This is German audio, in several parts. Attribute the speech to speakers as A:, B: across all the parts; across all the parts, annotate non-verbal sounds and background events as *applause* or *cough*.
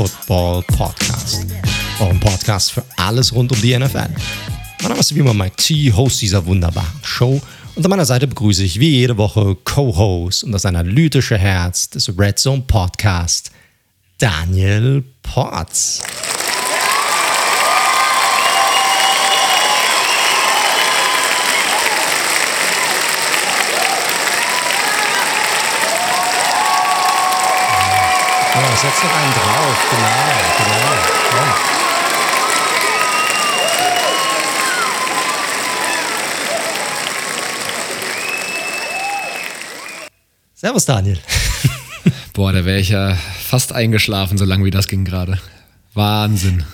A: Football Podcast. Eurem Podcast für alles rund um die NFL. Mein Name ist wie immer Mike T, Host dieser wunderbaren Show. Und an meiner Seite begrüße ich wie jede Woche Co-Host und das analytische Herz des Red Zone Podcast, Daniel Potts. Genau, setz noch einen drauf. Genau, genau. Ja. Servus, Daniel. *laughs*
B: Boah, da wäre ich ja fast eingeschlafen, so lange wie das ging gerade. Wahnsinn.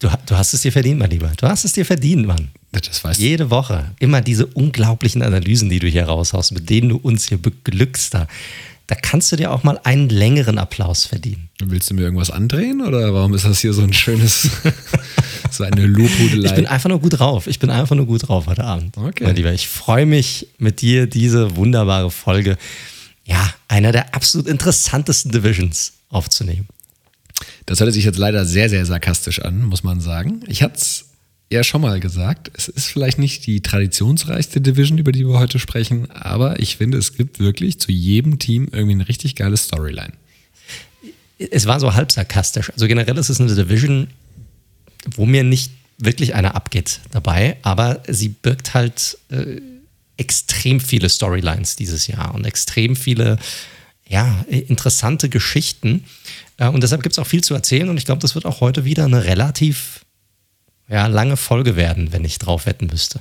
A: Du, du, hast es dir verdient, mein Lieber. Du hast es dir verdient, Mann.
B: Das weißt
A: Jede Woche. Immer diese unglaublichen Analysen, die du hier raushaust, mit denen du uns hier beglückst. Da, da kannst du dir auch mal einen längeren Applaus verdienen.
B: Willst du mir irgendwas andrehen oder warum ist das hier so ein schönes, *laughs* so eine Lobhudelei?
A: Ich bin einfach nur gut drauf. Ich bin einfach nur gut drauf heute Abend. Okay. Mein Lieber, ich freue mich mit dir diese wunderbare Folge, ja, einer der absolut interessantesten Divisions aufzunehmen.
B: Das hört sich jetzt leider sehr, sehr sarkastisch an, muss man sagen. Ich hatte es ja schon mal gesagt, es ist vielleicht nicht die traditionsreichste Division, über die wir heute sprechen, aber ich finde, es gibt wirklich zu jedem Team irgendwie eine richtig geile Storyline.
A: Es war so halb sarkastisch. Also generell ist es eine Division, wo mir nicht wirklich einer abgeht dabei, aber sie birgt halt äh, extrem viele Storylines dieses Jahr und extrem viele ja, interessante Geschichten. Äh, und deshalb gibt es auch viel zu erzählen und ich glaube, das wird auch heute wieder eine relativ ja, lange Folge werden, wenn ich drauf wetten müsste.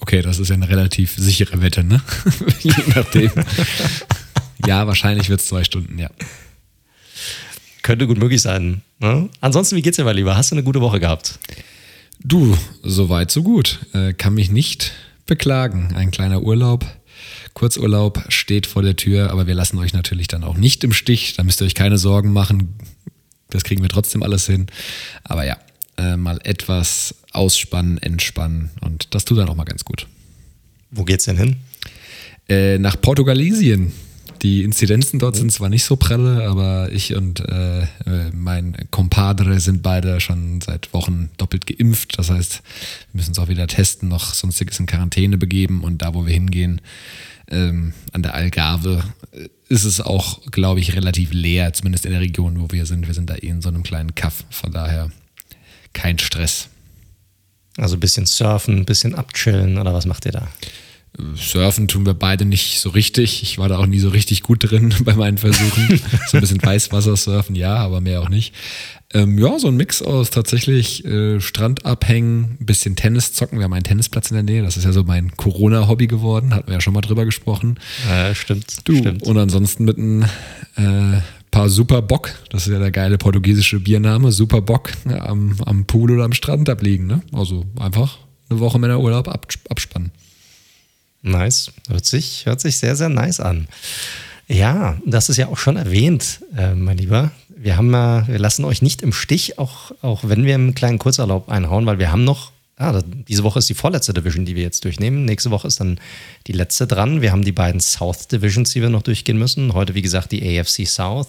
B: Okay, das ist ja eine relativ sichere Wette, ne? *laughs* Je nachdem. ja, wahrscheinlich wird es zwei Stunden, ja.
A: Könnte gut möglich sein. Ne? Ansonsten, wie geht's dir mal lieber? Hast du eine gute Woche gehabt?
B: Du, soweit, so gut. Äh, kann mich nicht beklagen. Ein kleiner Urlaub. Kurzurlaub steht vor der Tür, aber wir lassen euch natürlich dann auch nicht im Stich. Da müsst ihr euch keine Sorgen machen. Das kriegen wir trotzdem alles hin. Aber ja, äh, mal etwas ausspannen, entspannen und das tut dann auch mal ganz gut.
A: Wo geht's denn hin?
B: Äh, nach Portugalesien. Die Inzidenzen dort sind zwar nicht so pralle, aber ich und äh, äh, mein Compadre sind beide schon seit Wochen doppelt geimpft. Das heißt, wir müssen uns auch wieder testen, noch sonstiges in Quarantäne begeben und da, wo wir hingehen, ähm, an der Algarve, äh, ist es auch, glaube ich, relativ leer, zumindest in der Region, wo wir sind. Wir sind da eh in so einem kleinen Kaff. Von daher kein Stress.
A: Also ein bisschen surfen, ein bisschen abchillen oder was macht ihr da?
B: Surfen tun wir beide nicht so richtig. Ich war da auch nie so richtig gut drin *laughs* bei meinen Versuchen. *laughs* so ein bisschen Weißwassersurfen, ja, aber mehr auch nicht. Ähm, ja, so ein Mix aus tatsächlich äh, Strand abhängen, ein bisschen Tennis zocken. Wir haben einen Tennisplatz in der Nähe. Das ist ja so mein Corona-Hobby geworden. Hatten wir ja schon mal drüber gesprochen.
A: Ja, stimmt.
B: Du,
A: stimmt.
B: und ansonsten mit einem äh, paar Super Bock, das ist ja der geile portugiesische Biername, Super Bock am, am Pool oder am Strand abliegen. Ne? Also einfach eine Woche Männerurlaub ab, abspannen.
A: Nice. Hört sich, hört sich sehr, sehr nice an. Ja, das ist ja auch schon erwähnt, äh, mein Lieber. Wir haben wir lassen euch nicht im Stich, auch, auch wenn wir einen kleinen Kurzurlaub einhauen, weil wir haben noch ah, diese Woche ist die vorletzte Division, die wir jetzt durchnehmen. Nächste Woche ist dann die letzte dran. Wir haben die beiden South Divisions, die wir noch durchgehen müssen. Heute, wie gesagt, die AFC South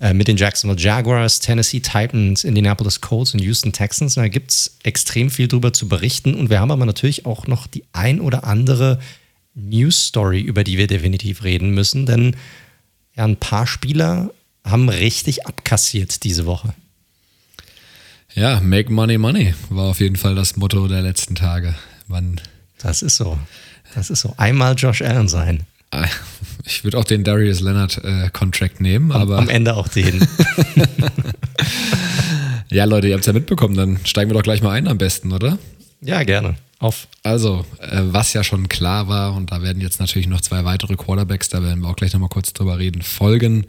A: äh, mit den Jacksonville Jaguars, Tennessee Titans, Indianapolis Colts und Houston Texans. Da gibt es extrem viel drüber zu berichten. Und wir haben aber natürlich auch noch die ein oder andere News Story, über die wir definitiv reden müssen. Denn ja, ein paar Spieler haben richtig abkassiert diese Woche.
B: Ja, make money money war auf jeden Fall das Motto der letzten Tage. Man
A: das ist so. Das ist so. Einmal Josh Allen sein.
B: Ah, ich würde auch den Darius Leonard äh, Contract nehmen,
A: am,
B: aber
A: am Ende auch den. *laughs*
B: ja, Leute, ihr habt es ja mitbekommen, dann steigen wir doch gleich mal ein am besten, oder?
A: Ja, gerne. Auf.
B: Also, äh, was ja schon klar war, und da werden jetzt natürlich noch zwei weitere Quarterbacks, da werden wir auch gleich nochmal kurz drüber reden, folgen.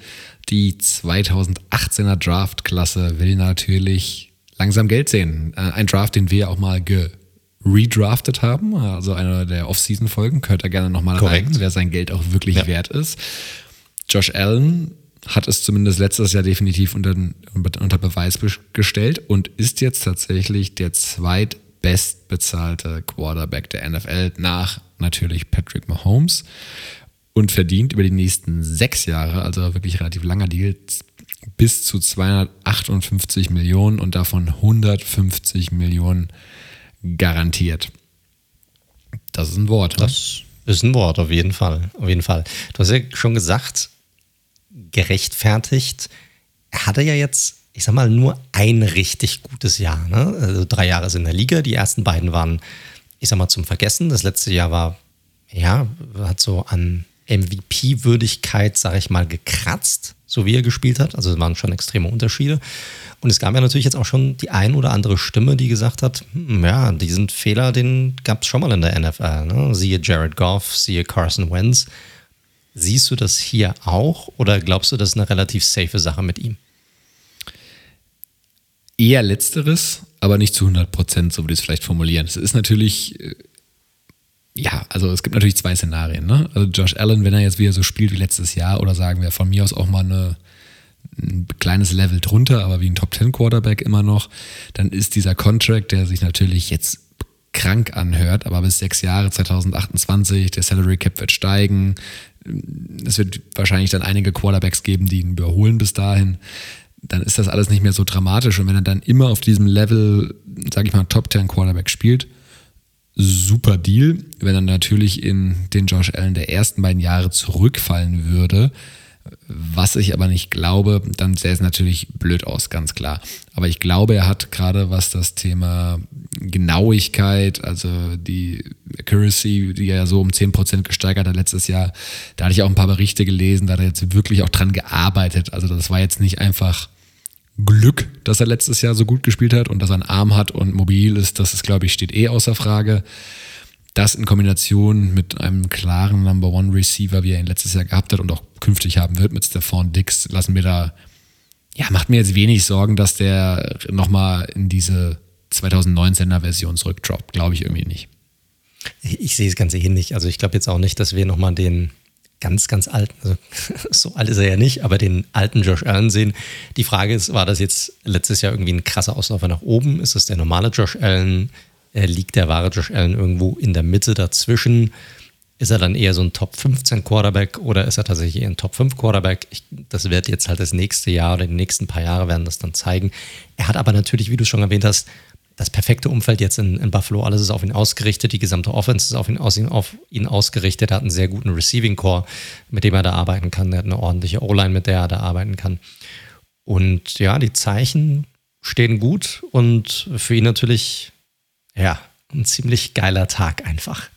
B: Die 2018er Draft-Klasse will natürlich langsam Geld sehen. Äh, ein Draft, den wir auch mal redraftet haben, also einer der Off-Season-Folgen, könnt ihr gerne nochmal rein, wer sein Geld auch wirklich ja. wert ist. Josh Allen hat es zumindest letztes Jahr definitiv unter, unter Beweis gestellt und ist jetzt tatsächlich der zweitbestbezahlte Quarterback der NFL nach natürlich Patrick Mahomes und verdient über die nächsten sechs Jahre, also wirklich relativ langer Deal, bis zu 258 Millionen und davon 150 Millionen garantiert. Das ist ein Wort.
A: Ne? Das ist ein Wort, auf jeden Fall. Auf jeden Fall. Du hast ja schon gesagt, gerechtfertigt. Er hatte ja jetzt, ich sag mal, nur ein richtig gutes Jahr. Ne? Also drei Jahre sind in der Liga. Die ersten beiden waren, ich sag mal, zum Vergessen. Das letzte Jahr war, ja, hat so an MVP-Würdigkeit, sag ich mal, gekratzt, so wie er gespielt hat. Also es waren schon extreme Unterschiede. Und es gab ja natürlich jetzt auch schon die ein oder andere Stimme, die gesagt hat, hm, ja, diesen Fehler, den gab es schon mal in der NFL. Ne? Siehe Jared Goff, siehe Carson Wentz. Siehst du das hier auch oder glaubst du, das ist eine relativ safe Sache mit ihm?
B: Eher letzteres, aber nicht zu 100 Prozent, so würde ich es vielleicht formulieren. Es ist natürlich, äh, ja, also es gibt natürlich zwei Szenarien. Ne? Also Josh Allen, wenn er jetzt wieder so spielt wie letztes Jahr oder sagen wir von mir aus auch mal eine, ein kleines Level drunter, aber wie ein Top 10 Quarterback immer noch, dann ist dieser Contract, der sich natürlich jetzt krank anhört, aber bis sechs Jahre 2028, der Salary Cap wird steigen, es wird wahrscheinlich dann einige Quarterbacks geben, die ihn überholen bis dahin. Dann ist das alles nicht mehr so dramatisch. Und wenn er dann immer auf diesem Level, sage ich mal, Top 10 Quarterback spielt, super Deal. Wenn er natürlich in den Josh Allen der ersten beiden Jahre zurückfallen würde, was ich aber nicht glaube, dann sähe es natürlich blöd aus, ganz klar. Aber ich glaube, er hat gerade was das Thema Genauigkeit, also die Accuracy, die er ja so um 10% gesteigert hat letztes Jahr, da hatte ich auch ein paar Berichte gelesen, da hat er jetzt wirklich auch dran gearbeitet. Also das war jetzt nicht einfach Glück, dass er letztes Jahr so gut gespielt hat und dass er einen Arm hat und mobil ist, das ist, glaube ich, steht eh außer Frage. Das in Kombination mit einem klaren Number One Receiver, wie er ihn letztes Jahr gehabt hat und auch künftig haben wird mit Stefan Dix, lassen wir da, ja, macht mir jetzt wenig Sorgen, dass der nochmal in diese 2019er Version zurückdroppt. Glaube ich irgendwie nicht.
A: Ich sehe es ganz ähnlich. Also ich glaube jetzt auch nicht, dass wir nochmal den ganz, ganz alten, also *laughs* so alt ist er ja nicht, aber den alten Josh Allen sehen. Die Frage ist, war das jetzt letztes Jahr irgendwie ein krasser Ausläufer nach oben? Ist das der normale Josh Allen? Äh, liegt der wahre Josh Allen irgendwo in der Mitte dazwischen? Ist er dann eher so ein Top 15 Quarterback oder ist er tatsächlich eher ein Top 5 Quarterback? Ich, das wird jetzt halt das nächste Jahr oder die nächsten paar Jahre werden das dann zeigen. Er hat aber natürlich, wie du schon erwähnt hast, das perfekte Umfeld jetzt in, in, Buffalo. Alles ist auf ihn ausgerichtet. Die gesamte Offense ist auf ihn, aus auf ihn ausgerichtet. Er hat einen sehr guten Receiving Core, mit dem er da arbeiten kann. Er hat eine ordentliche O-Line, mit der er da arbeiten kann. Und ja, die Zeichen stehen gut und für ihn natürlich, ja, ein ziemlich geiler Tag einfach.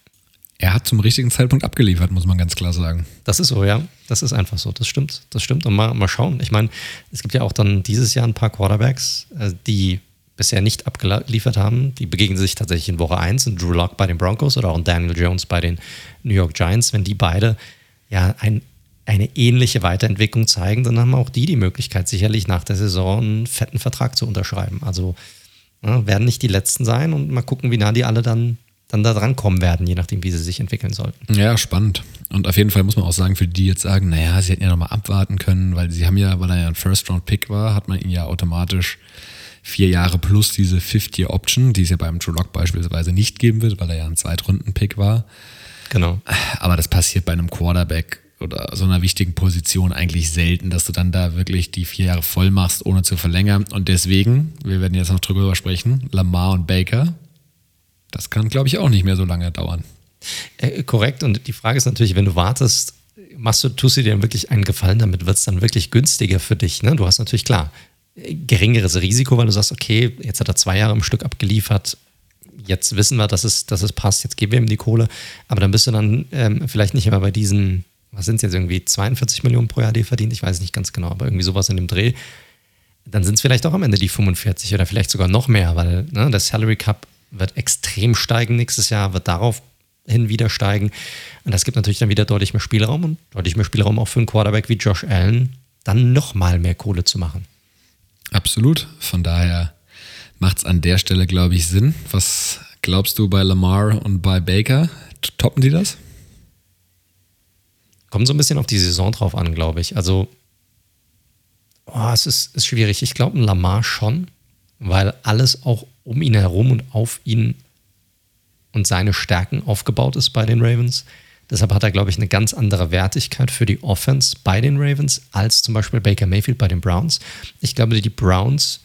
B: Er hat zum richtigen Zeitpunkt abgeliefert, muss man ganz klar sagen.
A: Das ist so, ja. Das ist einfach so. Das stimmt. Das stimmt. Und mal, mal schauen. Ich meine, es gibt ja auch dann dieses Jahr ein paar Quarterbacks, äh, die bisher nicht abgeliefert haben. Die begegnen sich tatsächlich in Woche 1 und Drew Lock bei den Broncos oder auch Daniel Jones bei den New York Giants. Wenn die beide ja ein, eine ähnliche Weiterentwicklung zeigen, dann haben auch die die Möglichkeit, sicherlich nach der Saison einen fetten Vertrag zu unterschreiben. Also ja, werden nicht die letzten sein und mal gucken, wie nah die alle dann dann da dran kommen werden, je nachdem, wie sie sich entwickeln sollten.
B: Ja, spannend. Und auf jeden Fall muss man auch sagen, für die jetzt sagen, naja, sie hätten ja nochmal abwarten können, weil sie haben ja, weil er ja ein First-Round-Pick war, hat man ihn ja automatisch vier Jahre plus diese Fifth-Year-Option, die es ja beim True Lock beispielsweise nicht geben wird, weil er ja ein Zweitrunden-Pick war.
A: Genau.
B: Aber das passiert bei einem Quarterback oder so einer wichtigen Position eigentlich selten, dass du dann da wirklich die vier Jahre voll machst, ohne zu verlängern. Und deswegen, wir werden jetzt noch drüber sprechen, Lamar und Baker, das kann, glaube ich, auch nicht mehr so lange dauern.
A: Äh, korrekt. Und die Frage ist natürlich, wenn du wartest, machst du, tust du dir wirklich einen Gefallen, damit wird es dann wirklich günstiger für dich. Ne? Du hast natürlich klar geringeres Risiko, weil du sagst, okay, jetzt hat er zwei Jahre im Stück abgeliefert, jetzt wissen wir, dass es, dass es passt, jetzt geben wir ihm die Kohle. Aber dann bist du dann ähm, vielleicht nicht immer bei diesen, was sind es jetzt irgendwie, 42 Millionen pro Jahr, die er verdient, ich weiß nicht ganz genau, aber irgendwie sowas in dem Dreh. Dann sind es vielleicht auch am Ende die 45 oder vielleicht sogar noch mehr, weil ne, der Salary Cup wird extrem steigen nächstes Jahr, wird darauf hin wieder steigen. Und das gibt natürlich dann wieder deutlich mehr Spielraum und deutlich mehr Spielraum auch für einen Quarterback wie Josh Allen, dann nochmal mehr Kohle zu machen.
B: Absolut. Von daher macht es an der Stelle, glaube ich, Sinn. Was glaubst du bei Lamar und bei Baker? Toppen die das?
A: Kommt so ein bisschen auf die Saison drauf an, glaube ich. Also, oh, es ist, ist schwierig. Ich glaube, Lamar schon, weil alles auch um ihn herum und auf ihn und seine Stärken aufgebaut ist bei den Ravens. Deshalb hat er, glaube ich, eine ganz andere Wertigkeit für die Offense bei den Ravens als zum Beispiel Baker Mayfield bei den Browns. Ich glaube, die Browns,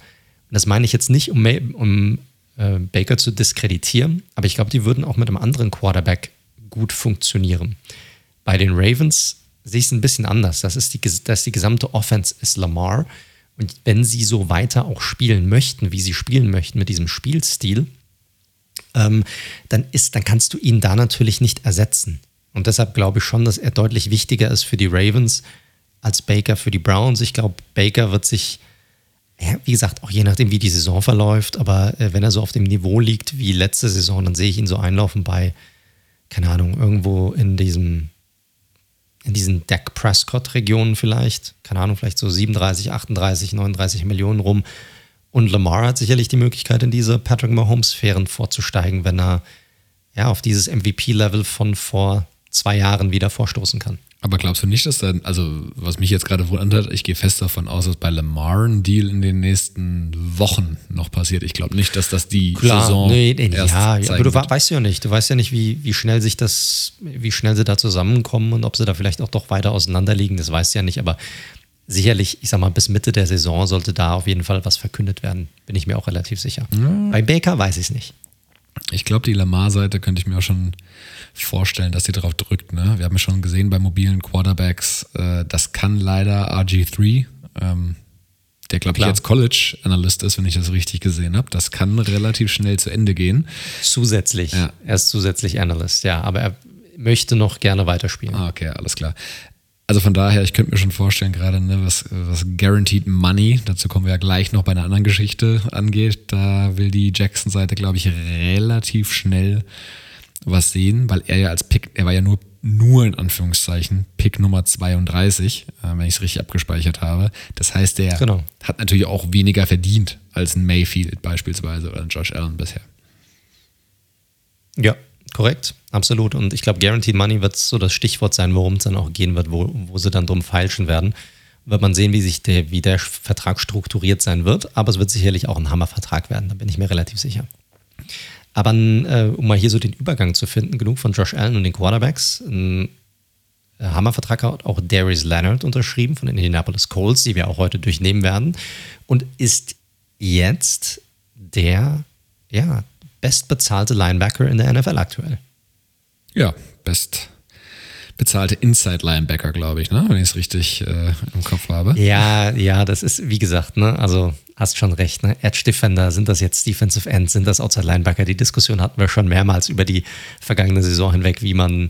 A: das meine ich jetzt nicht, um, um äh, Baker zu diskreditieren, aber ich glaube, die würden auch mit einem anderen Quarterback gut funktionieren. Bei den Ravens sehe ich es ein bisschen anders. Das ist die, das die gesamte Offense ist Lamar. Und wenn sie so weiter auch spielen möchten, wie sie spielen möchten mit diesem Spielstil, ähm, dann, ist, dann kannst du ihn da natürlich nicht ersetzen. Und deshalb glaube ich schon, dass er deutlich wichtiger ist für die Ravens als Baker für die Browns. Ich glaube, Baker wird sich, ja, wie gesagt, auch je nachdem, wie die Saison verläuft, aber äh, wenn er so auf dem Niveau liegt wie letzte Saison, dann sehe ich ihn so einlaufen bei, keine Ahnung, irgendwo in diesem in diesen Dak Prescott-Regionen vielleicht, keine Ahnung, vielleicht so 37, 38, 39 Millionen rum. Und Lamar hat sicherlich die Möglichkeit, in diese Patrick Mahomes-Sphären vorzusteigen, wenn er ja auf dieses MVP-Level von vor zwei Jahren wieder vorstoßen kann.
B: Aber glaubst du nicht, dass dann, also was mich jetzt gerade wundert, ich gehe fest davon aus, dass bei Lamar ein Deal in den nächsten Wochen noch passiert. Ich glaube nicht, dass das die Klar, Saison nee, nee,
A: erst ja, aber du wird. weißt ja nicht. Du weißt ja nicht, wie, wie schnell sich das, wie schnell sie da zusammenkommen und ob sie da vielleicht auch doch weiter auseinander liegen. Das weißt du ja nicht. Aber sicherlich, ich sag mal, bis Mitte der Saison sollte da auf jeden Fall was verkündet werden. Bin ich mir auch relativ sicher. Ja. Bei Baker weiß ich es nicht.
B: Ich glaube, die Lamar-Seite könnte ich mir auch schon vorstellen, dass sie darauf drückt. Ne? Wir haben ja schon gesehen bei mobilen Quarterbacks, äh, das kann leider RG3, ähm, der glaube ich jetzt College Analyst ist, wenn ich das richtig gesehen habe. Das kann relativ schnell zu Ende gehen.
A: Zusätzlich. Ja. Er ist zusätzlich Analyst, ja, aber er möchte noch gerne weiterspielen.
B: Ah, okay, alles klar. Also von daher, ich könnte mir schon vorstellen, gerade ne, was, was Guaranteed Money, dazu kommen wir ja gleich noch bei einer anderen Geschichte angeht, da will die Jackson-Seite, glaube ich, relativ schnell was sehen, weil er ja als Pick, er war ja nur, nur in Anführungszeichen Pick Nummer 32, äh, wenn ich es richtig abgespeichert habe. Das heißt, er genau. hat natürlich auch weniger verdient als ein Mayfield beispielsweise oder ein Josh Allen bisher.
A: Ja, Korrekt, absolut. Und ich glaube, Guaranteed Money wird so das Stichwort sein, worum es dann auch gehen wird, wo, wo sie dann drum feilschen werden. Wird man sehen, wie sich der, wie der Vertrag strukturiert sein wird. Aber es wird sicherlich auch ein Hammervertrag werden, da bin ich mir relativ sicher. Aber äh, um mal hier so den Übergang zu finden, genug von Josh Allen und den Quarterbacks. Ein äh, Hammervertrag hat auch Darius Leonard unterschrieben von den Indianapolis Colts, die wir auch heute durchnehmen werden. Und ist jetzt der, ja, bestbezahlte Linebacker in der NFL aktuell.
B: Ja, best bezahlte Inside-Linebacker, glaube ich, ne? wenn ich es richtig äh, im Kopf habe.
A: Ja, ja, das ist, wie gesagt, ne? also hast schon recht, ne? Edge Defender, sind das jetzt Defensive Ends, sind das Outside Linebacker? Die Diskussion hatten wir schon mehrmals über die vergangene Saison hinweg, wie man,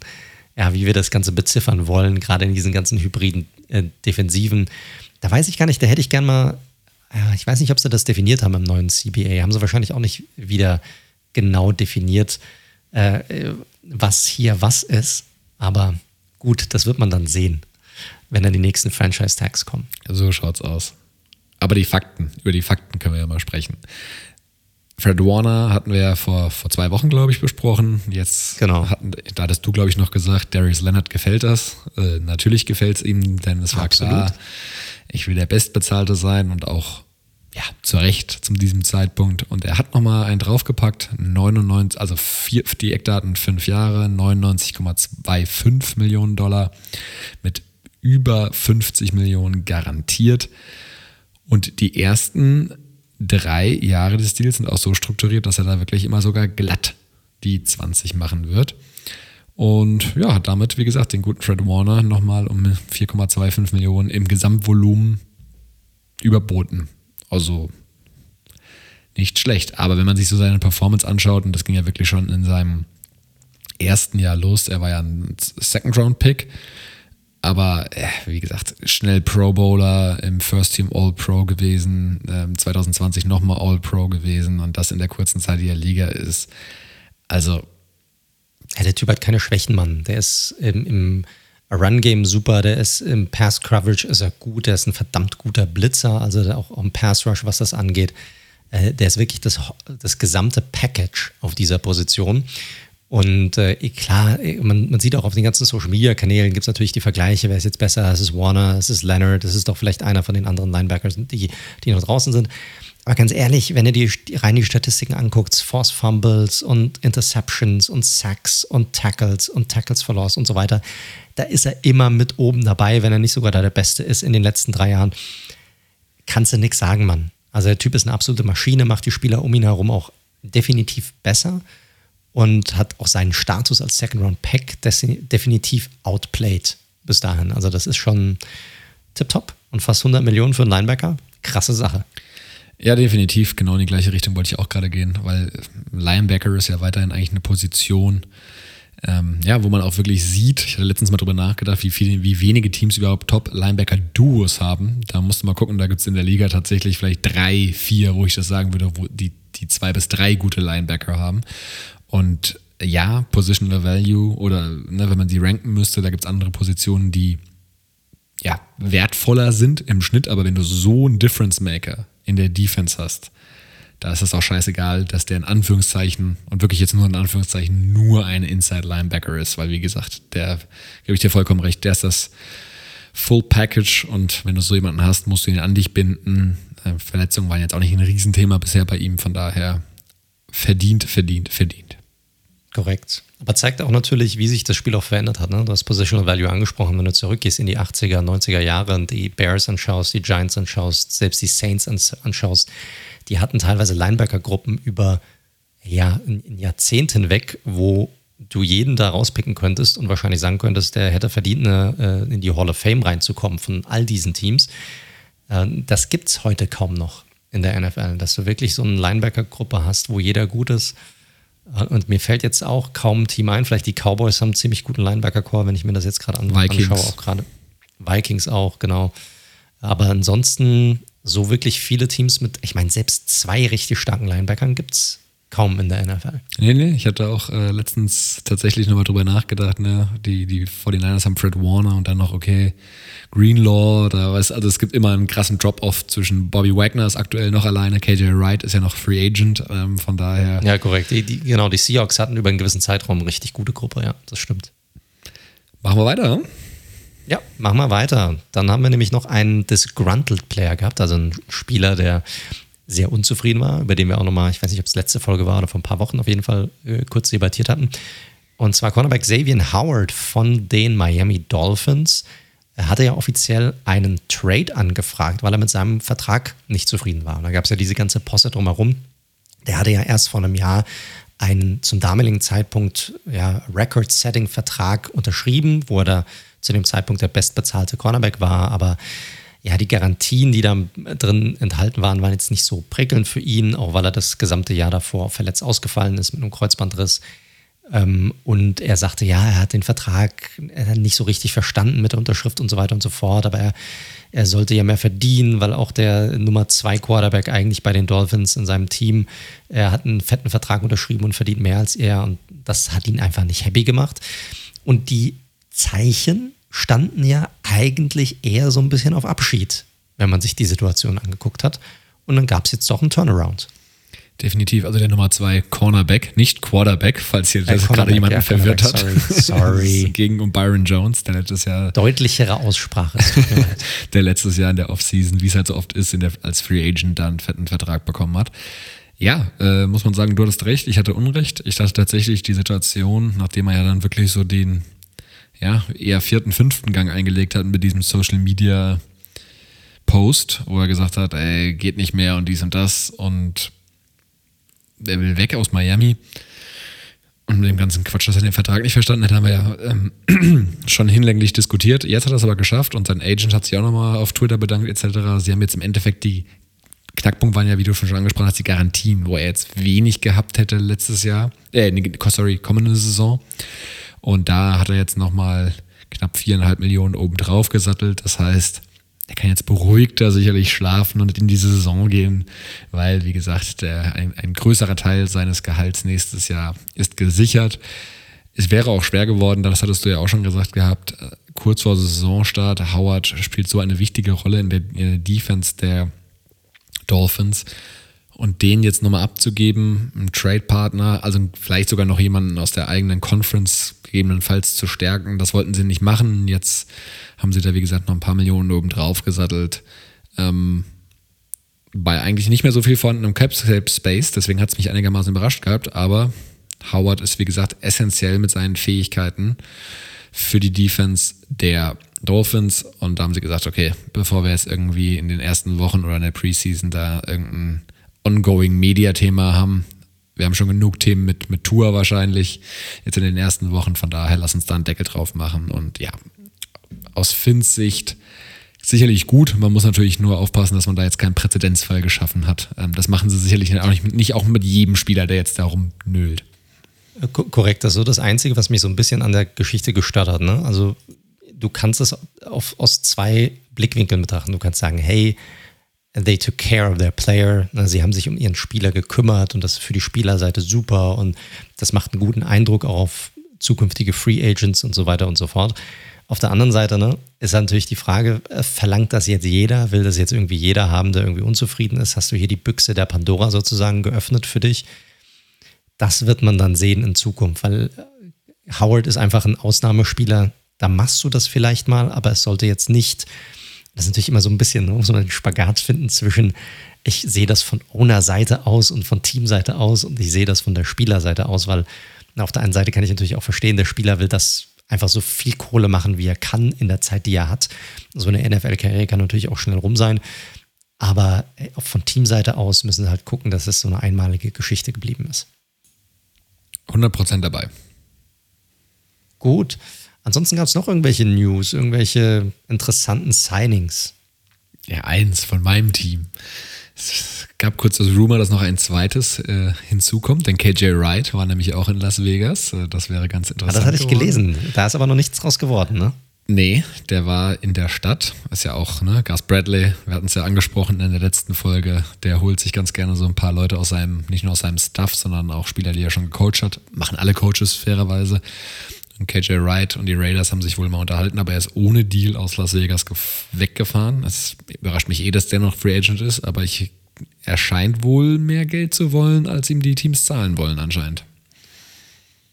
A: ja, wie wir das Ganze beziffern wollen, gerade in diesen ganzen hybriden äh, Defensiven. Da weiß ich gar nicht, da hätte ich gern mal, ja, ich weiß nicht, ob sie das definiert haben im neuen CBA, haben sie wahrscheinlich auch nicht wieder genau definiert, äh, was hier was ist. Aber gut, das wird man dann sehen, wenn dann die nächsten Franchise-Tags kommen.
B: So schaut's aus. Aber die Fakten, über die Fakten können wir ja mal sprechen. Fred Warner hatten wir ja vor, vor zwei Wochen, glaube ich, besprochen. Jetzt genau. hatten, da hattest du, glaube ich, noch gesagt, Darius Leonard gefällt das. Äh, natürlich gefällt es ihm, denn es war Absolut. klar, ich will der Bestbezahlte sein und auch ja, zu Recht zu diesem Zeitpunkt. Und er hat nochmal einen draufgepackt, 99, also vier, die Eckdaten fünf Jahre, 99,25 Millionen Dollar mit über 50 Millionen garantiert. Und die ersten drei Jahre des Deals sind auch so strukturiert, dass er da wirklich immer sogar glatt die 20 machen wird. Und ja, hat damit, wie gesagt, den guten Fred Warner nochmal um 4,25 Millionen im Gesamtvolumen überboten. Also nicht schlecht. Aber wenn man sich so seine Performance anschaut, und das ging ja wirklich schon in seinem ersten Jahr los, er war ja ein Second-Round-Pick, aber äh, wie gesagt, schnell Pro Bowler, im First Team All-Pro gewesen, äh, 2020 nochmal All-Pro gewesen und das in der kurzen Zeit, die er Liga ist. Also.
A: Ja, der Typ hat keine Schwächen, Mann. Der ist im, im Run-Game super, der ist im Pass-Coverage ist er gut, der ist ein verdammt guter Blitzer, also auch im Pass-Rush, was das angeht. Äh, der ist wirklich das, das gesamte Package auf dieser Position. Und äh, klar, man, man sieht auch auf den ganzen Social Media Kanälen gibt es natürlich die Vergleiche, wer ist jetzt besser, es ist Warner, es ist Leonard, es ist doch vielleicht einer von den anderen Linebackers, die, die noch draußen sind. Aber ganz ehrlich, wenn du dir rein die Statistiken anguckst, Force Fumbles und Interceptions und Sacks und Tackles und Tackles for Loss und so weiter, da ist er immer mit oben dabei, wenn er nicht sogar da der Beste ist in den letzten drei Jahren. Kannst du nichts sagen, Mann. Also der Typ ist eine absolute Maschine, macht die Spieler um ihn herum auch definitiv besser und hat auch seinen Status als Second-Round-Pack definitiv outplayed bis dahin. Also das ist schon tipptopp und fast 100 Millionen für einen Linebacker. Krasse Sache.
B: Ja, definitiv. Genau in die gleiche Richtung wollte ich auch gerade gehen, weil Linebacker ist ja weiterhin eigentlich eine Position, ähm, ja, wo man auch wirklich sieht, ich hatte letztens mal drüber nachgedacht, wie, viele, wie wenige Teams überhaupt Top-Linebacker-Duos haben. Da musste man gucken, da gibt es in der Liga tatsächlich vielleicht drei, vier, wo ich das sagen würde, wo die, die zwei bis drei gute Linebacker haben. Und ja, Positional Value oder ne, wenn man sie ranken müsste, da gibt es andere Positionen, die ja, wertvoller sind im Schnitt, aber wenn du so einen Difference Maker in der Defense hast, da ist es auch scheißegal, dass der in Anführungszeichen und wirklich jetzt nur in Anführungszeichen nur ein Inside Linebacker ist, weil wie gesagt, der, gebe ich dir vollkommen recht, der ist das Full Package und wenn du so jemanden hast, musst du ihn an dich binden. Äh, Verletzungen waren jetzt auch nicht ein Riesenthema bisher bei ihm, von daher verdient, verdient, verdient.
A: Korrekt. Aber zeigt auch natürlich, wie sich das Spiel auch verändert hat. Ne? Du hast Positional Value angesprochen, wenn du zurückgehst in die 80er, 90er Jahre und die Bears anschaust, die Giants anschaust, selbst die Saints anschaust, die hatten teilweise Linebacker-Gruppen über ja, ein Jahrzehnt hinweg, wo du jeden da rauspicken könntest und wahrscheinlich sagen könntest, der hätte verdient, eine, äh, in die Hall of Fame reinzukommen von all diesen Teams. Äh, das gibt es heute kaum noch in der NFL, dass du wirklich so eine Linebacker-Gruppe hast, wo jeder gut ist und mir fällt jetzt auch kaum ein Team ein. Vielleicht die Cowboys haben einen ziemlich guten Linebacker-Core, wenn ich mir das jetzt gerade an anschaue. Auch gerade Vikings auch, genau. Aber ansonsten so wirklich viele Teams mit, ich meine, selbst zwei richtig starken Linebackern gibt es kaum in der NFL.
B: Nee, nee, ich hatte auch äh, letztens tatsächlich nochmal drüber nachgedacht, ne? Die, die 49ers haben Fred Warner und dann noch, okay, Greenlaw, da weiß, also es gibt immer einen krassen Drop-Off zwischen Bobby Wagner ist aktuell noch alleine, KJ Wright ist ja noch Free Agent, ähm, von daher.
A: Ja, korrekt. Die, die, genau, die Seahawks hatten über einen gewissen Zeitraum eine richtig gute Gruppe, ja, das stimmt.
B: Machen wir weiter, hm?
A: Ja, machen wir weiter. Dann haben wir nämlich noch einen Disgruntled Player gehabt, also einen Spieler, der sehr unzufrieden war, über den wir auch nochmal, ich weiß nicht, ob es letzte Folge war oder vor ein paar Wochen auf jeden Fall äh, kurz debattiert hatten. Und zwar Cornerback Xavier Howard von den Miami Dolphins. Er hatte ja offiziell einen Trade angefragt, weil er mit seinem Vertrag nicht zufrieden war. Und da gab es ja diese ganze Posse drumherum. Der hatte ja erst vor einem Jahr einen zum damaligen Zeitpunkt ja, Record-Setting-Vertrag unterschrieben, wo er da zu dem Zeitpunkt der bestbezahlte Cornerback war, aber ja, die Garantien, die da drin enthalten waren, waren jetzt nicht so prickelnd für ihn, auch weil er das gesamte Jahr davor verletzt ausgefallen ist mit einem Kreuzbandriss. Ähm, und er sagte, ja, er hat den Vertrag nicht so richtig verstanden mit der Unterschrift und so weiter und so fort, aber er, er sollte ja mehr verdienen, weil auch der Nummer zwei Quarterback eigentlich bei den Dolphins in seinem Team, er hat einen fetten Vertrag unterschrieben und verdient mehr als er und das hat ihn einfach nicht happy gemacht. Und die Zeichen standen ja eigentlich eher so ein bisschen auf Abschied, wenn man sich die Situation angeguckt hat. Und dann gab es jetzt doch einen Turnaround.
B: Definitiv, also der Nummer zwei Cornerback, nicht Quarterback, falls hier äh, gerade jemanden ja, verwirrt hat. Sorry, sorry. *laughs* Gegen um Byron Jones, der letztes Jahr.
A: Deutlichere Aussprache. *laughs*
B: der letztes Jahr in der Offseason, wie es halt so oft ist, in der, als Free Agent dann einen fetten Vertrag bekommen hat. Ja, äh, muss man sagen, du hattest recht, ich hatte Unrecht. Ich dachte tatsächlich, die Situation, nachdem er ja dann wirklich so den ja, eher vierten, fünften Gang eingelegt hat mit diesem Social Media Post, wo er gesagt hat, ey, geht nicht mehr und dies und das und er will weg aus Miami. Und mit dem ganzen Quatsch, dass er den Vertrag nicht verstanden hat, haben wir ja ähm, *clears throat* schon hinlänglich diskutiert. Jetzt hat er es aber geschafft und sein Agent hat sich auch nochmal auf Twitter bedankt etc. Sie haben jetzt im Endeffekt die Knackpunkt waren ja, wie du schon angesprochen hast, die Garantien, wo er jetzt wenig gehabt hätte letztes Jahr, äh, sorry, kommende Saison. Und da hat er jetzt nochmal knapp viereinhalb Millionen obendrauf gesattelt. Das heißt, er kann jetzt beruhigter sicherlich schlafen und in diese Saison gehen, weil, wie gesagt, der, ein, ein größerer Teil seines Gehalts nächstes Jahr ist gesichert. Es wäre auch schwer geworden, das hattest du ja auch schon gesagt gehabt, kurz vor Saisonstart. Howard spielt so eine wichtige Rolle in der, in der Defense der Dolphins. Und den jetzt nochmal abzugeben, einen Trade-Partner, also vielleicht sogar noch jemanden aus der eigenen Conference gegebenenfalls zu stärken, das wollten sie nicht machen. Jetzt haben sie da, wie gesagt, noch ein paar Millionen oben drauf gesattelt. Ähm, bei eigentlich nicht mehr so viel vorhandenem Cap Space, deswegen hat es mich einigermaßen überrascht gehabt, aber Howard ist, wie gesagt, essentiell mit seinen Fähigkeiten für die Defense der Dolphins und da haben sie gesagt, okay, bevor wir jetzt irgendwie in den ersten Wochen oder in der Preseason da irgendein ongoing Media-Thema haben, wir haben schon genug Themen mit, mit Tour wahrscheinlich jetzt in den ersten Wochen, von daher lass uns da einen Deckel drauf machen und ja, aus Finns Sicht sicherlich gut. Man muss natürlich nur aufpassen, dass man da jetzt keinen Präzedenzfall geschaffen hat. Ähm, das machen sie sicherlich auch nicht, nicht auch mit jedem Spieler, der jetzt darum nölt.
A: Korrekt, das ist so das Einzige, was mich so ein bisschen an der Geschichte gestört hat. Ne? Also du kannst es auf, aus zwei Blickwinkeln betrachten. Du kannst sagen, hey, they took care of their player. Sie haben sich um ihren Spieler gekümmert und das ist für die Spielerseite super und das macht einen guten Eindruck auf zukünftige Free Agents und so weiter und so fort. Auf der anderen Seite ne, ist natürlich die Frage, äh, verlangt das jetzt jeder? Will das jetzt irgendwie jeder haben, der irgendwie unzufrieden ist? Hast du hier die Büchse der Pandora sozusagen geöffnet für dich? Das wird man dann sehen in Zukunft, weil äh, Howard ist einfach ein Ausnahmespieler. Da machst du das vielleicht mal, aber es sollte jetzt nicht, das ist natürlich immer so ein bisschen, muss man einen Spagat finden zwischen, ich sehe das von Owner-Seite aus und von Teamseite aus und ich sehe das von der Spielerseite aus, weil auf der einen Seite kann ich natürlich auch verstehen, der Spieler will das einfach so viel Kohle machen, wie er kann in der Zeit, die er hat. So eine NFL-Karriere kann natürlich auch schnell rum sein. Aber äh, von Teamseite aus müssen sie halt gucken, dass es so eine einmalige Geschichte geblieben ist.
B: 100% dabei.
A: Gut. Ansonsten gab es noch irgendwelche News, irgendwelche interessanten Signings.
B: Ja, eins von meinem Team. Es gab kurz das Rumor, dass noch ein zweites äh, hinzukommt, denn KJ Wright war nämlich auch in Las Vegas. Äh, das wäre ganz interessant.
A: Ah, das hatte ich geworden. gelesen. Da ist aber noch nichts draus geworden, ne?
B: Nee, der war in der Stadt. Ist ja auch, ne, Gus Bradley, wir hatten es ja angesprochen in der letzten Folge, der holt sich ganz gerne so ein paar Leute aus seinem, nicht nur aus seinem Stuff, sondern auch Spieler, die er schon gecoacht hat. Machen alle Coaches fairerweise. Und KJ Wright und die Raiders haben sich wohl mal unterhalten, aber er ist ohne Deal aus Las Vegas weggefahren. Es überrascht mich eh, dass der noch Free Agent ist, aber ich, er scheint wohl mehr Geld zu wollen, als ihm die Teams zahlen wollen anscheinend.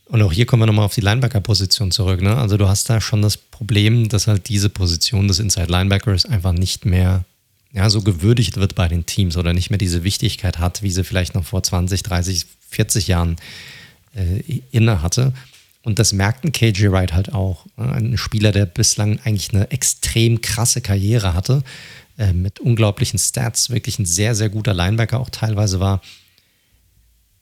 A: Und auch hier kommen wir nochmal auf die Linebacker-Position zurück. Ne? Also du hast da schon das Problem, dass halt diese Position des Inside Linebackers einfach nicht mehr ja, so gewürdigt wird bei den Teams oder nicht mehr diese Wichtigkeit hat, wie sie vielleicht noch vor 20, 30, 40 Jahren äh, inne hatte. Und das merkt ein KJ Wright halt auch. Ne? Ein Spieler, der bislang eigentlich eine extrem krasse Karriere hatte, äh, mit unglaublichen Stats, wirklich ein sehr, sehr guter Linebacker auch teilweise war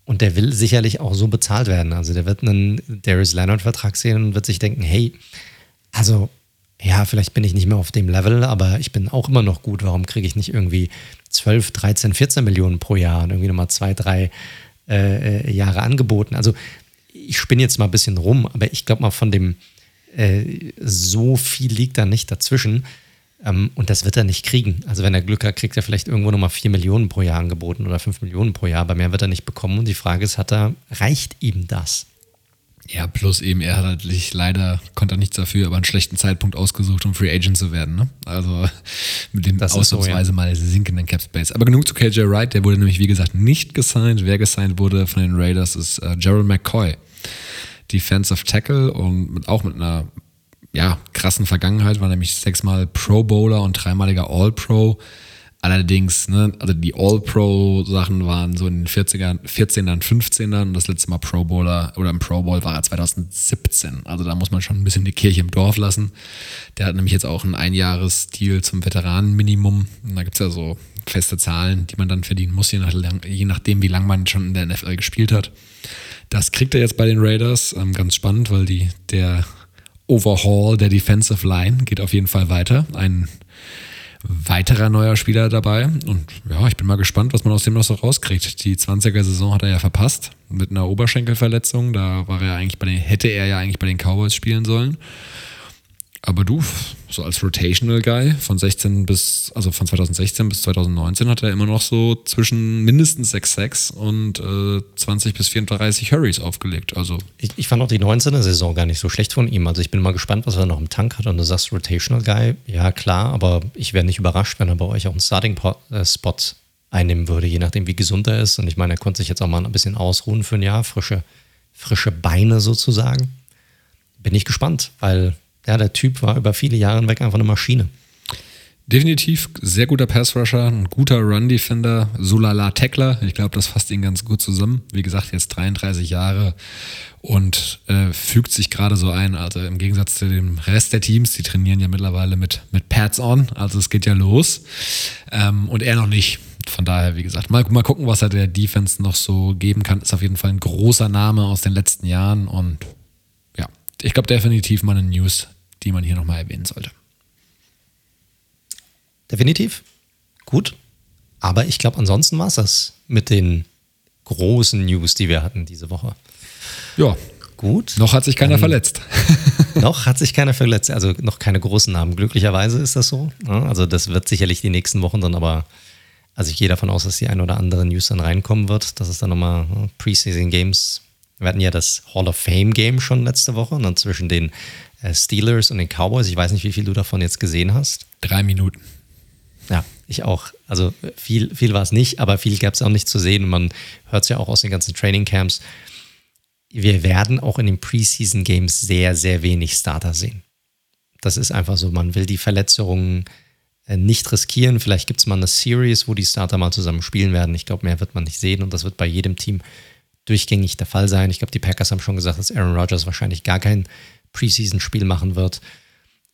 A: und der will sicherlich auch so bezahlt werden. Also der wird einen Darius Leonard-Vertrag sehen und wird sich denken, hey, also ja, vielleicht bin ich nicht mehr auf dem Level, aber ich bin auch immer noch gut. Warum kriege ich nicht irgendwie 12, 13, 14 Millionen pro Jahr und irgendwie nochmal zwei, drei äh, äh, Jahre angeboten? Also ich spinne jetzt mal ein bisschen rum, aber ich glaube mal von dem äh, so viel liegt da nicht dazwischen. Ähm, und das wird er nicht kriegen. Also wenn er Glück hat, kriegt er vielleicht irgendwo nochmal 4 Millionen pro Jahr angeboten oder 5 Millionen pro Jahr, aber mehr wird er nicht bekommen. Und die Frage ist, hat er, reicht ihm das?
B: Ja, plus eben, er hat halt leider, konnte er nichts dafür, aber einen schlechten Zeitpunkt ausgesucht, um Free Agent zu werden. Ne? Also *laughs* mit dem das ausnahmsweise so, ja. mal sinkenden Cap Space. Aber genug zu KJ Wright, der wurde nämlich, wie gesagt, nicht gesigned. Wer gesigned wurde von den Raiders ist äh, Gerald McCoy. Defensive Tackle und mit, auch mit einer ja, krassen Vergangenheit, war nämlich sechsmal Pro Bowler und dreimaliger All-Pro. Allerdings, ne, also die All-Pro-Sachen waren so in den 40ern, 14ern, 15ern und das letzte Mal Pro Bowler oder im Pro Bowl war er 2017. Also da muss man schon ein bisschen die Kirche im Dorf lassen. Der hat nämlich jetzt auch einen Einjahres-Deal zum Veteranenminimum. Und da gibt es ja so feste Zahlen, die man dann verdienen muss, je, nach, je nachdem, wie lange man schon in der NFL gespielt hat. Das kriegt er jetzt bei den Raiders. Ähm, ganz spannend, weil die, der Overhaul der Defensive Line geht auf jeden Fall weiter. Ein weiterer neuer Spieler dabei. Und ja, ich bin mal gespannt, was man aus dem noch so rauskriegt. Die 20er-Saison hat er ja verpasst mit einer Oberschenkelverletzung. Da war er eigentlich bei den, hätte er ja eigentlich bei den Cowboys spielen sollen. Aber du, so als Rotational Guy von 16 bis, also von 2016 bis 2019 hat er immer noch so zwischen mindestens 6 Sacks und äh, 20 bis 34 Hurries aufgelegt. Also
A: ich, ich fand auch die 19er Saison gar nicht so schlecht von ihm. Also ich bin mal gespannt, was er noch im Tank hat. Und du sagst Rotational Guy, ja klar, aber ich wäre nicht überrascht, wenn er bei euch auch einen Starting-Spot einnehmen würde, je nachdem, wie gesund er ist. Und ich meine, er konnte sich jetzt auch mal ein bisschen ausruhen für ein Jahr, frische, frische Beine sozusagen. Bin ich gespannt, weil ja, der Typ war über viele Jahre hinweg einfach eine Maschine.
B: Definitiv sehr guter Pass-Rusher, ein guter Run-Defender, Sulala Tackler. Ich glaube, das fasst ihn ganz gut zusammen. Wie gesagt, jetzt 33 Jahre und äh, fügt sich gerade so ein. Also im Gegensatz zu dem Rest der Teams, die trainieren ja mittlerweile mit, mit Pads on. Also es geht ja los. Ähm, und er noch nicht. Von daher, wie gesagt, mal, mal gucken, was er der Defense noch so geben kann. Ist auf jeden Fall ein großer Name aus den letzten Jahren. Und ja, ich glaube definitiv mal eine News, die man hier nochmal erwähnen sollte.
A: Definitiv. Gut. Aber ich glaube, ansonsten war es das mit den großen News, die wir hatten diese Woche.
B: Ja. Gut. Noch hat sich keiner ähm, verletzt. *laughs* *laughs*
A: noch hat sich keiner verletzt. Also noch keine großen Namen. Glücklicherweise ist das so. Also das wird sicherlich die nächsten Wochen dann aber, also ich gehe davon aus, dass die ein oder andere News dann reinkommen wird, dass es dann nochmal ne, Preseason Games. Wir hatten ja das Hall of Fame Game schon letzte Woche und dann zwischen den Steelers und den Cowboys. Ich weiß nicht, wie viel du davon jetzt gesehen hast.
B: Drei Minuten.
A: Ja, ich auch. Also viel, viel war es nicht, aber viel gab es auch nicht zu sehen. Man hört es ja auch aus den ganzen Training Camps. Wir werden auch in den Preseason Games sehr, sehr wenig Starter sehen. Das ist einfach so. Man will die Verletzungen äh, nicht riskieren. Vielleicht gibt es mal eine Series, wo die Starter mal zusammen spielen werden. Ich glaube, mehr wird man nicht sehen und das wird bei jedem Team durchgängig der Fall sein. Ich glaube, die Packers haben schon gesagt, dass Aaron Rodgers wahrscheinlich gar kein Preseason-Spiel machen wird.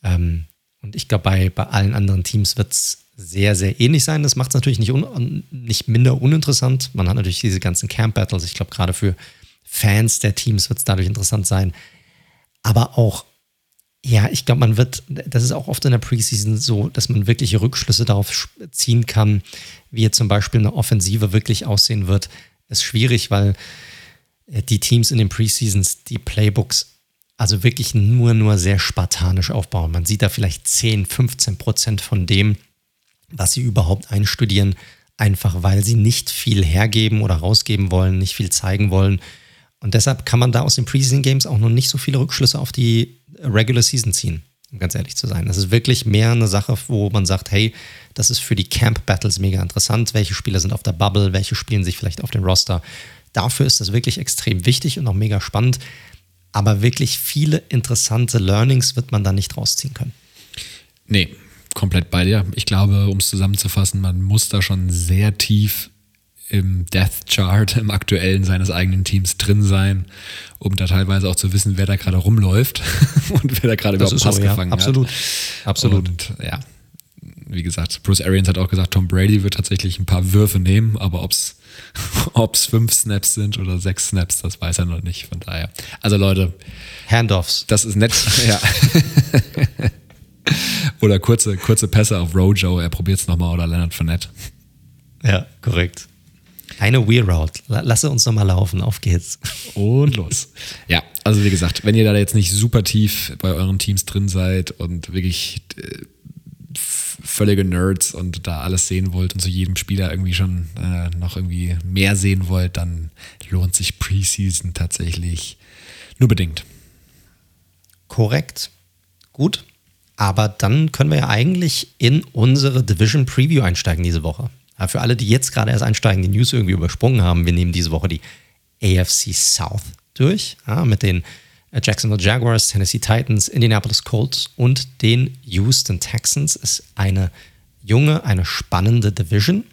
A: Ähm, und ich glaube, bei, bei allen anderen Teams wird es sehr, sehr ähnlich sein. Das macht es natürlich nicht, un, nicht minder uninteressant. Man hat natürlich diese ganzen Camp-Battles. Ich glaube, gerade für Fans der Teams wird es dadurch interessant sein. Aber auch, ja, ich glaube, man wird, das ist auch oft in der Preseason so, dass man wirkliche Rückschlüsse darauf ziehen kann, wie jetzt zum Beispiel eine Offensive wirklich aussehen wird. Ist schwierig, weil äh, die Teams in den Preseasons die Playbooks also wirklich nur, nur sehr spartanisch aufbauen. Man sieht da vielleicht 10, 15 Prozent von dem, was sie überhaupt einstudieren, einfach weil sie nicht viel hergeben oder rausgeben wollen, nicht viel zeigen wollen. Und deshalb kann man da aus den Preseason Games auch noch nicht so viele Rückschlüsse auf die Regular Season ziehen, um ganz ehrlich zu sein. Das ist wirklich mehr eine Sache, wo man sagt, hey, das ist für die Camp Battles mega interessant. Welche Spieler sind auf der Bubble? Welche spielen sich vielleicht auf dem Roster? Dafür ist das wirklich extrem wichtig und auch mega spannend. Aber wirklich viele interessante Learnings wird man da nicht rausziehen können.
B: Nee, komplett bei dir. Ich glaube, um es zusammenzufassen, man muss da schon sehr tief im Death Chart, im aktuellen seines eigenen Teams drin sein, um da teilweise auch zu wissen, wer da gerade rumläuft *laughs* und wer da gerade überhaupt Pass so, gefangen
A: ja. Absolut.
B: hat.
A: Absolut.
B: Und ja, wie gesagt, Bruce Arians hat auch gesagt, Tom Brady wird tatsächlich ein paar Würfe nehmen, aber ob es *laughs* fünf Snaps sind oder sechs Snaps, das weiß er noch nicht. Von daher. Also Leute.
A: Handoffs.
B: Das ist nett. *laughs* ja. Oder kurze, kurze Pässe auf Rojo, er probiert es nochmal oder Leonard Fournette.
A: Ja, korrekt. Eine Wheel Route. Lasse uns nochmal laufen. Auf geht's.
B: Und los. Ja, also wie gesagt, wenn ihr da jetzt nicht super tief bei euren Teams drin seid und wirklich äh, völlige Nerds und da alles sehen wollt und zu jedem Spieler irgendwie schon äh, noch irgendwie mehr sehen wollt, dann lohnt sich Preseason tatsächlich nur bedingt.
A: Korrekt. Gut. Aber dann können wir ja eigentlich in unsere Division Preview einsteigen diese Woche. Aber für alle, die jetzt gerade erst einsteigen, die News irgendwie übersprungen haben, wir nehmen diese Woche die AFC South durch ja, mit den Jacksonville Jaguars, Tennessee Titans, Indianapolis Colts und den Houston Texans. Ist eine junge, eine spannende Division.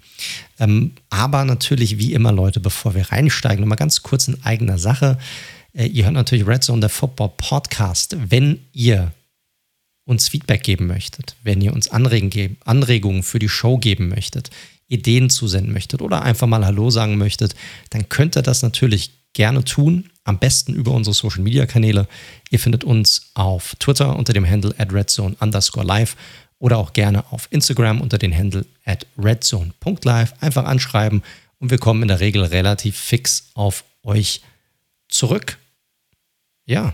A: Ähm, aber natürlich, wie immer, Leute, bevor wir reinsteigen, nochmal ganz kurz in eigener Sache. Äh, ihr hört natürlich Red Zone, der Football Podcast. Wenn ihr uns Feedback geben möchtet, wenn ihr uns Anregungen für die Show geben möchtet, Ideen zusenden möchtet oder einfach mal Hallo sagen möchtet, dann könnt ihr das natürlich gerne tun. Am besten über unsere Social Media Kanäle. Ihr findet uns auf Twitter unter dem Handle at redzone underscore live oder auch gerne auf Instagram unter dem Handle at redzone.live. Einfach anschreiben und wir kommen in der Regel relativ fix auf euch zurück. Ja,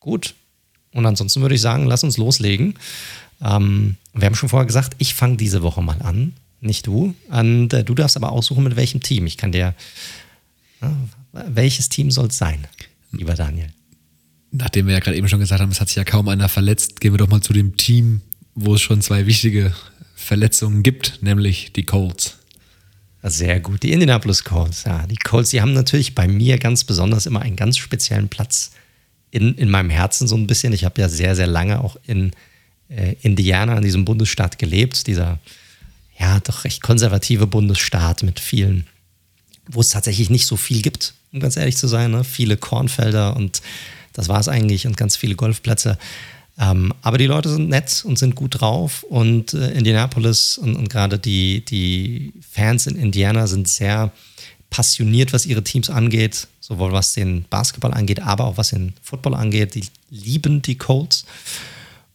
A: gut. Und ansonsten würde ich sagen, lass uns loslegen. Ähm, wir haben schon vorher gesagt, ich fange diese Woche mal an, nicht du. Und äh, du darfst aber aussuchen, mit welchem Team. Ich kann dir. Welches Team soll es sein, lieber Daniel?
B: Nachdem wir ja gerade eben schon gesagt haben, es hat sich ja kaum einer verletzt, gehen wir doch mal zu dem Team, wo es schon zwei wichtige Verletzungen gibt, nämlich die Colts.
A: Sehr gut. Die Indianapolis Colts. Ja, die Colts, die haben natürlich bei mir ganz besonders immer einen ganz speziellen Platz in, in meinem Herzen so ein bisschen. Ich habe ja sehr, sehr lange auch in äh, Indiana, in diesem Bundesstaat gelebt. Dieser, ja, doch recht konservative Bundesstaat mit vielen, wo es tatsächlich nicht so viel gibt, um ganz ehrlich zu sein. Ne? Viele Kornfelder und das war es eigentlich und ganz viele Golfplätze. Ähm, aber die Leute sind nett und sind gut drauf und äh, Indianapolis und, und gerade die, die Fans in Indiana sind sehr passioniert, was ihre Teams angeht, sowohl was den Basketball angeht, aber auch was den Football angeht. Die lieben die Colts.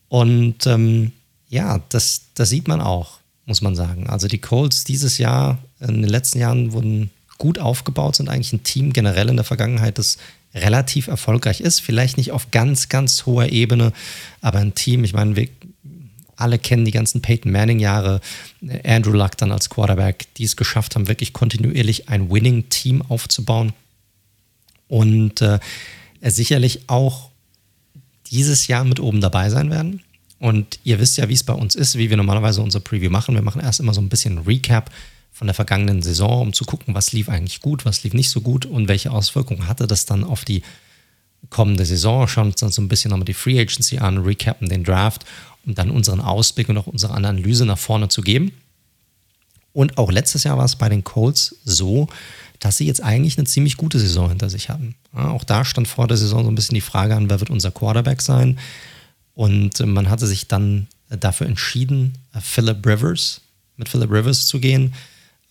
A: Und ähm, ja, das, das sieht man auch, muss man sagen. Also die Colts dieses Jahr, in den letzten Jahren wurden gut aufgebaut, sind eigentlich ein Team generell in der Vergangenheit, das relativ erfolgreich ist. Vielleicht nicht auf ganz, ganz hoher Ebene, aber ein Team, ich meine, wir alle kennen die ganzen Peyton Manning-Jahre, Andrew Luck dann als Quarterback, die es geschafft haben, wirklich kontinuierlich ein Winning-Team aufzubauen. Und äh, sicherlich auch dieses Jahr mit oben dabei sein werden. Und ihr wisst ja, wie es bei uns ist, wie wir normalerweise unser Preview machen. Wir machen erst immer so ein bisschen Recap von der vergangenen Saison, um zu gucken, was lief eigentlich gut, was lief nicht so gut und welche Auswirkungen hatte das dann auf die kommende Saison. Schauen uns dann so ein bisschen nochmal die Free Agency an, recappen den Draft, um dann unseren Ausblick und auch unsere Analyse nach vorne zu geben. Und auch letztes Jahr war es bei den Colts so, dass sie jetzt eigentlich eine ziemlich gute Saison hinter sich hatten. Ja, auch da stand vor der Saison so ein bisschen die Frage an, wer wird unser Quarterback sein. Und man hatte sich dann dafür entschieden, Philip Rivers, mit Philip Rivers zu gehen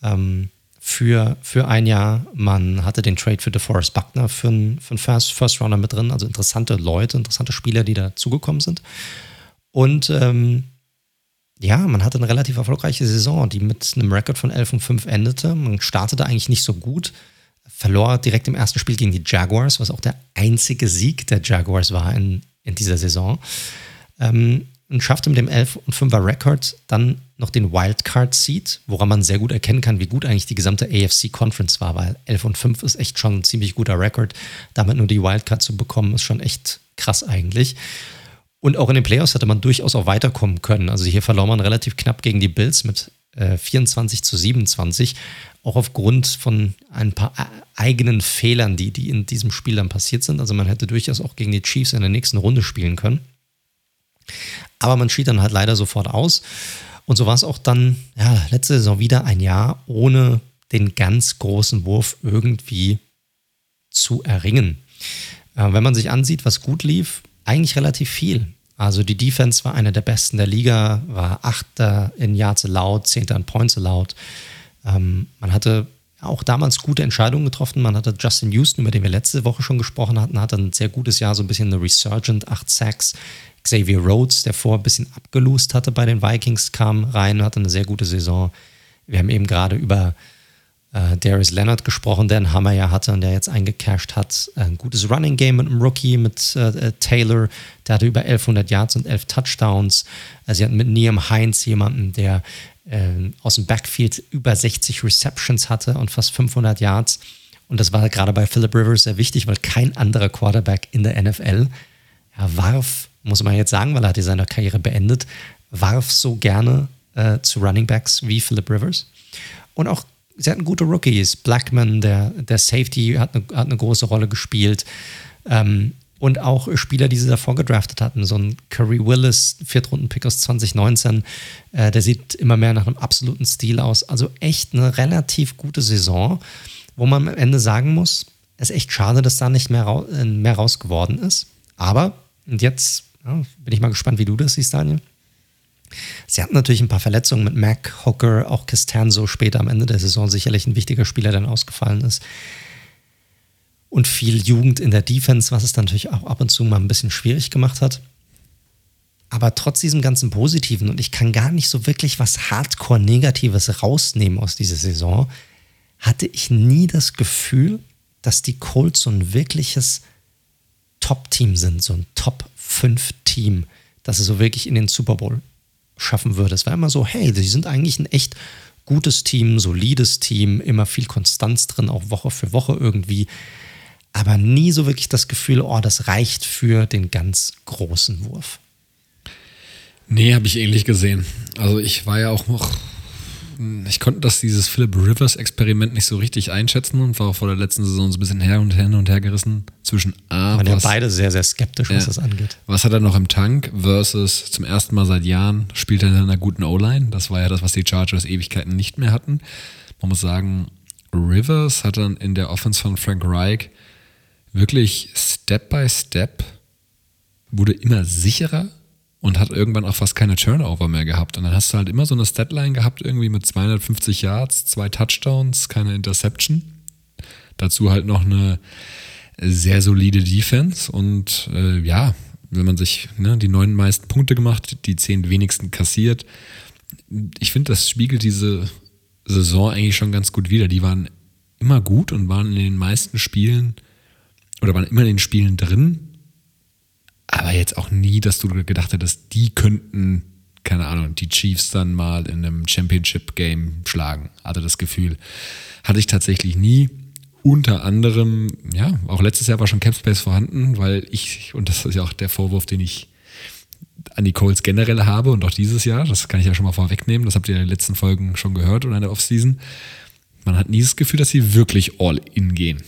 A: ähm, für, für ein Jahr. Man hatte den Trade für DeForest Buckner für einen, für einen First, First Runner mit drin, also interessante Leute, interessante Spieler, die dazugekommen sind. Und ähm, ja, man hatte eine relativ erfolgreiche Saison, die mit einem Rekord von 11 und 5 endete. Man startete eigentlich nicht so gut, verlor direkt im ersten Spiel gegen die Jaguars, was auch der einzige Sieg der Jaguars war in, in dieser Saison. Ähm, und schaffte mit dem 11 und 5er Rekord dann noch den Wildcard-Seed, woran man sehr gut erkennen kann, wie gut eigentlich die gesamte AFC Conference war, weil 11 und 5 ist echt schon ein ziemlich guter Rekord. Damit nur die Wildcard zu bekommen, ist schon echt krass eigentlich. Und auch in den Playoffs hätte man durchaus auch weiterkommen können. Also hier verlor man relativ knapp gegen die Bills mit äh, 24 zu 27, auch aufgrund von ein paar äh, eigenen Fehlern, die, die in diesem Spiel dann passiert sind. Also man hätte durchaus auch gegen die Chiefs in der nächsten Runde spielen können. Aber man schied dann halt leider sofort aus. Und so war es auch dann, ja, letzte Saison wieder ein Jahr ohne den ganz großen Wurf irgendwie zu erringen. Äh, wenn man sich ansieht, was gut lief, eigentlich relativ viel. Also die Defense war eine der besten der Liga, war Achter in Yards allowed, Zehnter in Points allowed. Ähm, man hatte auch damals gute Entscheidungen getroffen. Man hatte Justin Houston, über den wir letzte Woche schon gesprochen hatten, hatte ein sehr gutes Jahr, so ein bisschen eine Resurgent, acht Sacks. Xavier Rhodes, der vorher ein bisschen abgelost hatte bei den Vikings, kam rein, hatte eine sehr gute Saison. Wir haben eben gerade über äh, Darius Leonard gesprochen, der einen Hammer ja hatte und der jetzt eingecashed hat. Ein gutes Running Game mit einem Rookie, mit äh, äh Taylor, der hatte über 1100 Yards und 11 Touchdowns. Also sie hatten mit Liam Heinz jemanden, der äh, aus dem Backfield über 60 Receptions hatte und fast 500 Yards. Und das war gerade bei Philip Rivers sehr wichtig, weil kein anderer Quarterback in der NFL er warf, muss man jetzt sagen, weil er hat seine Karriere beendet, warf so gerne äh, zu Running Backs wie Philip Rivers. Und auch sie hatten gute Rookies. Blackman, der, der Safety, hat eine, hat eine große Rolle gespielt. Ähm, und auch Spieler, die sie davor gedraftet hatten. So ein Curry Willis, Viertrunden-Pick aus 2019, äh, der sieht immer mehr nach einem absoluten Stil aus. Also echt eine relativ gute Saison, wo man am Ende sagen muss, es ist echt schade, dass da nicht mehr, ra äh, mehr raus geworden ist. Aber, und jetzt ja, bin ich mal gespannt, wie du das siehst, Daniel. Sie hatten natürlich ein paar Verletzungen mit Mac, Hooker, auch Costanzo später am Ende der Saison sicherlich ein wichtiger Spieler, der dann ausgefallen ist. Und viel Jugend in der Defense, was es dann natürlich auch ab und zu mal ein bisschen schwierig gemacht hat. Aber trotz diesem ganzen Positiven, und ich kann gar nicht so wirklich was Hardcore-Negatives rausnehmen aus dieser Saison, hatte ich nie das Gefühl, dass die Colts so ein wirkliches Top-Team sind, so ein Top-5-Team, dass es so wirklich in den Super Bowl schaffen würde. Es war immer so, hey, sie sind eigentlich ein echt gutes Team, solides Team, immer viel Konstanz drin, auch Woche für Woche irgendwie. Aber nie so wirklich das Gefühl, oh, das reicht für den ganz großen Wurf.
B: Nee, habe ich ähnlich gesehen. Also ich war ja auch noch ich konnte das, dieses Philip Rivers-Experiment nicht so richtig einschätzen und war auch vor der letzten Saison so ein bisschen her und her und her gerissen zwischen
A: A. Waren ja beide sehr, sehr skeptisch, was ja, das angeht.
B: Was hat er noch im Tank versus zum ersten Mal seit Jahren spielt er in einer guten O-Line? Das war ja das, was die Chargers Ewigkeiten nicht mehr hatten. Man muss sagen, Rivers hat dann in der Offense von Frank Reich wirklich Step by Step wurde immer sicherer und hat irgendwann auch fast keine Turnover mehr gehabt. Und dann hast du halt immer so eine Statline gehabt, irgendwie mit 250 Yards, zwei Touchdowns, keine Interception. Dazu halt noch eine sehr solide Defense und äh, ja, wenn man sich ne, die neun meisten Punkte gemacht, die zehn wenigsten kassiert. Ich finde, das spiegelt diese Saison eigentlich schon ganz gut wider. Die waren immer gut und waren in den meisten Spielen oder waren immer in den Spielen drin aber jetzt auch nie, dass du gedacht hättest, die könnten, keine Ahnung, die Chiefs dann mal in einem Championship-Game schlagen. Hatte das Gefühl. Hatte ich tatsächlich nie. Unter anderem, ja, auch letztes Jahr war schon Capspace vorhanden, weil ich, und das ist ja auch der Vorwurf, den ich an die Colts generell habe und auch dieses Jahr, das kann ich ja schon mal vorwegnehmen, das habt ihr in den letzten Folgen schon gehört oder in der Offseason. Man hat nie das Gefühl, dass sie wirklich all in gehen.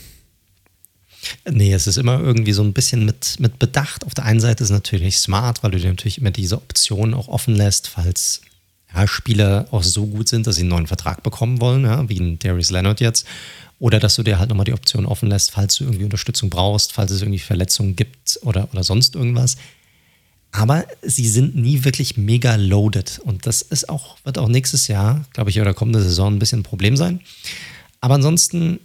A: Nee, es ist immer irgendwie so ein bisschen mit, mit Bedacht. Auf der einen Seite ist es natürlich smart, weil du dir natürlich immer diese Option auch offen lässt, falls ja, Spieler auch so gut sind, dass sie einen neuen Vertrag bekommen wollen, ja, wie ein Darius Leonard jetzt. Oder dass du dir halt nochmal die Option offen lässt, falls du irgendwie Unterstützung brauchst, falls es irgendwie Verletzungen gibt oder, oder sonst irgendwas. Aber sie sind nie wirklich mega loaded. Und das ist auch, wird auch nächstes Jahr, glaube ich, oder kommende Saison ein bisschen ein Problem sein. Aber ansonsten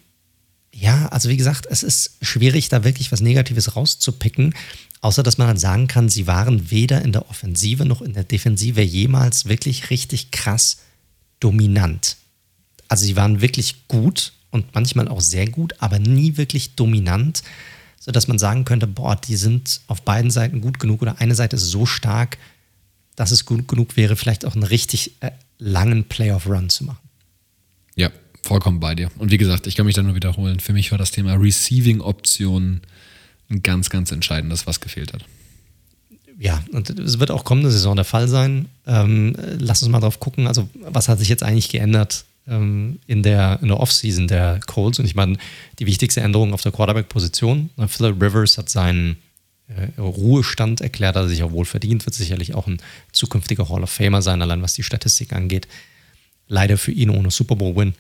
A: ja, also wie gesagt, es ist schwierig, da wirklich was Negatives rauszupicken, außer dass man dann sagen kann, sie waren weder in der Offensive noch in der Defensive jemals wirklich richtig krass dominant. Also sie waren wirklich gut und manchmal auch sehr gut, aber nie wirklich dominant, sodass man sagen könnte, boah, die sind auf beiden Seiten gut genug oder eine Seite ist so stark, dass es gut genug wäre, vielleicht auch einen richtig äh, langen Playoff-Run zu machen.
B: Vollkommen bei dir. Und wie gesagt, ich kann mich da nur wiederholen. Für mich war das Thema Receiving-Optionen ein ganz, ganz entscheidendes, was gefehlt hat.
A: Ja, und es wird auch kommende Saison der Fall sein. Ähm, lass uns mal drauf gucken. Also, was hat sich jetzt eigentlich geändert ähm, in der, in der Offseason der Colts? Und ich meine, die wichtigste Änderung auf der Quarterback-Position. Philip Rivers hat seinen äh, Ruhestand erklärt, hat er sich auch wohl verdient, wird sicherlich auch ein zukünftiger Hall of Famer sein, allein was die Statistik angeht. Leider für ihn ohne Super Bowl-Win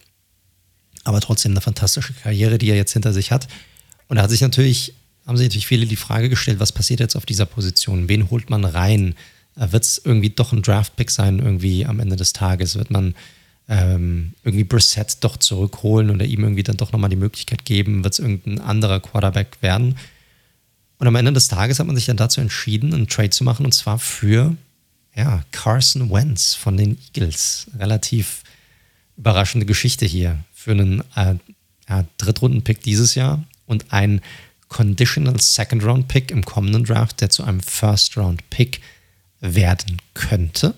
A: aber trotzdem eine fantastische Karriere, die er jetzt hinter sich hat. Und da hat sich natürlich, haben sich natürlich viele die Frage gestellt, was passiert jetzt auf dieser Position? Wen holt man rein? Äh, Wird es irgendwie doch ein Draft-Pick sein, irgendwie am Ende des Tages? Wird man ähm, irgendwie Brissett doch zurückholen oder ihm irgendwie dann doch nochmal die Möglichkeit geben? Wird es irgendein anderer Quarterback werden? Und am Ende des Tages hat man sich dann dazu entschieden, einen Trade zu machen und zwar für ja, Carson Wentz von den Eagles. Relativ überraschende Geschichte hier für einen äh, ja, Drittrunden-Pick dieses Jahr und ein Conditional Second-Round-Pick im kommenden Draft, der zu einem First-Round-Pick werden könnte.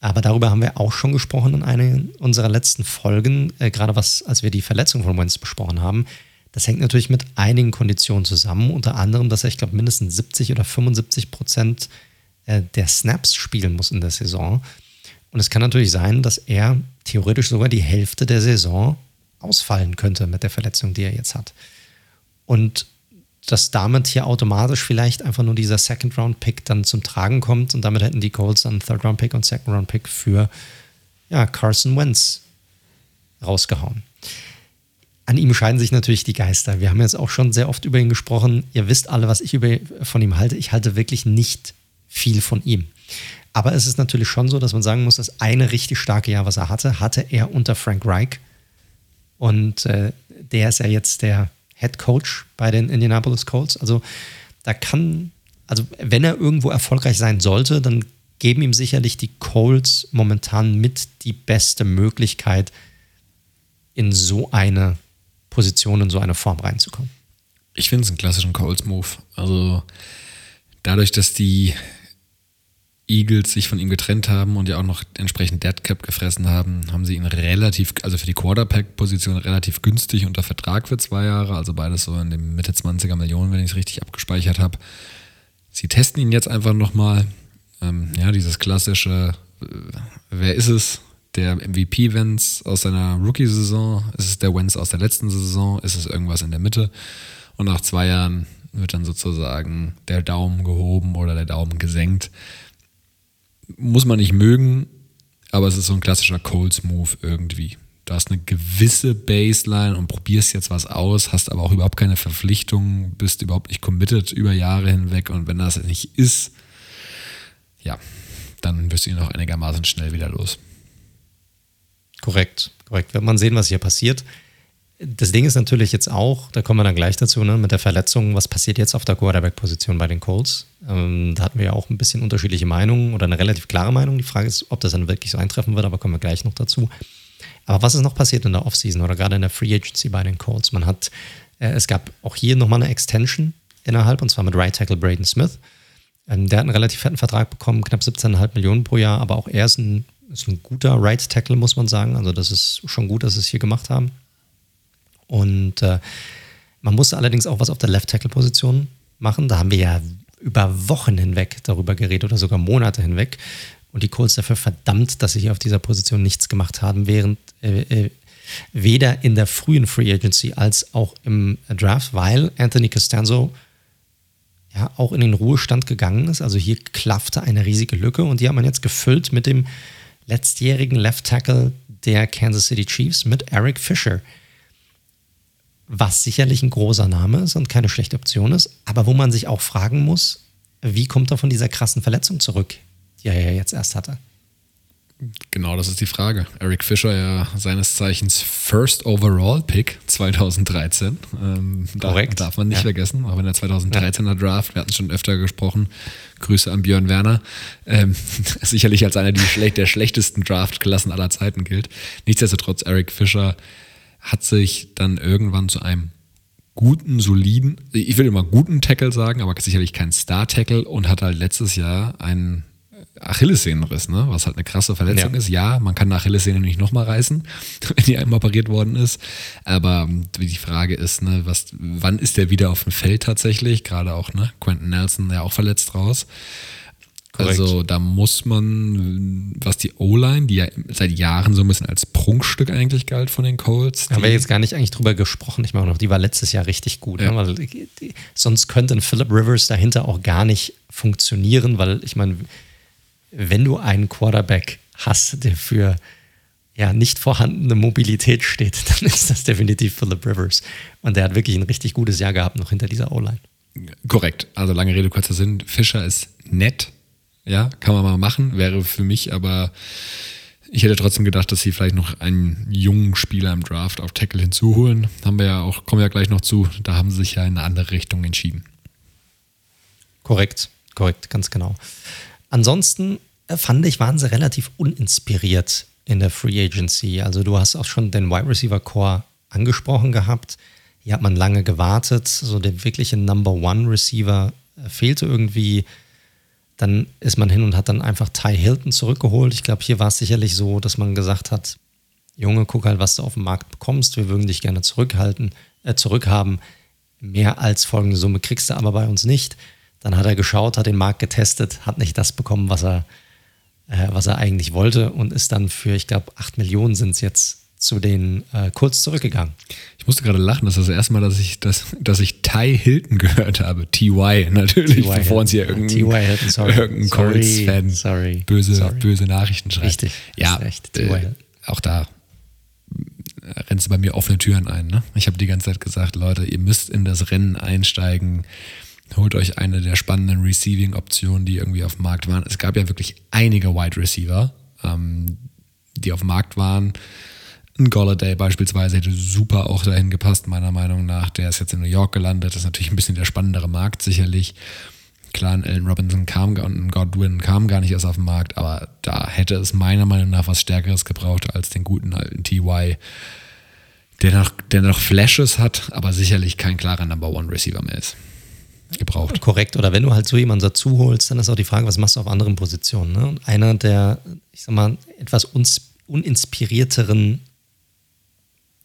A: Aber darüber haben wir auch schon gesprochen in einer unserer letzten Folgen, äh, gerade was, als wir die Verletzung von Wentz besprochen haben. Das hängt natürlich mit einigen Konditionen zusammen, unter anderem, dass er, ich glaube, mindestens 70 oder 75 Prozent äh, der Snaps spielen muss in der Saison. Und es kann natürlich sein, dass er theoretisch sogar die Hälfte der Saison ausfallen könnte mit der Verletzung, die er jetzt hat. Und dass damit hier automatisch vielleicht einfach nur dieser Second-Round-Pick dann zum Tragen kommt und damit hätten die Colts dann Third-Round-Pick und Second-Round-Pick für ja, Carson Wentz rausgehauen. An ihm scheiden sich natürlich die Geister. Wir haben jetzt auch schon sehr oft über ihn gesprochen. Ihr wisst alle, was ich über, von ihm halte. Ich halte wirklich nicht viel von ihm. Aber es ist natürlich schon so, dass man sagen muss, das eine richtig starke Jahr, was er hatte, hatte er unter Frank Reich. Und äh, der ist ja jetzt der Head Coach bei den Indianapolis Colts. Also da kann, also wenn er irgendwo erfolgreich sein sollte, dann geben ihm sicherlich die Colts momentan mit die beste Möglichkeit, in so eine Position, in so eine Form reinzukommen.
B: Ich finde es einen klassischen Colts-Move. Also dadurch, dass die Eagles sich von ihm getrennt haben und ja auch noch entsprechend Deadcap gefressen haben, haben sie ihn relativ, also für die Quarterback-Position relativ günstig unter Vertrag für zwei Jahre, also beides so in dem Mitte 20er Millionen, wenn ich es richtig abgespeichert habe. Sie testen ihn jetzt einfach nochmal. Ähm, ja, dieses klassische, äh, wer ist es? der MVP Wentz aus seiner Rookie-Saison? Ist es der Wentz aus der letzten Saison? Ist es irgendwas in der Mitte? Und nach zwei Jahren wird dann sozusagen der Daumen gehoben oder der Daumen gesenkt. Muss man nicht mögen, aber es ist so ein klassischer Colts-Move irgendwie. Du hast eine gewisse Baseline und probierst jetzt was aus, hast aber auch überhaupt keine Verpflichtungen, bist überhaupt nicht committed über Jahre hinweg und wenn das nicht ist, ja, dann wirst du ihn auch einigermaßen schnell wieder los.
A: Korrekt, korrekt. Wird man sehen, was hier passiert. Das Ding ist natürlich jetzt auch, da kommen wir dann gleich dazu, ne, mit der Verletzung, was passiert jetzt auf der Quarterback-Position bei den Colts? Ähm, da hatten wir ja auch ein bisschen unterschiedliche Meinungen oder eine relativ klare Meinung. Die Frage ist, ob das dann wirklich so eintreffen wird, aber kommen wir gleich noch dazu. Aber was ist noch passiert in der Offseason oder gerade in der Free Agency bei den Colts? Man hat, äh, es gab auch hier nochmal eine Extension innerhalb, und zwar mit Right Tackle Braden Smith. Ähm, der hat einen relativ fetten Vertrag bekommen, knapp 17,5 Millionen pro Jahr, aber auch er ist ein, ist ein guter Right Tackle, muss man sagen. Also das ist schon gut, dass sie es hier gemacht haben. Und äh, man musste allerdings auch was auf der Left Tackle Position machen. Da haben wir ja über Wochen hinweg darüber geredet oder sogar Monate hinweg. Und die Colts dafür verdammt, dass sie hier auf dieser Position nichts gemacht haben, während äh, äh, weder in der frühen Free Agency als auch im Draft, weil Anthony Costanzo ja auch in den Ruhestand gegangen ist. Also hier klaffte eine riesige Lücke und die hat man jetzt gefüllt mit dem letztjährigen Left Tackle der Kansas City Chiefs mit Eric Fisher was sicherlich ein großer Name ist und keine schlechte Option ist, aber wo man sich auch fragen muss, wie kommt er von dieser krassen Verletzung zurück, die er ja jetzt erst hatte?
B: Genau, das ist die Frage. Eric Fischer, ja seines Zeichens First Overall Pick 2013. Ähm, Korrekt. Darf man nicht ja. vergessen, auch in der 2013er ja. Draft, wir hatten schon öfter gesprochen. Grüße an Björn Werner. Ähm, *laughs* sicherlich als einer der schlechtesten Draftklassen aller Zeiten gilt. Nichtsdestotrotz, Eric Fischer hat sich dann irgendwann zu einem guten, soliden, ich will immer guten Tackle sagen, aber sicherlich kein Star-Tackle und hat halt letztes Jahr einen Achillessehnenriss, ne? was halt eine krasse Verletzung ja. ist. Ja, man kann eine Achillessehne nicht nochmal reißen, *laughs* wenn die einmal operiert worden ist. Aber die Frage ist, ne, was, wann ist der wieder auf dem Feld tatsächlich? Gerade auch, ne? Quentin Nelson ja auch verletzt raus. Korrekt. Also da muss man, was die O-Line, die ja seit Jahren so ein bisschen als Prunkstück eigentlich galt von den Colts.
A: Haben wir jetzt gar nicht eigentlich drüber gesprochen. Ich meine noch, die war letztes Jahr richtig gut. Ja. Ne? Weil die, die, sonst könnte ein Philip Rivers dahinter auch gar nicht funktionieren, weil ich meine, wenn du einen Quarterback hast, der für ja, nicht vorhandene Mobilität steht, *laughs* dann ist das definitiv Philip Rivers. Und der hat wirklich ein richtig gutes Jahr gehabt noch hinter dieser O-Line.
B: Korrekt. Also lange Rede, kurzer Sinn. Fischer ist nett, ja, kann man mal machen, wäre für mich aber, ich hätte trotzdem gedacht, dass sie vielleicht noch einen jungen Spieler im Draft auf Tackle hinzuholen. Haben wir ja auch, kommen wir ja gleich noch zu, da haben sie sich ja in eine andere Richtung entschieden.
A: Korrekt, korrekt, ganz genau. Ansonsten äh, fand ich, waren sie relativ uninspiriert in der Free Agency. Also du hast auch schon den Wide Receiver Core angesprochen gehabt. Hier hat man lange gewartet. So der wirkliche Number One Receiver äh, fehlte irgendwie. Dann ist man hin und hat dann einfach Ty Hilton zurückgeholt. Ich glaube, hier war es sicherlich so, dass man gesagt hat, Junge, guck halt, was du auf dem Markt bekommst. Wir würden dich gerne zurückhalten, äh, zurückhaben. Mehr als folgende Summe kriegst du aber bei uns nicht. Dann hat er geschaut, hat den Markt getestet, hat nicht das bekommen, was er, äh, was er eigentlich wollte und ist dann für, ich glaube, 8 Millionen sind es jetzt zu den äh, kurz zurückgegangen.
B: Ich musste gerade lachen, das ist das erste Mal, dass ich, dass, dass ich Ty Hilton gehört habe. TY natürlich, bevor uns hier irgendein, irgendein Colts-Fan böse, sorry. böse Nachrichten schreibt.
A: Richtig,
B: ja, recht, äh, auch da rennst du bei mir offene Türen ein. Ne? Ich habe die ganze Zeit gesagt, Leute, ihr müsst in das Rennen einsteigen. Holt euch eine der spannenden Receiving-Optionen, die irgendwie auf dem Markt waren. Es gab ja wirklich einige Wide Receiver, ähm, die auf dem Markt waren ein Golladay beispielsweise hätte super auch dahin gepasst, meiner Meinung nach. Der ist jetzt in New York gelandet. Das ist natürlich ein bisschen der spannendere Markt, sicherlich. Klar, ein Allen Robinson kam und ein Godwin kam gar nicht erst auf den Markt, aber da hätte es meiner Meinung nach was Stärkeres gebraucht als den guten alten TY, der noch, der noch Flashes hat, aber sicherlich kein klarer Number One Receiver mehr ist. Gebraucht.
A: Korrekt. Oder wenn du halt so jemanden dazu holst, dann ist auch die Frage, was machst du auf anderen Positionen? Ne? Und einer der, ich sag mal, etwas uninspirierteren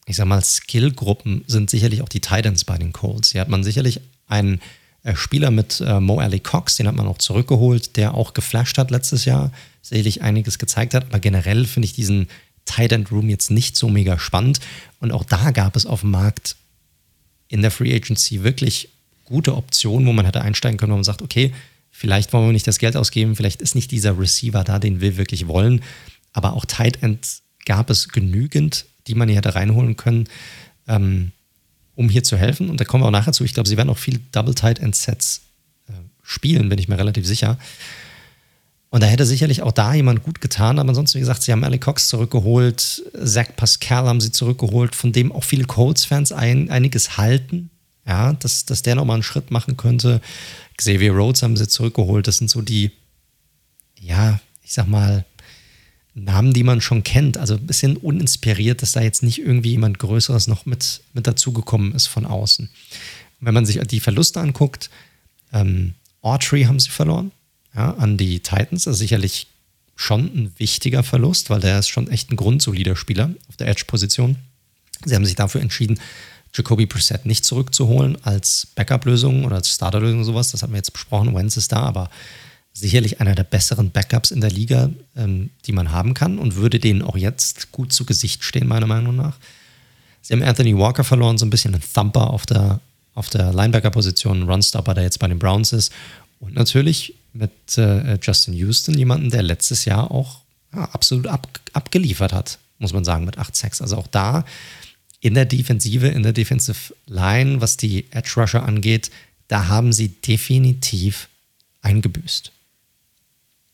A: ich sag mal, Skillgruppen sind sicherlich auch die Titans bei den Colts. Hier hat man sicherlich einen äh, Spieler mit äh, Mo Alley Cox, den hat man auch zurückgeholt, der auch geflasht hat letztes Jahr, sicherlich einiges gezeigt hat. Aber generell finde ich diesen Tight End Room jetzt nicht so mega spannend. Und auch da gab es auf dem Markt in der Free Agency wirklich gute Optionen, wo man hätte einsteigen können, wo man sagt, okay, vielleicht wollen wir nicht das Geld ausgeben, vielleicht ist nicht dieser Receiver da, den wir wirklich wollen. Aber auch Tight Ends gab es genügend, die man hier hätte reinholen können. Ähm, um hier zu helfen. Und da kommen wir auch nachher zu. Ich glaube, sie werden auch viel Double Tight End Sets äh, spielen, bin ich mir relativ sicher. Und da hätte sicherlich auch da jemand gut getan. Aber ansonsten, wie gesagt, sie haben Alec Cox zurückgeholt, Zach Pascal haben sie zurückgeholt, von dem auch viele Colts-Fans ein, einiges halten. Ja, dass, dass der nochmal einen Schritt machen könnte. Xavier Rhodes haben sie zurückgeholt. Das sind so die, ja, ich sag mal, Namen, die man schon kennt. Also ein bisschen uninspiriert, dass da jetzt nicht irgendwie jemand Größeres noch mit, mit dazugekommen ist von außen. Wenn man sich die Verluste anguckt, ähm, Autry haben sie verloren ja, an die Titans. Das ist sicherlich schon ein wichtiger Verlust, weil der ist schon echt ein grundsolider Spieler auf der Edge-Position. Sie haben sich dafür entschieden, Jacoby Brissett nicht zurückzuholen als Backup-Lösung oder als Starter-Lösung sowas. Das haben wir jetzt besprochen. Wentz ist da, aber sicherlich einer der besseren Backups in der Liga, ähm, die man haben kann und würde denen auch jetzt gut zu Gesicht stehen, meiner Meinung nach. Sie haben Anthony Walker verloren, so ein bisschen ein Thumper auf der, auf der Linebacker-Position, Runstopper, der jetzt bei den Browns ist. Und natürlich mit äh, Justin Houston, jemanden, der letztes Jahr auch ja, absolut ab, abgeliefert hat, muss man sagen, mit 8 Sacks. Also auch da in der Defensive, in der Defensive Line, was die Edge Rusher angeht, da haben sie definitiv eingebüßt.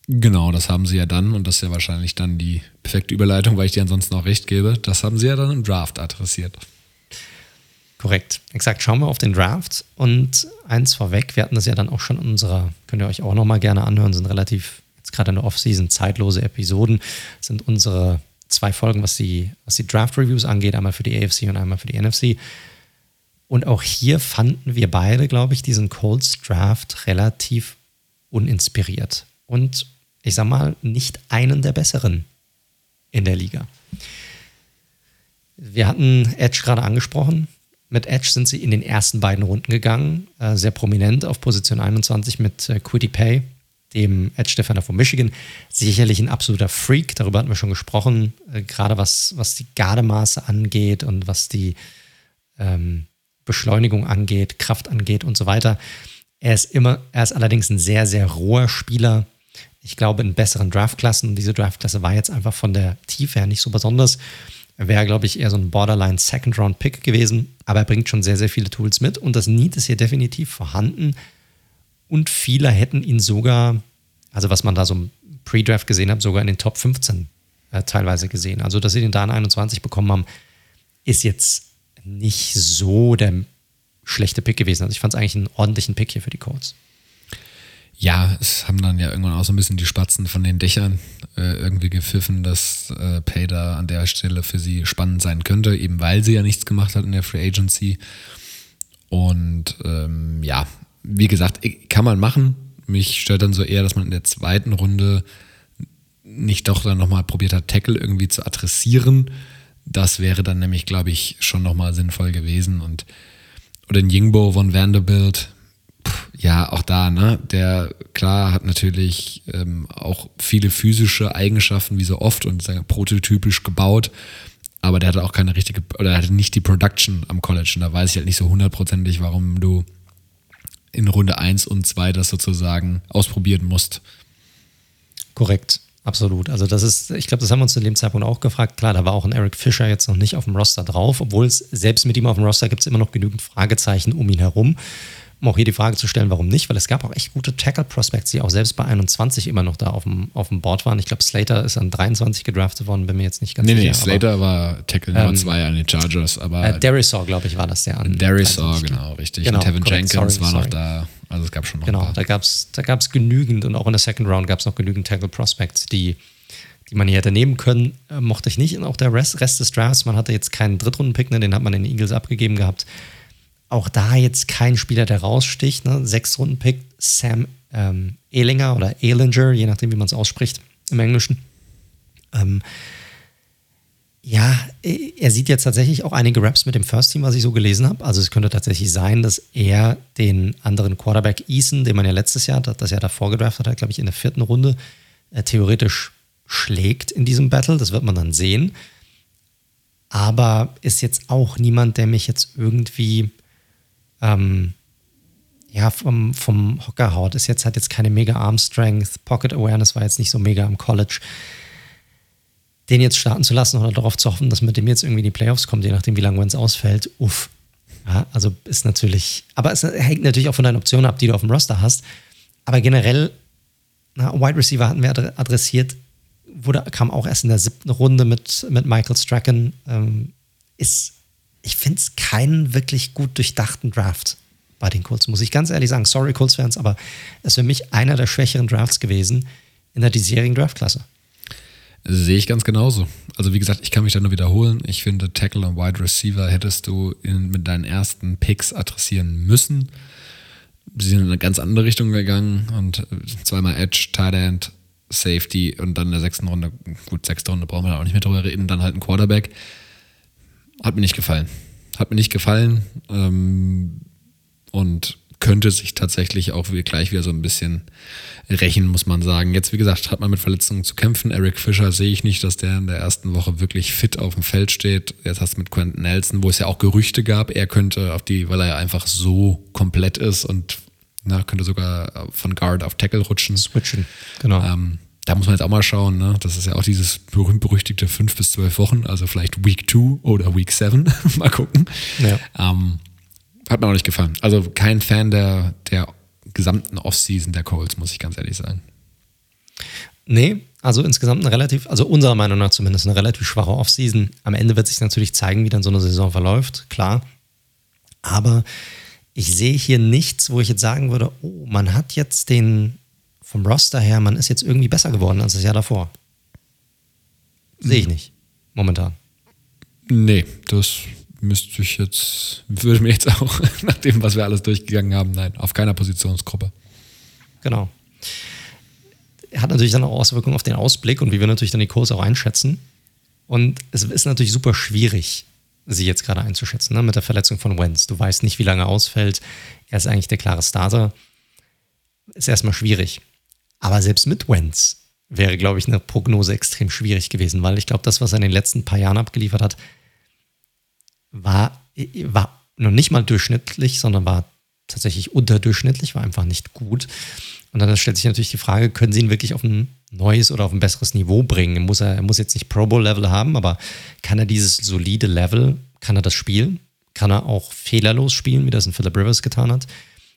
B: Genau, das haben sie ja dann, und das ist ja wahrscheinlich dann die perfekte Überleitung, weil ich dir ansonsten auch recht gebe, das haben sie ja dann im Draft adressiert.
A: Korrekt, exakt. Schauen wir auf den Draft und eins vorweg, wir hatten das ja dann auch schon in unserer, könnt ihr euch auch nochmal gerne anhören, sind relativ, jetzt gerade in der Offseason, zeitlose Episoden, sind unsere zwei Folgen, was die, was die Draft-Reviews angeht, einmal für die AFC und einmal für die NFC. Und auch hier fanden wir beide, glaube ich, diesen Colts Draft relativ uninspiriert. Und ich sag mal, nicht einen der besseren in der Liga. Wir hatten Edge gerade angesprochen. Mit Edge sind sie in den ersten beiden Runden gegangen, äh, sehr prominent auf Position 21 mit äh, Quiddy Pay, dem Edge Defender von Michigan. Sicherlich ein absoluter Freak, darüber hatten wir schon gesprochen, äh, gerade was, was die Gardemaße angeht und was die ähm, Beschleunigung angeht, Kraft angeht und so weiter. Er ist immer, er ist allerdings ein sehr, sehr roher Spieler, ich glaube, in besseren Draftklassen. Und diese Draftklasse war jetzt einfach von der Tiefe her nicht so besonders. Er wäre, glaube ich, eher so ein Borderline Second-Round-Pick gewesen. Aber er bringt schon sehr, sehr viele Tools mit. Und das Need ist hier definitiv vorhanden. Und viele hätten ihn sogar, also was man da so im Pre-Draft gesehen hat, sogar in den Top 15 äh, teilweise gesehen. Also, dass sie den da in 21 bekommen haben, ist jetzt nicht so der schlechte Pick gewesen. Also, ich fand es eigentlich einen ordentlichen Pick hier für die Colts.
B: Ja, es haben dann ja irgendwann auch so ein bisschen die Spatzen von den Dächern äh, irgendwie gepfiffen, dass äh, Pay da an der Stelle für sie spannend sein könnte, eben weil sie ja nichts gemacht hat in der Free Agency. Und ähm, ja, wie gesagt, kann man machen. Mich stört dann so eher, dass man in der zweiten Runde nicht doch dann nochmal probiert hat, Tackle irgendwie zu adressieren. Das wäre dann nämlich, glaube ich, schon nochmal sinnvoll gewesen. Und oder in Yingbo von Vanderbilt, ja, auch da, ne? Der, klar, hat natürlich ähm, auch viele physische Eigenschaften, wie so oft, und sagen, prototypisch gebaut. Aber der hatte auch keine richtige, oder er hatte nicht die Production am College. Und da weiß ich halt nicht so hundertprozentig, warum du in Runde 1 und 2 das sozusagen ausprobieren musst.
A: Korrekt, absolut. Also das ist, ich glaube, das haben wir uns zu dem Zeitpunkt auch gefragt. Klar, da war auch ein Eric Fischer jetzt noch nicht auf dem Roster drauf, obwohl es selbst mit ihm auf dem Roster gibt es immer noch genügend Fragezeichen um ihn herum um auch hier die Frage zu stellen, warum nicht, weil es gab auch echt gute Tackle-Prospects, die auch selbst bei 21 immer noch da auf dem, auf dem Board waren. Ich glaube, Slater ist an 23 gedraftet worden, bin mir jetzt nicht ganz
B: nee, sicher. Nee, Slater aber, war Tackle Nummer 2 ähm, an den Chargers, aber.
A: Äh, Darisaw, glaube ich, war das der
B: an. Darisaw, genau, richtig. Genau, Und Tevin Jenkins sorry, war sorry. noch da. Also es gab schon noch
A: Genau, da gab es da gab's genügend und auch in der Second Round gab es noch genügend Tackle-Prospects, die die man hier hätte nehmen können, äh, mochte ich nicht. Und auch der Rest, Rest des Drafts, man hatte jetzt keinen Drittrunden-Pick, ne, den hat man den Eagles abgegeben gehabt auch da jetzt kein Spieler, der raussticht. Ne? Sechs Runden Pick Sam ähm, Ehlinger oder Ehlinger, je nachdem, wie man es ausspricht im Englischen. Ähm, Ja, er sieht jetzt tatsächlich auch einige Raps mit dem First Team, was ich so gelesen habe. Also es könnte tatsächlich sein, dass er den anderen Quarterback Eason, den man ja letztes Jahr, das Jahr davor gedraftet hat, glaube ich, in der vierten Runde, äh, theoretisch schlägt in diesem Battle. Das wird man dann sehen. Aber ist jetzt auch niemand, der mich jetzt irgendwie ähm, ja, vom, vom Hocker. Ist jetzt, hat jetzt keine mega Arm Strength, Pocket Awareness war jetzt nicht so mega im College den jetzt starten zu lassen oder darauf zu hoffen, dass mit dem jetzt irgendwie in die Playoffs kommt, je nachdem, wie lange Wentz ausfällt, uff. Ja, also ist natürlich, aber es hängt natürlich auch von deinen Optionen ab, die du auf dem Roster hast. Aber generell, na, Wide Receiver hatten wir adressiert, wurde, kam auch erst in der siebten Runde mit, mit Michael Strachan. Ähm, ist, ich finde es keinen wirklich gut durchdachten Draft bei den Colts, muss ich ganz ehrlich sagen. Sorry, Colts-Fans, aber es ist für mich einer der schwächeren Drafts gewesen in der diesjährigen Draftklasse.
B: Sehe ich ganz genauso. Also wie gesagt, ich kann mich da nur wiederholen. Ich finde, Tackle und Wide Receiver hättest du in, mit deinen ersten Picks adressieren müssen. Sie sind in eine ganz andere Richtung gegangen und äh, zweimal Edge, Tight End, Safety und dann in der sechsten Runde, gut, sechste Runde brauchen wir da auch nicht mehr drüber reden, dann halt ein Quarterback. Hat mir nicht gefallen. Hat mir nicht gefallen ähm, und könnte sich tatsächlich auch gleich wieder so ein bisschen rächen, muss man sagen. Jetzt, wie gesagt, hat man mit Verletzungen zu kämpfen. Eric Fischer sehe ich nicht, dass der in der ersten Woche wirklich fit auf dem Feld steht. Jetzt hast du mit Quentin Nelson, wo es ja auch Gerüchte gab, er könnte auf die, weil er ja einfach so komplett ist und na, könnte sogar von Guard auf Tackle rutschen.
A: Switchen, genau.
B: Ähm, da muss man jetzt auch mal schauen, ne? Das ist ja auch dieses berühmt-berüchtigte fünf bis zwölf Wochen, also vielleicht Week 2 oder Week 7. *laughs* mal gucken. Ja. Ähm, hat mir auch nicht gefallen. Also kein Fan der, der gesamten Offseason der Colts, muss ich ganz ehrlich sagen.
A: Nee, also insgesamt eine relativ, also unserer Meinung nach zumindest eine relativ schwache Offseason. Am Ende wird sich natürlich zeigen, wie dann so eine Saison verläuft, klar. Aber ich sehe hier nichts, wo ich jetzt sagen würde, oh, man hat jetzt den vom Roster her, man ist jetzt irgendwie besser geworden als das Jahr davor. Sehe ich hm. nicht, momentan.
B: Nee, das müsste ich jetzt, würde mir jetzt auch, *laughs* nach dem, was wir alles durchgegangen haben, nein, auf keiner Positionsgruppe.
A: Genau. Hat natürlich dann auch Auswirkungen auf den Ausblick und wie wir natürlich dann die Kurse auch einschätzen. Und es ist natürlich super schwierig, sie jetzt gerade einzuschätzen, ne? mit der Verletzung von Wenz. Du weißt nicht, wie lange er ausfällt. Er ist eigentlich der klare Starter. Ist erstmal schwierig. Aber selbst mit Wenz wäre, glaube ich, eine Prognose extrem schwierig gewesen, weil ich glaube, das, was er in den letzten paar Jahren abgeliefert hat, war, war noch nicht mal durchschnittlich, sondern war tatsächlich unterdurchschnittlich, war einfach nicht gut. Und dann stellt sich natürlich die Frage, können sie ihn wirklich auf ein neues oder auf ein besseres Niveau bringen? Muss er, er muss jetzt nicht Pro Bowl Level haben, aber kann er dieses solide Level, kann er das spielen? Kann er auch fehlerlos spielen, wie das in Philip Rivers getan hat?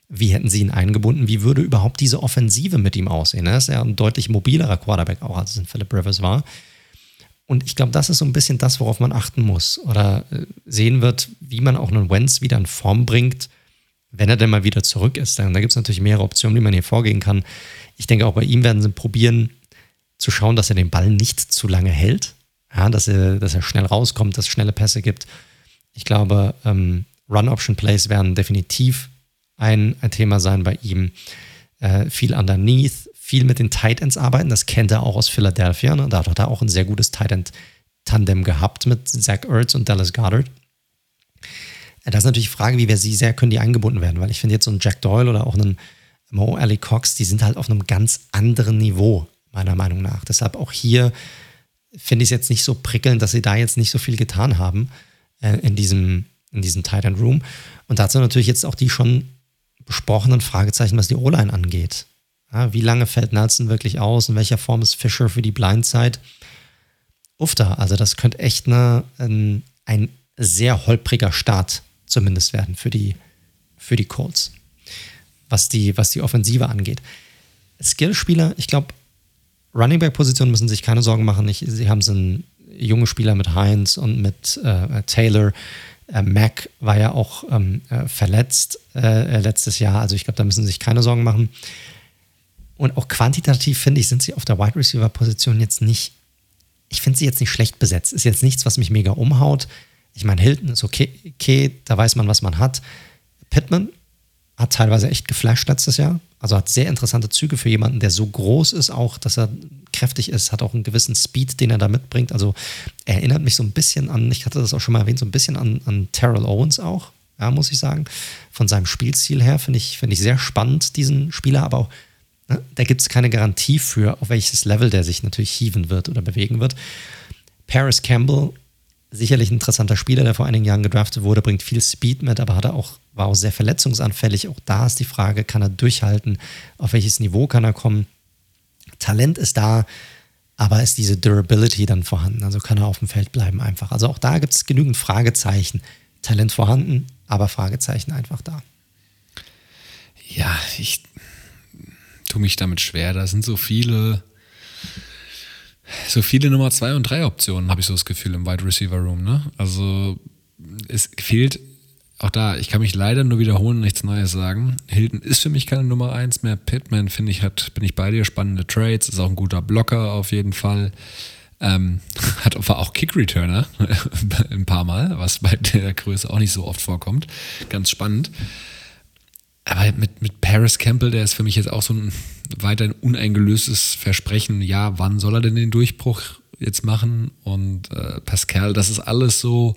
A: Wie hätten sie ihn eingebunden? Wie würde überhaupt diese Offensive mit ihm aussehen? Er ist ja ein deutlich mobilerer Quarterback auch, als es in Philip Rivers war. Und ich glaube, das ist so ein bisschen das, worauf man achten muss oder äh, sehen wird, wie man auch einen Wenz wieder in Form bringt, wenn er denn mal wieder zurück ist. Dann, da gibt es natürlich mehrere Optionen, wie man hier vorgehen kann. Ich denke, auch bei ihm werden sie probieren zu schauen, dass er den Ball nicht zu lange hält, ja, dass, er, dass er schnell rauskommt, dass es schnelle Pässe gibt. Ich glaube, ähm, Run-Option-Plays werden definitiv ein, ein Thema sein bei ihm. Äh, viel underneath, viel mit den Tight Ends arbeiten. Das kennt er auch aus Philadelphia. Ne? Da hat er auch ein sehr gutes Tight End Tandem gehabt mit Zach Ertz und Dallas Goddard. Äh, das ist natürlich die Frage, wie wir sie sehr können die eingebunden werden, weil ich finde jetzt so ein Jack Doyle oder auch einen Mo Ali Cox, die sind halt auf einem ganz anderen Niveau, meiner Meinung nach. Deshalb auch hier finde ich es jetzt nicht so prickelnd, dass sie da jetzt nicht so viel getan haben äh, in diesem, in diesem Tight End Room. Und dazu natürlich jetzt auch die schon besprochenen Fragezeichen, was die O-Line angeht. Ja, wie lange fällt Nelson wirklich aus? In welcher Form ist Fischer für die Blindzeit? Ufta, also das könnte echt eine, ein, ein sehr holpriger Start zumindest werden für die, für die Colts, was die, was die Offensive angeht. Skillspieler, ich glaube, Running Back Position müssen sich keine Sorgen machen. Ich, sie haben so einen junge Spieler mit Heinz und mit äh, Taylor. Äh, Mac war ja auch ähm, äh, verletzt äh, letztes Jahr, also ich glaube, da müssen sie sich keine Sorgen machen. Und auch quantitativ, finde ich, sind sie auf der Wide Receiver-Position jetzt nicht, ich finde sie jetzt nicht schlecht besetzt. Ist jetzt nichts, was mich mega umhaut. Ich meine, Hilton ist okay, okay, da weiß man, was man hat. Pittman hat teilweise echt geflasht letztes Jahr. Also hat sehr interessante Züge für jemanden, der so groß ist, auch, dass er kräftig ist, hat auch einen gewissen Speed, den er da mitbringt. Also erinnert mich so ein bisschen an, ich hatte das auch schon mal erwähnt, so ein bisschen an, an Terrell Owens auch, ja, muss ich sagen. Von seinem Spielstil her finde ich, find ich sehr spannend, diesen Spieler, aber auch, ne, da gibt es keine Garantie für, auf welches Level der sich natürlich hieven wird oder bewegen wird. Paris Campbell, sicherlich ein interessanter Spieler, der vor einigen Jahren gedraftet wurde, bringt viel Speed mit, aber hatte auch, war auch sehr verletzungsanfällig. Auch da ist die Frage, kann er durchhalten? Auf welches Niveau kann er kommen? Talent ist da, aber ist diese Durability dann vorhanden? Also kann er auf dem Feld bleiben einfach. Also auch da gibt es genügend Fragezeichen. Talent vorhanden, aber Fragezeichen einfach da.
B: Ja, ich tue mich damit schwer. Da sind so viele, so viele Nummer 2 und 3 Optionen, habe ich so das Gefühl, im Wide Receiver Room. Ne? Also es fehlt auch da, ich kann mich leider nur wiederholen nichts Neues sagen. Hilton ist für mich keine Nummer 1 mehr. Pittman, finde ich, hat, bin ich bei dir, spannende Trades, ist auch ein guter Blocker auf jeden Fall. Ähm, *laughs* hat war auch Kick-Returner *laughs* ein paar Mal, was bei der Größe auch nicht so oft vorkommt. Ganz spannend. Aber mit, mit Paris Campbell, der ist für mich jetzt auch so ein weiterhin uneingelöstes Versprechen. Ja, wann soll er denn den Durchbruch jetzt machen? Und äh, Pascal, das ist alles so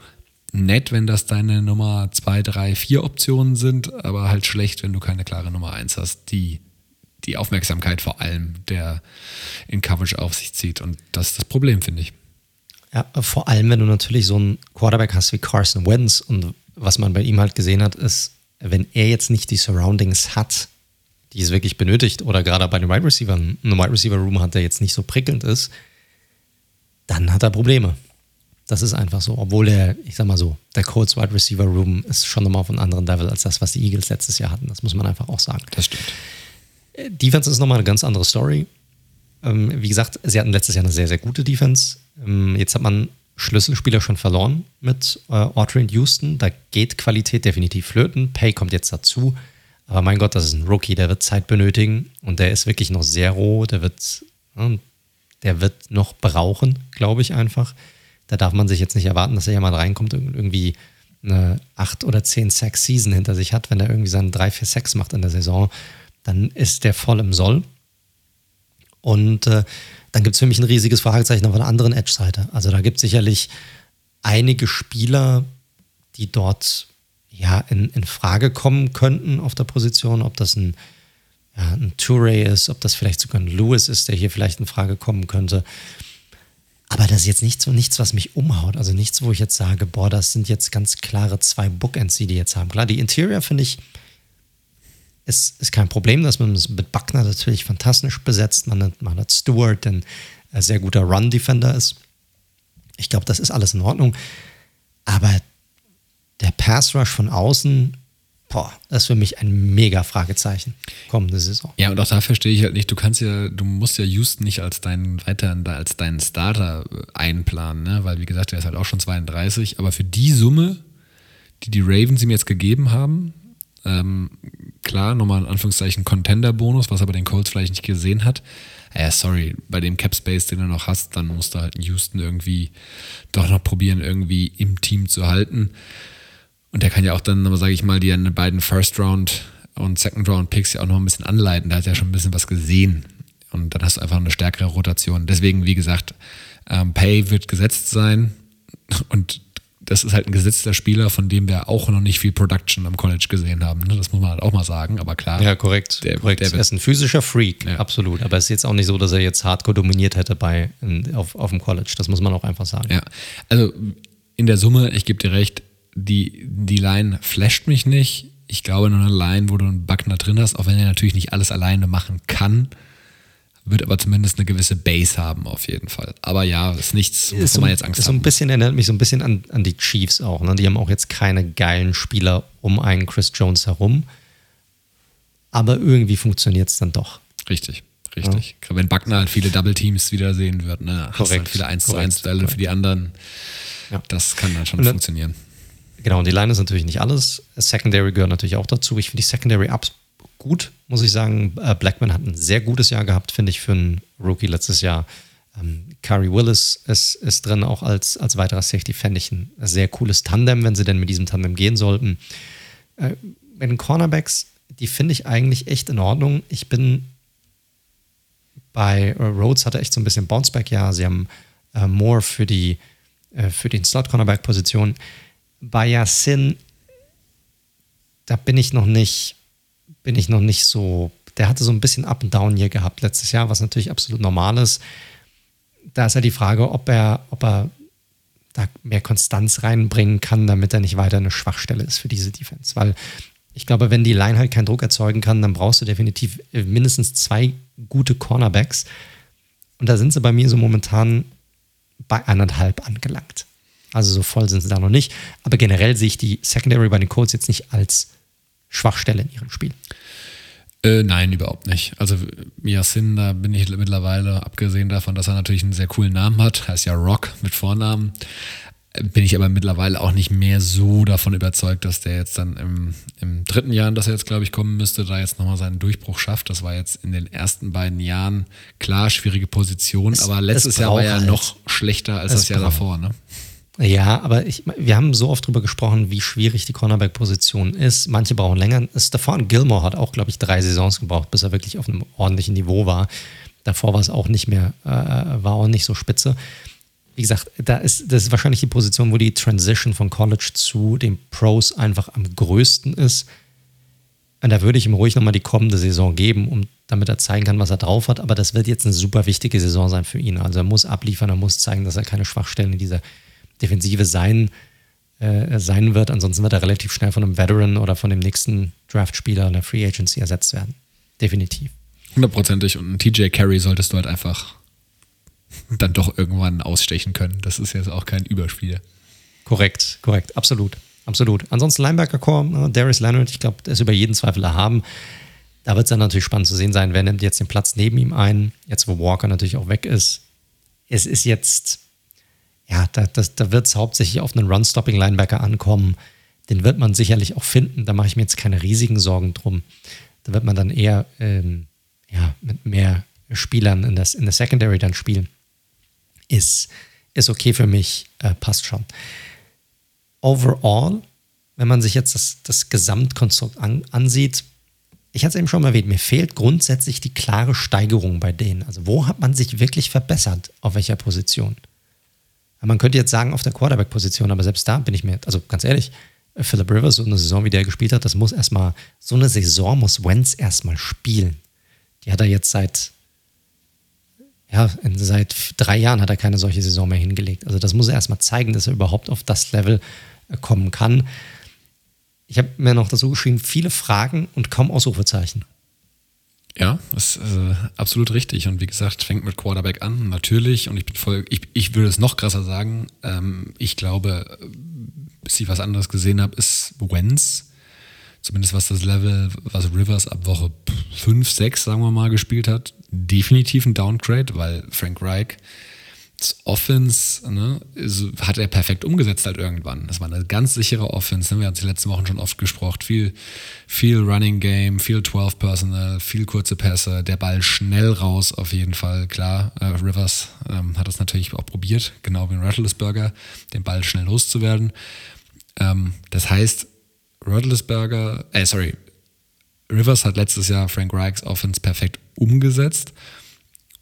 B: nett, wenn das deine Nummer 2, 3, 4 Optionen sind, aber halt schlecht, wenn du keine klare Nummer 1 hast, die die Aufmerksamkeit vor allem der in Coverage auf sich zieht. Und das ist das Problem, finde ich.
A: Ja, vor allem, wenn du natürlich so einen Quarterback hast wie Carson Wentz und was man bei ihm halt gesehen hat, ist, wenn er jetzt nicht die Surroundings hat, die es wirklich benötigt, oder gerade bei den Wide Receiver, einen Wide Receiver Room hat, der jetzt nicht so prickelnd ist, dann hat er Probleme. Das ist einfach so. Obwohl der, ich sag mal so, der Colts Wide Receiver Room ist schon nochmal auf einem anderen Level als das, was die Eagles letztes Jahr hatten. Das muss man einfach auch sagen.
B: Das stimmt.
A: Äh, Defense ist nochmal eine ganz andere Story. Ähm, wie gesagt, sie hatten letztes Jahr eine sehr, sehr gute Defense. Ähm, jetzt hat man Schlüsselspieler schon verloren mit äh, Autry und Houston. Da geht Qualität definitiv flöten. Pay kommt jetzt dazu. Aber mein Gott, das ist ein Rookie, der wird Zeit benötigen und der ist wirklich noch sehr roh. Der wird, der wird noch brauchen, glaube ich einfach. Da darf man sich jetzt nicht erwarten, dass er jemand reinkommt und irgendwie eine 8 oder 10 Sack-Season hinter sich hat, wenn er irgendwie seinen 3, 4 Sacks macht in der Saison, dann ist der voll im Soll. Und äh, dann gibt es für mich ein riesiges Fragezeichen auf einer anderen Edge-Seite. Also da gibt es sicherlich einige Spieler, die dort ja in, in Frage kommen könnten auf der Position, ob das ein, ja, ein Touré ist, ob das vielleicht sogar ein Lewis ist, der hier vielleicht in Frage kommen könnte. Aber das ist jetzt nicht so nichts, was mich umhaut. Also nichts, wo ich jetzt sage, boah, das sind jetzt ganz klare zwei Bookends, die die jetzt haben. Klar, die Interior finde ich, ist, ist kein Problem, dass man mit Buckner natürlich fantastisch besetzt. Man hat, man hat Stewart, der ein sehr guter Run-Defender ist. Ich glaube, das ist alles in Ordnung. Aber der Pass-Rush von außen boah, das ist für mich ein mega Fragezeichen kommende Saison.
B: Ja, und auch da verstehe ich halt nicht, du kannst ja, du musst ja Houston nicht als deinen weiterhin als deinen Starter äh, einplanen, ne? Weil wie gesagt, der ist halt auch schon 32, aber für die Summe, die die Ravens ihm jetzt gegeben haben, ähm, klar, nochmal in Anführungszeichen Contender-Bonus, was aber den Colts vielleicht nicht gesehen hat. Ja, sorry, bei dem Cap Space, den du noch hast, dann musst du halt Houston irgendwie doch noch probieren, irgendwie im Team zu halten. Und der kann ja auch dann, sage ich mal, die beiden First Round und Second Round Picks ja auch noch ein bisschen anleiten. Da hat er ja schon ein bisschen was gesehen. Und dann hast du einfach eine stärkere Rotation. Deswegen, wie gesagt, ähm, Pay wird gesetzt sein. Und das ist halt ein gesetzter Spieler, von dem wir auch noch nicht viel Production am College gesehen haben. Ne? Das muss man halt auch mal sagen, aber klar.
A: Ja, korrekt. Der, korrekt. Der er ist ein physischer Freak, ja. absolut. Aber es ist jetzt auch nicht so, dass er jetzt hardcore dominiert hätte bei, auf, auf dem College. Das muss man auch einfach sagen.
B: Ja, also in der Summe, ich gebe dir recht, die, die Line flasht mich nicht. Ich glaube, nur eine Line, wo du einen Buckner drin hast, auch wenn er natürlich nicht alles alleine machen kann, wird aber zumindest eine gewisse Base haben, auf jeden Fall. Aber ja, ist nichts,
A: wovon so, man jetzt Angst hat. So ein bisschen erinnert mich so ein bisschen an, an die Chiefs auch. Ne? Die haben auch jetzt keine geilen Spieler um einen Chris Jones herum. Aber irgendwie funktioniert es dann doch.
B: Richtig, richtig. Ja. Wenn Buckner halt viele Double Teams wiedersehen wird, ne? Korrekt. Halt viele 1 zu 1 Duelle für die anderen. Ja. Das kann dann schon dann, funktionieren.
A: Genau, und die Line ist natürlich nicht alles. Secondary gehört natürlich auch dazu. Ich finde die Secondary Ups gut, muss ich sagen. Äh, Blackman hat ein sehr gutes Jahr gehabt, finde ich, für einen Rookie letztes Jahr. Ähm, Curry Willis ist, ist drin, auch als, als weiterer Safety, fände ich ein sehr cooles Tandem, wenn sie denn mit diesem Tandem gehen sollten. Äh, mit den Cornerbacks, die finde ich eigentlich echt in Ordnung. Ich bin bei Rhodes hatte echt so ein bisschen Bounceback, ja. Sie haben äh, Moore für die äh, für den Slot-Cornerback-Position. Bei Yassin, da bin ich noch nicht, bin ich noch nicht so, der hatte so ein bisschen Up and Down hier gehabt letztes Jahr, was natürlich absolut normal ist. Da ist ja die Frage, ob er, ob er da mehr Konstanz reinbringen kann, damit er nicht weiter eine Schwachstelle ist für diese Defense. Weil ich glaube, wenn die Line halt keinen Druck erzeugen kann, dann brauchst du definitiv mindestens zwei gute Cornerbacks. Und da sind sie bei mir so momentan bei anderthalb angelangt. Also so voll sind sie da noch nicht. Aber generell sehe ich die Secondary bei den Colts jetzt nicht als Schwachstelle in ihrem Spiel.
B: Äh, nein, überhaupt nicht. Also Miasin, da bin ich mittlerweile, abgesehen davon, dass er natürlich einen sehr coolen Namen hat, heißt ja Rock mit Vornamen, bin ich aber mittlerweile auch nicht mehr so davon überzeugt, dass der jetzt dann im, im dritten Jahr, dass er jetzt, glaube ich, kommen müsste, da jetzt nochmal seinen Durchbruch schafft. Das war jetzt in den ersten beiden Jahren klar schwierige Position, es, aber letztes Jahr war er halt. noch schlechter als es das Jahr davor. Ne?
A: Ja, aber ich, wir haben so oft drüber gesprochen, wie schwierig die Cornerback-Position ist. Manche brauchen länger. Stefan Gilmore hat auch, glaube ich, drei Saisons gebraucht, bis er wirklich auf einem ordentlichen Niveau war. Davor war es auch nicht mehr, äh, war auch nicht so spitze wie gesagt, da ist, das ist wahrscheinlich die Position, wo die Transition von College zu den Pros einfach am größten ist. Und da würde ich ihm ruhig nochmal die kommende Saison geben, um damit er zeigen kann, was er drauf hat. Aber das wird jetzt eine super wichtige Saison sein für ihn. Also er muss abliefern, er muss zeigen, dass er keine Schwachstellen in dieser Defensive sein, äh, sein wird. Ansonsten wird er relativ schnell von einem Veteran oder von dem nächsten Draftspieler in der Free Agency ersetzt werden. Definitiv.
B: Hundertprozentig. Und ein TJ Carey solltest du halt einfach dann doch irgendwann ausstechen können. Das ist jetzt auch kein Überspiel.
A: Korrekt, korrekt, absolut, absolut. Ansonsten Linebacker-Core, ne, Darius Leonard, ich glaube, der ist über jeden Zweifel erhaben. Da wird es dann natürlich spannend zu sehen sein, wer nimmt jetzt den Platz neben ihm ein, jetzt wo Walker natürlich auch weg ist. Es ist jetzt, ja, da, das, da wird es hauptsächlich auf einen Run-Stopping-Linebacker ankommen. Den wird man sicherlich auch finden, da mache ich mir jetzt keine riesigen Sorgen drum. Da wird man dann eher ähm, ja, mit mehr Spielern in, das, in der Secondary dann spielen ist, ist okay für mich, äh, passt schon. Overall, wenn man sich jetzt das, das Gesamtkonstrukt an, ansieht, ich hatte es eben schon mal erwähnt, mir fehlt grundsätzlich die klare Steigerung bei denen. Also wo hat man sich wirklich verbessert, auf welcher Position? Man könnte jetzt sagen, auf der Quarterback-Position, aber selbst da bin ich mir, also ganz ehrlich, Philip Rivers, so eine Saison, wie der gespielt hat, das muss erstmal, so eine Saison muss Wentz erstmal spielen. Die hat er jetzt seit ja, seit drei Jahren hat er keine solche Saison mehr hingelegt. Also das muss er erstmal zeigen, dass er überhaupt auf das Level äh, kommen kann. Ich habe mir noch dazu geschrieben, viele Fragen und kaum Ausrufezeichen.
B: Ja, das ist äh, absolut richtig. Und wie gesagt, fängt mit Quarterback an, natürlich. Und ich bin voll, ich, ich würde es noch krasser sagen. Ähm, ich glaube, bis ich was anderes gesehen habe, ist Wentz zumindest was das Level, was Rivers ab Woche 5, 6, sagen wir mal, gespielt hat, definitiv ein Downgrade, weil Frank Reich Offense ne, hat er perfekt umgesetzt halt irgendwann. Das war eine ganz sichere Offense. Ne? Wir haben es die letzten Wochen schon oft gesprochen. Viel, viel Running Game, viel 12 Personal, viel kurze Pässe, der Ball schnell raus auf jeden Fall. Klar, äh, Rivers ähm, hat das natürlich auch probiert, genau wie ein Rattlesburger, den Ball schnell loszuwerden. Ähm, das heißt, Rodlesberger, äh, sorry, Rivers hat letztes Jahr Frank Reichs Offense perfekt umgesetzt.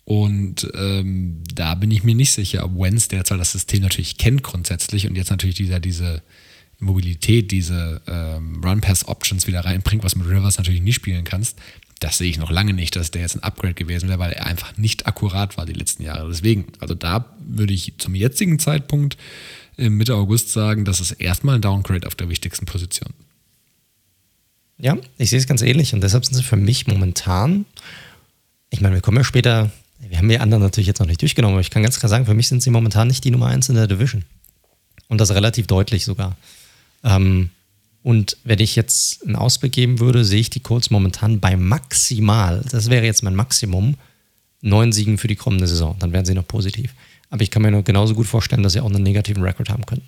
B: Und ähm, da bin ich mir nicht sicher, ob Wentz, der zwar das System natürlich kennt grundsätzlich und jetzt natürlich dieser, diese Mobilität, diese ähm, Run-Pass-Options wieder reinbringt, was mit Rivers natürlich nicht spielen kannst, das sehe ich noch lange nicht, dass der jetzt ein Upgrade gewesen wäre, weil er einfach nicht akkurat war die letzten Jahre. Deswegen, also da würde ich zum jetzigen Zeitpunkt Mitte August sagen, das ist erstmal ein Downgrade auf der wichtigsten Position.
A: Ja, ich sehe es ganz ähnlich und deshalb sind sie für mich momentan, ich meine, wir kommen ja später, wir haben die anderen natürlich jetzt noch nicht durchgenommen, aber ich kann ganz klar sagen, für mich sind sie momentan nicht die Nummer 1 in der Division. Und das relativ deutlich sogar. Ähm, und wenn ich jetzt einen Ausblick geben würde, sehe ich die Colts momentan bei maximal, das wäre jetzt mein Maximum, neun Siegen für die kommende Saison. Dann wären sie noch positiv. Aber ich kann mir genauso gut vorstellen, dass sie auch einen negativen Rekord haben könnten.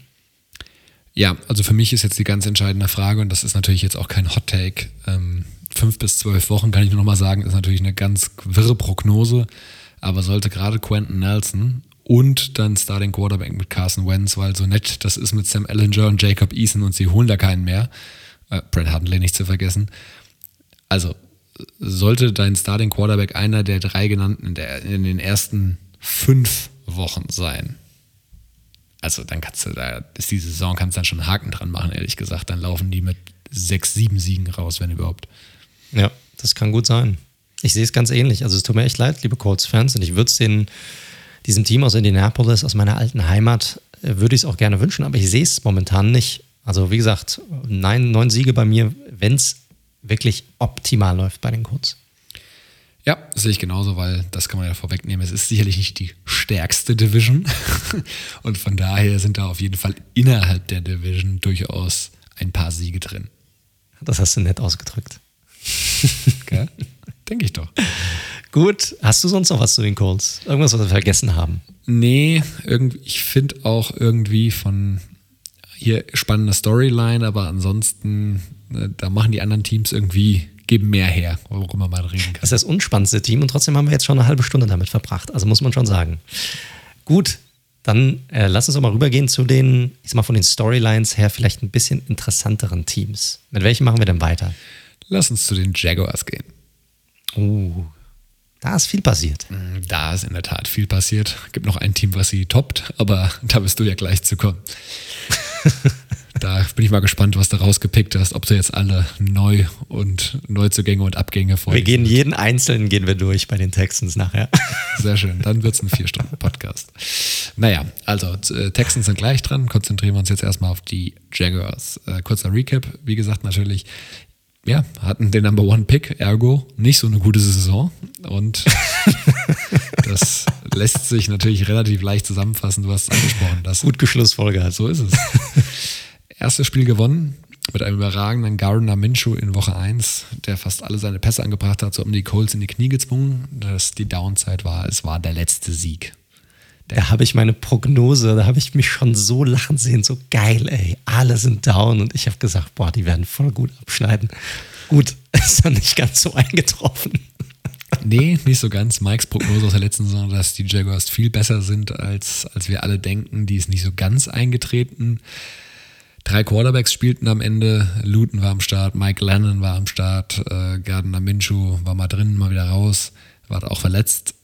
B: Ja, also für mich ist jetzt die ganz entscheidende Frage, und das ist natürlich jetzt auch kein Hot Take. Ähm, fünf bis zwölf Wochen kann ich nur noch mal sagen, ist natürlich eine ganz wirre Prognose. Aber sollte gerade Quentin Nelson und dann Starting Quarterback mit Carson Wentz, weil so nett das ist mit Sam Ellinger und Jacob Eason und sie holen da keinen mehr. Äh, Brad Huntley nicht zu vergessen. Also, sollte dein Starting Quarterback einer der drei genannten in, der, in den ersten fünf Wochen sein. Also dann kannst du, da ist die Saison, kannst du dann schon einen Haken dran machen, ehrlich gesagt. Dann laufen die mit sechs, sieben Siegen raus, wenn überhaupt.
A: Ja, das kann gut sein. Ich sehe es ganz ähnlich. Also es tut mir echt leid, liebe Colts-Fans, und ich würde es diesem Team aus Indianapolis, aus meiner alten Heimat, äh, würde ich es auch gerne wünschen, aber ich sehe es momentan nicht. Also wie gesagt, nein, neun Siege bei mir, wenn es wirklich optimal läuft bei den Colts.
B: Ja, sehe ich genauso, weil das kann man ja vorwegnehmen. Es ist sicherlich nicht die stärkste Division. *laughs* Und von daher sind da auf jeden Fall innerhalb der Division durchaus ein paar Siege drin.
A: Das hast du nett ausgedrückt.
B: Okay? *laughs* Denke ich doch.
A: Gut, hast du sonst noch was zu den Colts? Irgendwas, was wir vergessen haben?
B: Nee, irgendwie, ich finde auch irgendwie von hier spannende Storyline, aber ansonsten, ne, da machen die anderen Teams irgendwie, geben mehr her, worüber man reden kann.
A: Das ist das unspannendste Team und trotzdem haben wir jetzt schon eine halbe Stunde damit verbracht. Also muss man schon sagen. Gut, dann äh, lass uns doch mal rübergehen zu den, ich sag mal von den Storylines her, vielleicht ein bisschen interessanteren Teams. Mit welchen machen wir denn weiter?
B: Lass uns zu den Jaguars gehen.
A: Uh, da ist viel passiert.
B: Mm, da ist in der Tat viel passiert. Gibt noch ein Team, was sie toppt, aber *laughs* da wirst du ja gleich zu kommen. *laughs* da bin ich mal gespannt, was du rausgepickt hast, ob du jetzt alle neu und Neuzugänge und Abgänge
A: vor. Wir gehen jeden einzelnen gehen wir durch bei den Texans nachher. *laughs*
B: Sehr schön, dann wird es ein vier Stunden Podcast. Naja, also äh, Texans sind gleich dran. Konzentrieren wir uns jetzt erstmal auf die Jaguars. Äh, kurzer Recap, wie gesagt, natürlich ja, hatten den Number One Pick, ergo nicht so eine gute Saison. Und *laughs* das lässt sich natürlich relativ leicht zusammenfassen. Du hast es angesprochen. Das
A: Gut geschlussfolgert.
B: So ist es. Erstes Spiel gewonnen mit einem überragenden Gardner Minshew in Woche 1, der fast alle seine Pässe angebracht hat, so um die Colts in die Knie gezwungen. Dass die Downside war, es war der letzte Sieg.
A: Da habe ich meine Prognose, da habe ich mich schon so lachen sehen, so geil, ey. Alle sind down und ich habe gesagt, boah, die werden voll gut abschneiden. Gut, *laughs* ist dann nicht ganz so eingetroffen.
B: Nee, nicht so ganz. Mikes Prognose aus der letzten Saison, dass die Jaguars viel besser sind, als, als wir alle denken, die ist nicht so ganz eingetreten. Drei Quarterbacks spielten am Ende. Luton war am Start, Mike Lennon war am Start, äh, Gardner Minshew war mal drin, mal wieder raus, war auch verletzt.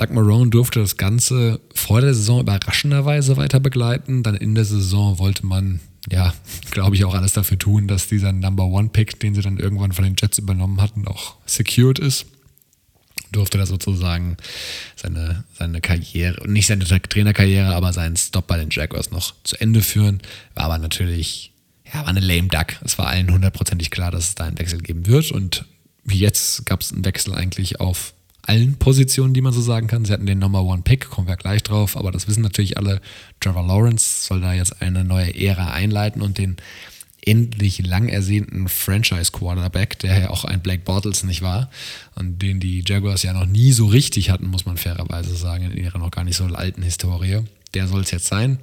B: Doug Marone durfte das Ganze vor der Saison überraschenderweise weiter begleiten. Dann in der Saison wollte man, ja, *laughs* glaube ich, auch alles dafür tun, dass dieser Number One Pick, den sie dann irgendwann von den Jets übernommen hatten, auch secured ist. Durfte da sozusagen seine, seine Karriere, nicht seine Trainerkarriere, aber seinen Stop bei den Jaguars noch zu Ende führen. War aber natürlich, ja, war eine lame duck. Es war allen hundertprozentig klar, dass es da einen Wechsel geben wird. Und wie jetzt gab es einen Wechsel eigentlich auf allen Positionen, die man so sagen kann. Sie hatten den Number One Pick, kommen wir gleich drauf, aber das wissen natürlich alle. Trevor Lawrence soll da jetzt eine neue Ära einleiten und den endlich lang ersehnten Franchise-Quarterback, der ja auch ein Blake Bortles nicht war und den die Jaguars ja noch nie so richtig hatten, muss man fairerweise sagen, in ihrer noch gar nicht so alten Historie. Der soll es jetzt sein.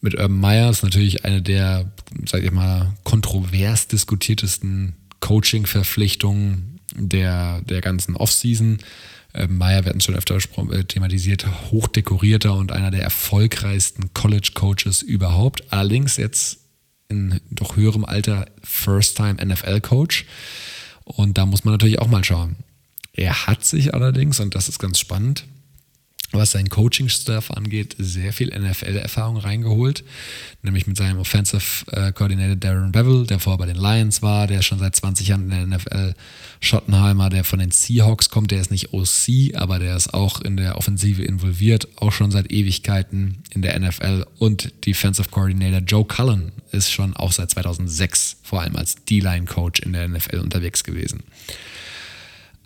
B: Mit Urban Meyer ist natürlich eine der, sag ich mal, kontrovers diskutiertesten Coaching-Verpflichtungen der, der ganzen Offseason. Äh, Meyer, wir hatten schon öfter äh, thematisiert, hochdekorierter und einer der erfolgreichsten College-Coaches überhaupt. Allerdings jetzt in doch höherem Alter First-Time NFL-Coach. Und da muss man natürlich auch mal schauen. Er hat sich allerdings, und das ist ganz spannend, was sein Coaching-Staff angeht, sehr viel NFL-Erfahrung reingeholt. Nämlich mit seinem Offensive äh, Coordinator Darren Bevel, der vorher bei den Lions war, der schon seit 20 Jahren in der NFL. Schottenheimer, der von den Seahawks kommt, der ist nicht OC, aber der ist auch in der Offensive involviert, auch schon seit Ewigkeiten in der NFL. Und Defensive Coordinator Joe Cullen ist schon auch seit 2006 vor allem als D-Line-Coach in der NFL unterwegs gewesen.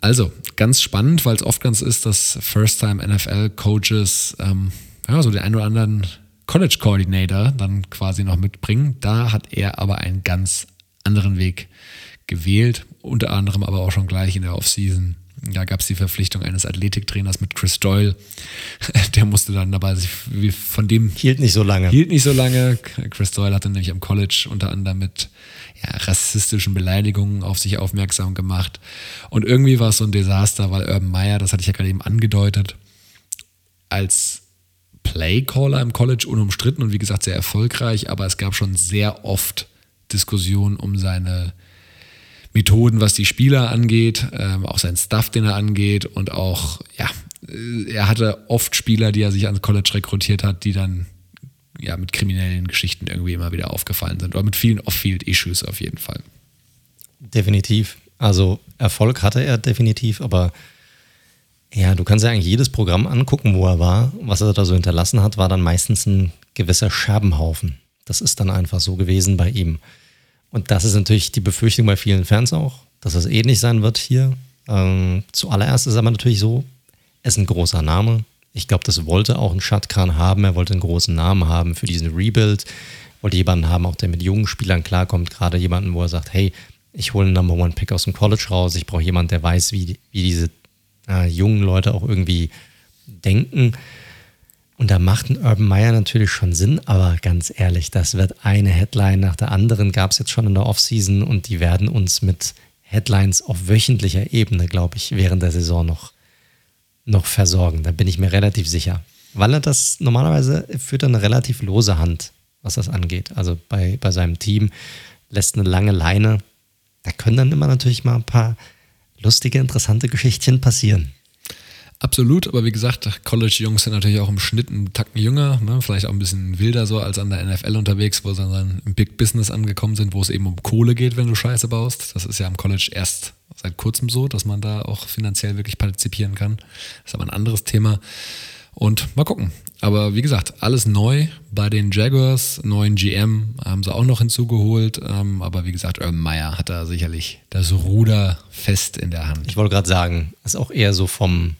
B: Also, ganz spannend, weil es oft ganz ist, dass First-Time-NFL-Coaches ähm, ja, so den einen oder anderen College-Coordinator dann quasi noch mitbringen. Da hat er aber einen ganz anderen Weg gewählt, unter anderem aber auch schon gleich in der Offseason. Da gab es die Verpflichtung eines Athletiktrainers mit Chris Doyle. *laughs* Der musste dann dabei sich von dem.
A: Hielt nicht so lange.
B: Hielt nicht so lange. Chris Doyle hatte nämlich am College unter anderem mit ja, rassistischen Beleidigungen auf sich aufmerksam gemacht. Und irgendwie war es so ein Desaster, weil Urban Meyer, das hatte ich ja gerade eben angedeutet, als Playcaller im College unumstritten und wie gesagt sehr erfolgreich, aber es gab schon sehr oft Diskussionen um seine Methoden, was die Spieler angeht, ähm, auch sein Stuff, den er angeht und auch, ja, äh, er hatte oft Spieler, die er sich ans College rekrutiert hat, die dann ja mit kriminellen Geschichten irgendwie immer wieder aufgefallen sind oder mit vielen Off-Field-Issues auf jeden Fall.
A: Definitiv. Also Erfolg hatte er definitiv, aber ja, du kannst ja eigentlich jedes Programm angucken, wo er war. Was er da so hinterlassen hat, war dann meistens ein gewisser Scherbenhaufen. Das ist dann einfach so gewesen bei ihm. Und das ist natürlich die Befürchtung bei vielen Fans auch, dass es ähnlich sein wird hier. Ähm, zuallererst ist aber natürlich so, er ist ein großer Name. Ich glaube, das wollte auch ein Shatkan haben. Er wollte einen großen Namen haben für diesen Rebuild. Wollte jemanden haben, auch der mit jungen Spielern klarkommt. Gerade jemanden, wo er sagt, hey, ich hole einen Number One Pick aus dem College raus. Ich brauche jemanden, der weiß, wie, wie diese äh, jungen Leute auch irgendwie denken. Und da macht ein Urban Meyer natürlich schon Sinn, aber ganz ehrlich, das wird eine Headline nach der anderen, gab es jetzt schon in der Offseason und die werden uns mit Headlines auf wöchentlicher Ebene, glaube ich, während der Saison noch, noch versorgen. Da bin ich mir relativ sicher. Weil er das normalerweise führt eine relativ lose Hand, was das angeht. Also bei, bei seinem Team lässt eine lange Leine. Da können dann immer natürlich mal ein paar lustige, interessante Geschichtchen passieren.
B: Absolut, aber wie gesagt, College-Jungs sind natürlich auch im Schnitt einen Tacken jünger, ne? vielleicht auch ein bisschen wilder so als an der NFL unterwegs, wo sie dann im Big Business angekommen sind, wo es eben um Kohle geht, wenn du Scheiße baust. Das ist ja am College erst seit kurzem so, dass man da auch finanziell wirklich partizipieren kann. Das ist aber ein anderes Thema. Und mal gucken. Aber wie gesagt, alles neu bei den Jaguars, neuen GM haben sie auch noch hinzugeholt. Ähm, aber wie gesagt, Urban Meyer hat da sicherlich das Ruder fest in der Hand.
A: Ich wollte gerade sagen, ist auch eher so vom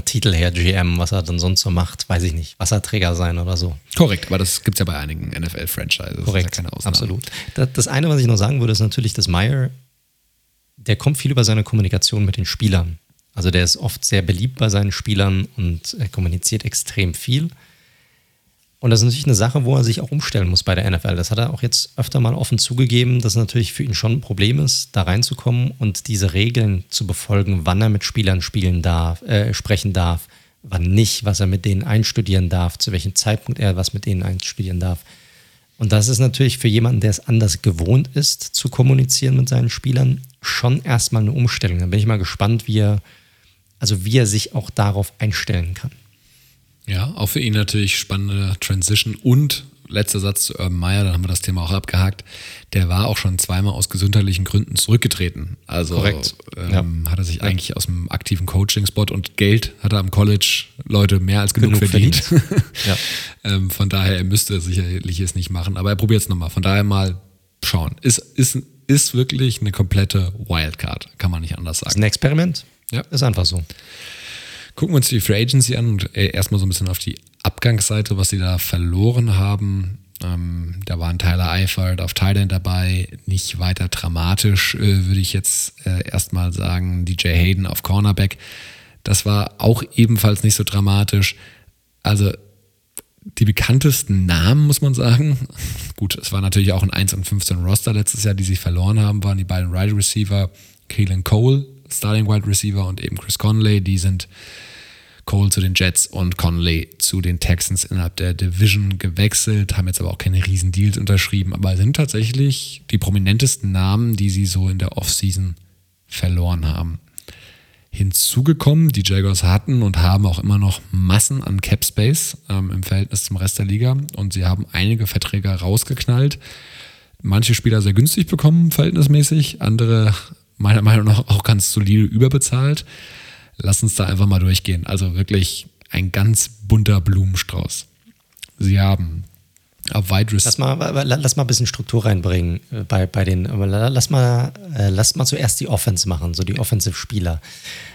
A: Titel her GM, was er dann sonst so macht, weiß ich nicht. Wasserträger sein oder so.
B: Korrekt, aber das gibt es ja bei einigen NFL-Franchises.
A: Korrekt, ja absolut. Das eine, was ich noch sagen würde, ist natürlich, dass Meyer, der kommt viel über seine Kommunikation mit den Spielern. Also der ist oft sehr beliebt bei seinen Spielern und er kommuniziert extrem viel. Und das ist natürlich eine Sache, wo er sich auch umstellen muss bei der NFL. Das hat er auch jetzt öfter mal offen zugegeben, dass es natürlich für ihn schon ein Problem ist, da reinzukommen und diese Regeln zu befolgen, wann er mit Spielern spielen darf, äh, sprechen darf, wann nicht, was er mit denen einstudieren darf, zu welchem Zeitpunkt er was mit denen einstudieren darf. Und das ist natürlich für jemanden, der es anders gewohnt ist, zu kommunizieren mit seinen Spielern, schon erstmal eine Umstellung. Da bin ich mal gespannt, wie er, also wie er sich auch darauf einstellen kann.
B: Ja, auch für ihn natürlich spannende Transition und letzter Satz zu Urban Meyer, dann haben wir das Thema auch abgehakt. Der war auch schon zweimal aus gesundheitlichen Gründen zurückgetreten. Also ähm, ja. hat er sich ja. eigentlich aus dem aktiven Coaching-Spot und Geld hat er am College Leute mehr als genug, genug verdient. verdient. *laughs* ja. ähm, von daher, er müsste sicherlich es nicht machen, aber er probiert es nochmal. Von daher mal schauen. Ist, ist, ist wirklich eine komplette Wildcard, kann man nicht anders sagen. Ist
A: ein Experiment. Ja. Ist einfach so.
B: Gucken wir uns die Free Agency an und äh, erstmal so ein bisschen auf die Abgangsseite, was sie da verloren haben. Ähm, da war ein Tyler Eifert auf Thailand dabei, nicht weiter dramatisch, äh, würde ich jetzt äh, erstmal sagen. DJ Hayden auf Cornerback, das war auch ebenfalls nicht so dramatisch. Also die bekanntesten Namen, muss man sagen. *laughs* Gut, es war natürlich auch ein 1 und 15 Roster letztes Jahr, die sie verloren haben, waren die beiden Wide right Receiver, Keelan Cole Starting Wide Receiver und eben Chris Conley. Die sind Cole zu den Jets und Conley zu den Texans innerhalb der Division gewechselt, haben jetzt aber auch keine riesen Deals unterschrieben, aber sind tatsächlich die prominentesten Namen, die sie so in der Offseason verloren haben. Hinzugekommen, die Jaguars hatten und haben auch immer noch Massen an Cap Space ähm, im Verhältnis zum Rest der Liga und sie haben einige Verträge rausgeknallt. Manche Spieler sehr günstig bekommen, verhältnismäßig, andere meiner Meinung nach auch ganz solide überbezahlt. Lass uns da einfach mal durchgehen. Also wirklich ein ganz bunter Blumenstrauß. Sie haben auf Wide
A: lass mal, lass mal ein bisschen Struktur reinbringen äh, bei, bei den. Lass mal, äh, lass mal zuerst die Offense machen, so die Offensive-Spieler.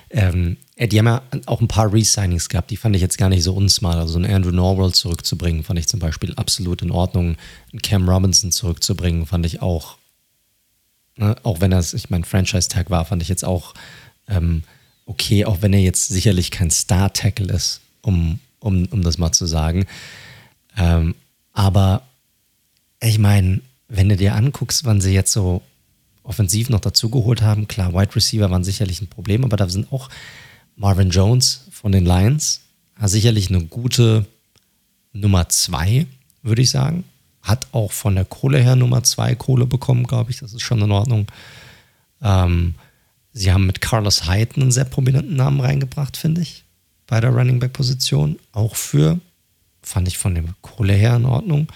A: Ähm, die haben ja auch ein paar Resignings gehabt, die fand ich jetzt gar nicht so unsmart. Also einen Andrew Norwell zurückzubringen, fand ich zum Beispiel absolut in Ordnung. Cam Robinson zurückzubringen, fand ich auch Ne? Auch wenn das, ich mein Franchise-Tag war, fand ich jetzt auch ähm, okay, auch wenn er jetzt sicherlich kein Star-Tackle ist, um, um, um das mal zu sagen. Ähm, aber ich meine, wenn du dir anguckst, wann sie jetzt so offensiv noch dazugeholt haben, klar, Wide Receiver waren sicherlich ein Problem, aber da sind auch Marvin Jones von den Lions, sicherlich eine gute Nummer zwei, würde ich sagen hat auch von der Kohle her Nummer zwei Kohle bekommen, glaube ich. Das ist schon in Ordnung. Ähm, sie haben mit Carlos Hyde einen sehr prominenten Namen reingebracht, finde ich, bei der Running Back Position. Auch für, fand ich von dem Kohle her in Ordnung.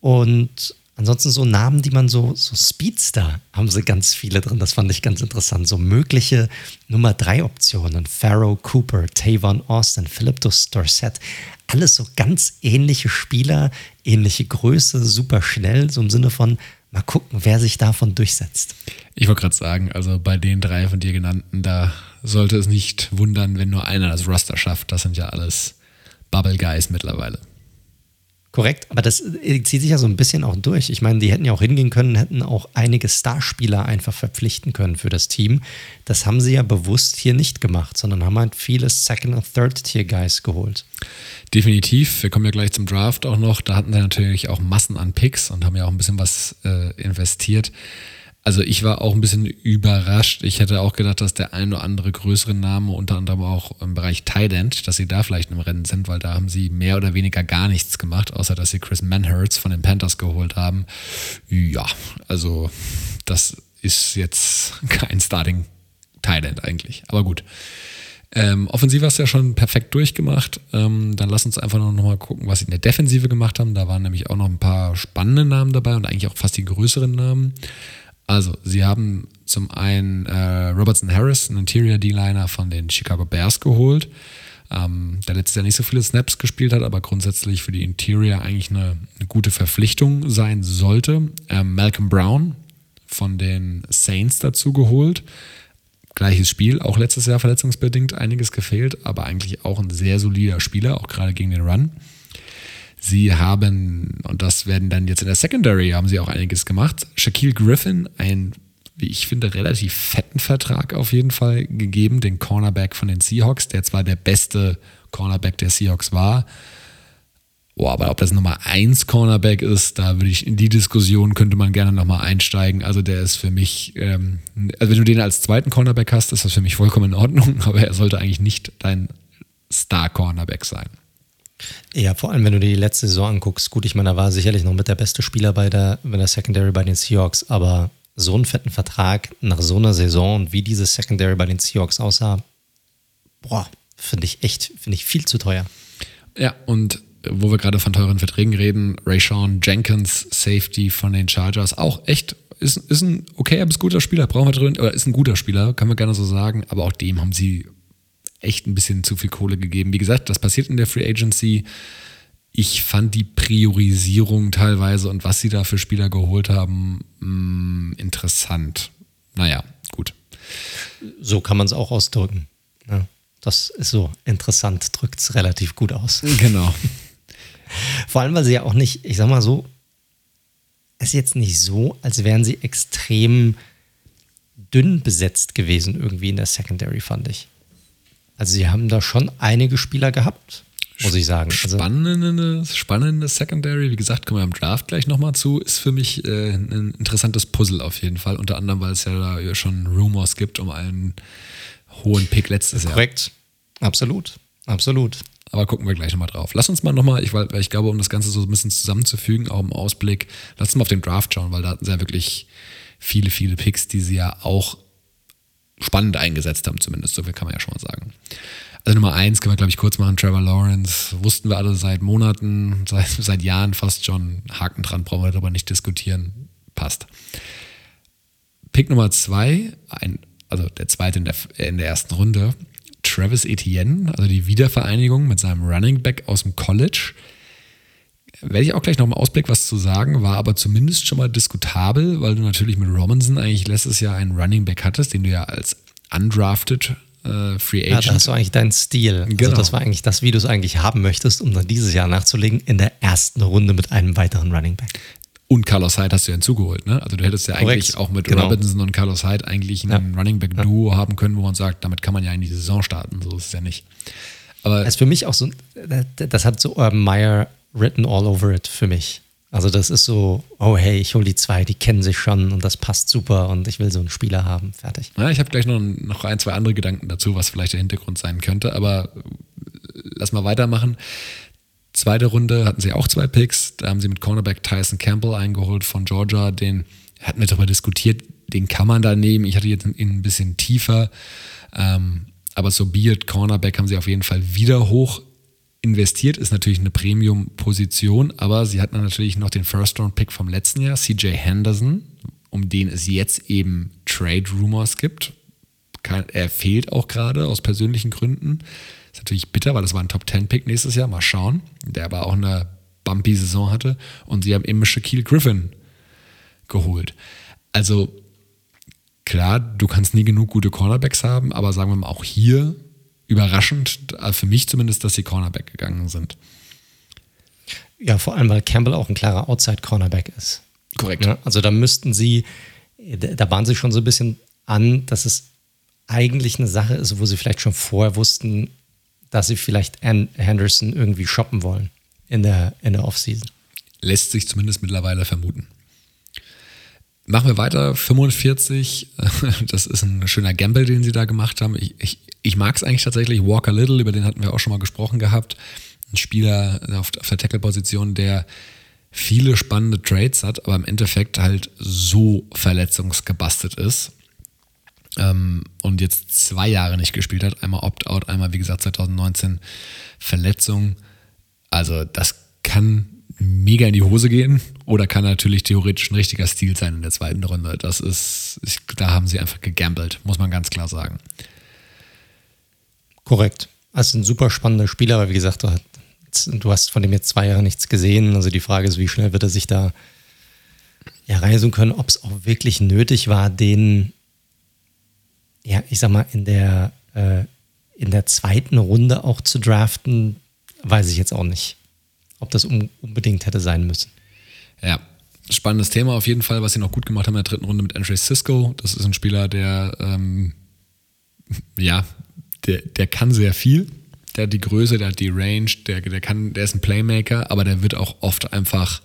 A: Und ansonsten so Namen, die man so, so Speedster haben sie ganz viele drin. Das fand ich ganz interessant. So mögliche Nummer drei Optionen. Pharaoh Cooper, Tavon Austin, Philip Dorsett. Alles so ganz ähnliche Spieler, ähnliche Größe, super schnell, so im Sinne von, mal gucken, wer sich davon durchsetzt.
B: Ich wollte gerade sagen, also bei den drei von dir genannten, da sollte es nicht wundern, wenn nur einer das Roster schafft. Das sind ja alles Bubble Guys mittlerweile.
A: Korrekt, aber das äh, zieht sich ja so ein bisschen auch durch. Ich meine, die hätten ja auch hingehen können, hätten auch einige Starspieler einfach verpflichten können für das Team. Das haben sie ja bewusst hier nicht gemacht, sondern haben halt viele Second- und Third-Tier-Guys geholt.
B: Definitiv. Wir kommen ja gleich zum Draft auch noch. Da hatten sie natürlich auch Massen an Picks und haben ja auch ein bisschen was äh, investiert. Also ich war auch ein bisschen überrascht. Ich hätte auch gedacht, dass der ein oder andere größere Name, unter anderem auch im Bereich Tident, dass sie da vielleicht im Rennen sind, weil da haben sie mehr oder weniger gar nichts gemacht, außer dass sie Chris Manhurts von den Panthers geholt haben. Ja, also das ist jetzt *laughs* kein Starting Tident eigentlich. Aber gut. Ähm, offensiv hast du ja schon perfekt durchgemacht. Ähm, dann lass uns einfach noch mal gucken, was sie in der Defensive gemacht haben. Da waren nämlich auch noch ein paar spannende Namen dabei und eigentlich auch fast die größeren Namen. Also, sie haben zum einen äh, Robertson Harris, einen Interior D-Liner von den Chicago Bears geholt, ähm, der letztes Jahr nicht so viele Snaps gespielt hat, aber grundsätzlich für die Interior eigentlich eine, eine gute Verpflichtung sein sollte. Ähm, Malcolm Brown von den Saints dazu geholt. Gleiches Spiel, auch letztes Jahr verletzungsbedingt einiges gefehlt, aber eigentlich auch ein sehr solider Spieler, auch gerade gegen den Run. Sie haben, und das werden dann jetzt in der Secondary, haben sie auch einiges gemacht. Shaquille Griffin, ein, wie ich finde, relativ fetten Vertrag auf jeden Fall gegeben, den Cornerback von den Seahawks, der zwar der beste Cornerback der Seahawks war, Boah, aber ob das Nummer 1 Cornerback ist, da würde ich in die Diskussion könnte man gerne nochmal einsteigen. Also der ist für mich, ähm, also wenn du den als zweiten Cornerback hast, ist das für mich vollkommen in Ordnung, *laughs* aber er sollte eigentlich nicht dein Star-Cornerback sein.
A: Ja, vor allem, wenn du dir die letzte Saison anguckst. Gut, ich meine, da war sicherlich noch mit der beste Spieler bei der, bei der Secondary bei den Seahawks, aber so einen fetten Vertrag nach so einer Saison und wie diese Secondary bei den Seahawks aussah, boah, finde ich echt, finde ich viel zu teuer.
B: Ja, und wo wir gerade von teuren Verträgen reden, Rayshawn Jenkins, Safety von den Chargers, auch echt, ist, ist ein okayer bis guter Spieler, brauchen wir drin, oder ist ein guter Spieler, kann man gerne so sagen, aber auch dem haben sie echt ein bisschen zu viel Kohle gegeben. Wie gesagt, das passiert in der Free Agency. Ich fand die Priorisierung teilweise und was sie da für Spieler geholt haben, mh, mm, interessant. Naja, gut.
A: So kann man es auch ausdrücken. Ja, das ist so interessant, drückt es relativ gut aus. *laughs*
B: Genau.
A: Vor allem, weil sie ja auch nicht, ich sag mal so, es ist jetzt nicht so, als wären sie extrem dünn besetzt gewesen irgendwie in der Secondary, fand ich. Also sie haben da schon einige Spieler gehabt, muss ich sagen.
B: Also spannende, spannende Secondary, wie gesagt, kommen wir im Draft gleich nochmal zu, ist für mich äh, ein interessantes Puzzle auf jeden Fall. Unter anderem, weil es ja da schon Rumors gibt um einen hohen Pick letztes Jahr.
A: Korrekt, absolut, absolut.
B: Aber gucken wir gleich nochmal drauf. Lass uns mal nochmal, ich, weil, ich glaube, um das Ganze so ein bisschen zusammenzufügen, auch im Ausblick, lass uns mal auf den Draft schauen, weil da hatten sie ja wirklich viele, viele Picks, die sie ja auch spannend eingesetzt haben, zumindest. So viel kann man ja schon mal sagen. Also Nummer eins können wir, glaube ich, kurz machen. Trevor Lawrence wussten wir alle seit Monaten, seit, seit Jahren fast schon. Haken dran, brauchen wir darüber nicht diskutieren. Passt. Pick Nummer zwei, ein, also der zweite in der, in der ersten Runde, Travis Etienne, also die Wiedervereinigung mit seinem Running Back aus dem College. Werde ich auch gleich noch im Ausblick was zu sagen, war aber zumindest schon mal diskutabel, weil du natürlich mit Robinson eigentlich letztes Jahr einen Running Back hattest, den du ja als undrafted äh, Free Agent.
A: Ja, das war eigentlich dein Stil. Also genau. Also das war eigentlich das, wie du es eigentlich haben möchtest, um dann dieses Jahr nachzulegen in der ersten Runde mit einem weiteren Running Back.
B: Und Carlos Hyde hast du ja hinzugeholt, ne? Also du hättest ja Korrekt. eigentlich auch mit genau. Robinson und Carlos Hyde eigentlich ein ja. Running Back Duo ja. haben können, wo man sagt, damit kann man ja in die Saison starten. So ist es ja nicht.
A: Aber das ist für mich auch so, das hat so Urban Meyer written all over it für mich. Also das ist so, oh hey, ich hole die zwei, die kennen sich schon und das passt super und ich will so einen Spieler haben, fertig.
B: Ja, ich habe gleich noch, noch ein, zwei andere Gedanken dazu, was vielleicht der Hintergrund sein könnte, aber lass mal weitermachen. Zweite Runde hatten sie auch zwei Picks, da haben sie mit Cornerback Tyson Campbell eingeholt von Georgia, den hatten wir darüber diskutiert, den kann man da nehmen. Ich hatte jetzt ihn ein bisschen tiefer. Ähm, aber so Beard Cornerback haben sie auf jeden Fall wieder hoch investiert. Ist natürlich eine Premium-Position, aber sie hatten natürlich noch den First-Round-Pick vom letzten Jahr, CJ Henderson, um den es jetzt eben Trade-Rumors gibt. Er fehlt auch gerade aus persönlichen Gründen. Ist natürlich bitter, weil das war ein Top-10-Pick nächstes Jahr. Mal schauen. Der aber auch eine bumpy Saison hatte. Und sie haben eben Shaquille Griffin geholt. Also klar, du kannst nie genug gute Cornerbacks haben, aber sagen wir mal auch hier überraschend, äh, für mich zumindest, dass sie Cornerback gegangen sind.
A: Ja, vor allem, weil Campbell auch ein klarer Outside-Cornerback ist.
B: Korrekt.
A: Ja, also da müssten sie, da waren sie schon so ein bisschen an, dass es eigentlich eine Sache ist, wo sie vielleicht schon vorher wussten, dass sie vielleicht Henderson irgendwie shoppen wollen in der, in der Offseason.
B: Lässt sich zumindest mittlerweile vermuten. Machen wir weiter, 45, *laughs* das ist ein schöner Gamble, den sie da gemacht haben. Ich, ich, ich mag es eigentlich tatsächlich, Walker Little, über den hatten wir auch schon mal gesprochen gehabt. Ein Spieler auf, auf der Tackle-Position, der viele spannende Trades hat, aber im Endeffekt halt so verletzungsgebastet ist ähm, und jetzt zwei Jahre nicht gespielt hat. Einmal Opt-out, einmal wie gesagt 2019 Verletzung. Also das kann mega in die Hose gehen oder kann natürlich theoretisch ein richtiger Stil sein in der zweiten Runde. Das ist, ich, da haben sie einfach gegambelt, muss man ganz klar sagen.
A: Korrekt. Also ein super spannender Spieler, aber wie gesagt, du, du hast von dem jetzt zwei Jahre nichts gesehen. Also die Frage ist, wie schnell wird er sich da ja, reisen können, ob es auch wirklich nötig war, den, ja, ich sag mal, in der, äh, in der zweiten Runde auch zu draften, weiß ich jetzt auch nicht ob das unbedingt hätte sein müssen.
B: Ja, spannendes Thema auf jeden Fall, was sie noch gut gemacht haben in der dritten Runde mit Andre Cisco. Das ist ein Spieler, der, ähm, ja, der, der kann sehr viel. Der hat die Größe, der hat die Range, der, der, kann, der ist ein Playmaker, aber der wird auch oft einfach,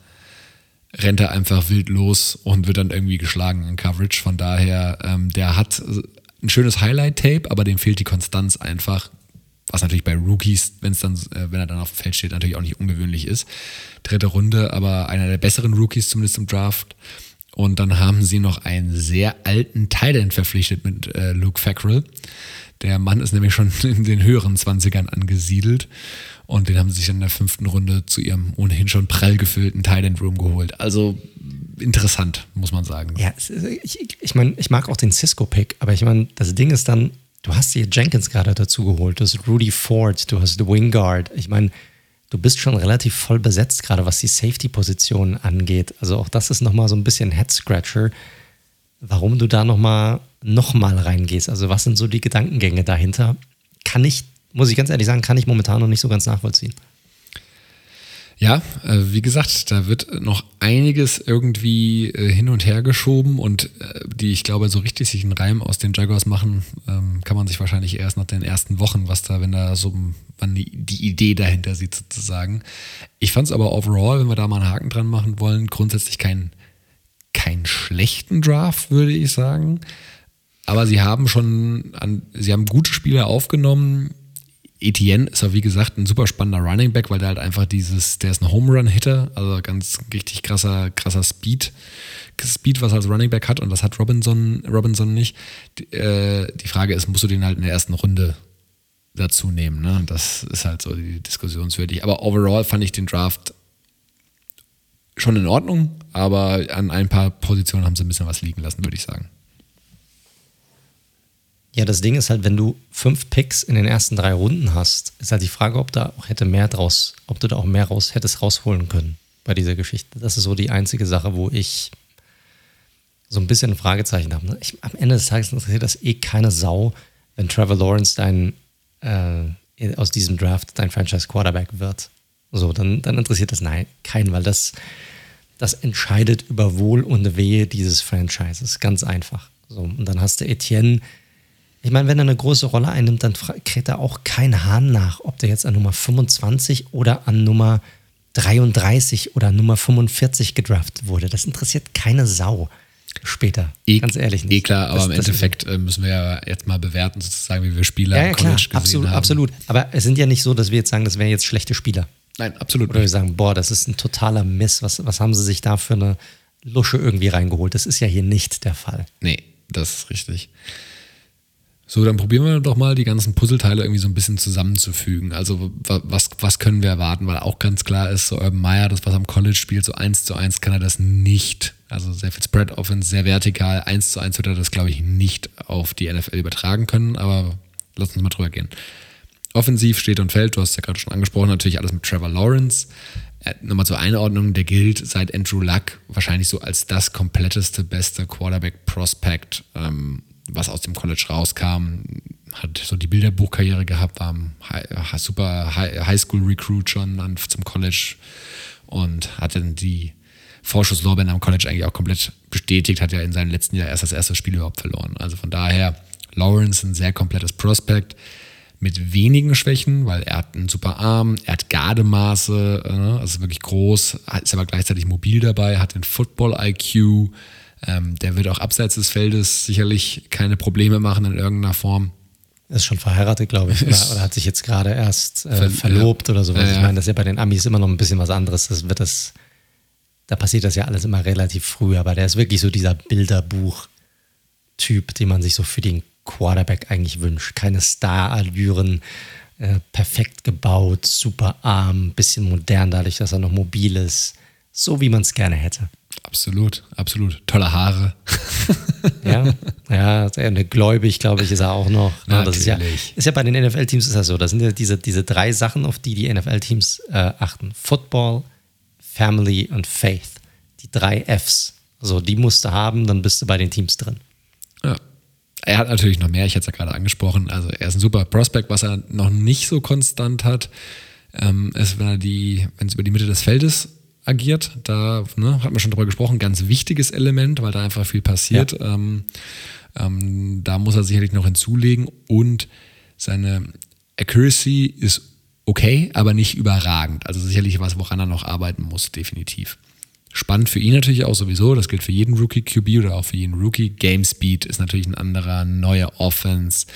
B: rennt er einfach wild los und wird dann irgendwie geschlagen in Coverage. Von daher, ähm, der hat ein schönes Highlight-Tape, aber dem fehlt die Konstanz einfach was natürlich bei Rookies, wenn es dann, äh, wenn er dann auf dem Feld steht, natürlich auch nicht ungewöhnlich ist. Dritte Runde, aber einer der besseren Rookies zumindest im Draft. Und dann haben sie noch einen sehr alten Thailand verpflichtet mit äh, Luke Fackrell. Der Mann ist nämlich schon *laughs* in den höheren 20ern angesiedelt. Und den haben sie sich in der fünften Runde zu ihrem ohnehin schon prall gefüllten Thailand Room geholt. Also interessant, muss man sagen.
A: Ja, ich, ich meine, ich mag auch den Cisco-Pick, aber ich meine, das Ding ist dann, Du hast dir Jenkins gerade dazu geholt, du hast Rudy Ford, du hast Wingard. Ich meine, du bist schon relativ voll besetzt, gerade was die Safety-Position angeht. Also auch das ist nochmal so ein bisschen Head-Scratcher, warum du da nochmal noch mal reingehst. Also was sind so die Gedankengänge dahinter? Kann ich, muss ich ganz ehrlich sagen, kann ich momentan noch nicht so ganz nachvollziehen.
B: Ja, äh, wie gesagt, da wird noch einiges irgendwie äh, hin und her geschoben und äh, die, ich glaube, so richtig sich einen Reim aus den Jaguars machen, ähm, kann man sich wahrscheinlich erst nach den ersten Wochen, was da, wenn da so wann die, Idee dahinter sieht, sozusagen. Ich fand es aber overall, wenn wir da mal einen Haken dran machen wollen, grundsätzlich keinen keinen schlechten Draft, würde ich sagen. Aber sie haben schon an, sie haben gute Spieler aufgenommen, Etienne ist auch wie gesagt ein super spannender Running Back, weil der halt einfach dieses, der ist ein Home Run Hitter, also ganz richtig krasser, krasser Speed, Speed, was er als Running Back hat und das hat Robinson, Robinson nicht. Die, äh, die Frage ist, musst du den halt in der ersten Runde dazu nehmen, ne? Das ist halt so die diskussionswürdig. Aber overall fand ich den Draft schon in Ordnung, aber an ein paar Positionen haben sie ein bisschen was liegen lassen, würde ich sagen.
A: Ja, das Ding ist halt, wenn du fünf Picks in den ersten drei Runden hast, ist halt die Frage, ob da auch hätte mehr draus, ob du da auch mehr raus hättest rausholen können bei dieser Geschichte. Das ist so die einzige Sache, wo ich so ein bisschen ein Fragezeichen habe. Ich, am Ende des Tages interessiert das eh keine Sau, wenn Trevor Lawrence dein äh, aus diesem Draft dein Franchise Quarterback wird. So, dann, dann interessiert das nein, keinen, weil das, das entscheidet über Wohl und Wehe dieses Franchises. Ganz einfach. So, und dann hast du Etienne, ich meine, wenn er eine große Rolle einnimmt, dann kriegt er auch keinen Hahn nach, ob der jetzt an Nummer 25 oder an Nummer 33 oder Nummer 45 gedraftet wurde. Das interessiert keine Sau später.
B: E ganz ehrlich nicht. Eh klar, aber das, im Endeffekt äh, müssen wir ja jetzt mal bewerten, sozusagen, wie wir Spieler
A: ja, ja, im College klar, absolut, haben. Absolut, aber es sind ja nicht so, dass wir jetzt sagen, das wären jetzt schlechte Spieler.
B: Nein, absolut
A: Oder wir sagen, boah, das ist ein totaler Miss. Was, was haben sie sich da für eine Lusche irgendwie reingeholt. Das ist ja hier nicht der Fall.
B: Nee, das ist richtig. So, dann probieren wir doch mal die ganzen Puzzleteile irgendwie so ein bisschen zusammenzufügen. Also was, was können wir erwarten? Weil auch ganz klar ist, so Urban Meyer, das was am College spielt, so eins zu eins kann er das nicht. Also sehr viel Spread Offense, sehr vertikal. Eins zu eins wird er das, glaube ich, nicht auf die NFL übertragen können. Aber lass uns mal drüber gehen. Offensiv steht und fällt, du hast es ja gerade schon angesprochen, natürlich alles mit Trevor Lawrence. Äh, nochmal zur Einordnung, der gilt seit Andrew Luck wahrscheinlich so als das kompletteste, beste Quarterback-Prospect ähm, was aus dem College rauskam, hat so die Bilderbuchkarriere gehabt, war ein super Highschool-Recruit schon dann zum College und hatte dann die Vorschusslorbeeren am College eigentlich auch komplett bestätigt, hat ja in seinem letzten Jahr erst das erste Spiel überhaupt verloren. Also von daher, Lawrence ein sehr komplettes Prospekt mit wenigen Schwächen, weil er hat einen super Arm, er hat Gardemaße, ne, also wirklich groß, ist aber gleichzeitig mobil dabei, hat den Football-IQ, ähm, der wird auch abseits des Feldes sicherlich keine Probleme machen in irgendeiner Form.
A: Ist schon verheiratet, glaube ich, oder, oder, hat sich jetzt gerade erst äh, verlobt ja. oder sowas. Ja, ich meine, das ist ja bei den Amis immer noch ein bisschen was anderes. Das wird das, da passiert das ja alles immer relativ früh, aber der ist wirklich so dieser Bilderbuch-Typ, den man sich so für den Quarterback eigentlich wünscht. Keine Star-Allüren, äh, perfekt gebaut, super arm, bisschen modern dadurch, dass er noch mobil ist. So wie man es gerne hätte.
B: Absolut, absolut. Tolle Haare. *laughs*
A: ja, ja, eine gläubig, glaube ich, ist er auch noch.
B: Ja, das
A: ist ja, ist ja bei den NFL-Teams ist das so. Das sind ja diese, diese drei Sachen, auf die die NFL-Teams äh, achten: Football, Family und Faith. Die drei Fs. Also die musst du haben, dann bist du bei den Teams drin.
B: Ja. Er hat natürlich noch mehr, ich hatte es ja gerade angesprochen. Also er ist ein super Prospect, was er noch nicht so konstant hat, ähm, ist, wenn er die, wenn es über die Mitte des Feldes agiert. Da ne, hat man schon drüber gesprochen, ganz wichtiges Element, weil da einfach viel passiert. Ja. Ähm, ähm, da muss er sicherlich noch hinzulegen und seine Accuracy ist okay, aber nicht überragend. Also sicherlich was, woran er noch arbeiten muss, definitiv. Spannend für ihn natürlich auch sowieso, das gilt für jeden Rookie QB oder auch für jeden Rookie. Game Speed ist natürlich ein anderer, neue Offense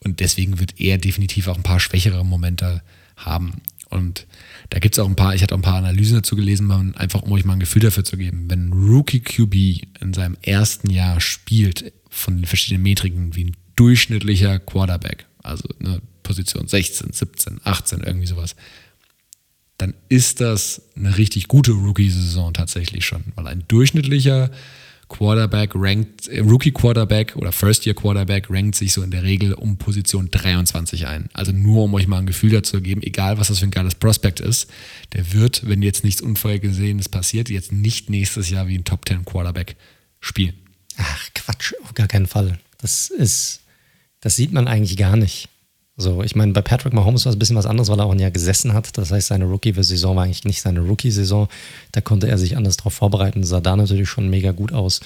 B: und deswegen wird er definitiv auch ein paar schwächere Momente haben. Und da gibt es auch ein paar, ich hatte auch ein paar Analysen dazu gelesen, einfach um euch mal ein Gefühl dafür zu geben. Wenn Rookie QB in seinem ersten Jahr spielt, von den verschiedenen Metriken wie ein durchschnittlicher Quarterback, also eine Position 16, 17, 18, irgendwie sowas, dann ist das eine richtig gute Rookie-Saison tatsächlich schon. Weil ein durchschnittlicher Quarterback rankt, äh, Rookie Quarterback oder First Year Quarterback rankt sich so in der Regel um Position 23 ein. Also nur um euch mal ein Gefühl dazu zu geben, egal was das für ein geiles Prospect ist, der wird, wenn jetzt nichts Unvorhergesehenes passiert, jetzt nicht nächstes Jahr wie ein Top 10 Quarterback spielen.
A: Ach Quatsch, auf gar keinen Fall. Das ist, das sieht man eigentlich gar nicht. So, ich meine, bei Patrick Mahomes war es ein bisschen was anderes, weil er auch ein Jahr gesessen hat. Das heißt, seine Rookie-Saison war eigentlich nicht seine Rookie-Saison. Da konnte er sich anders darauf vorbereiten, sah da natürlich schon mega gut aus.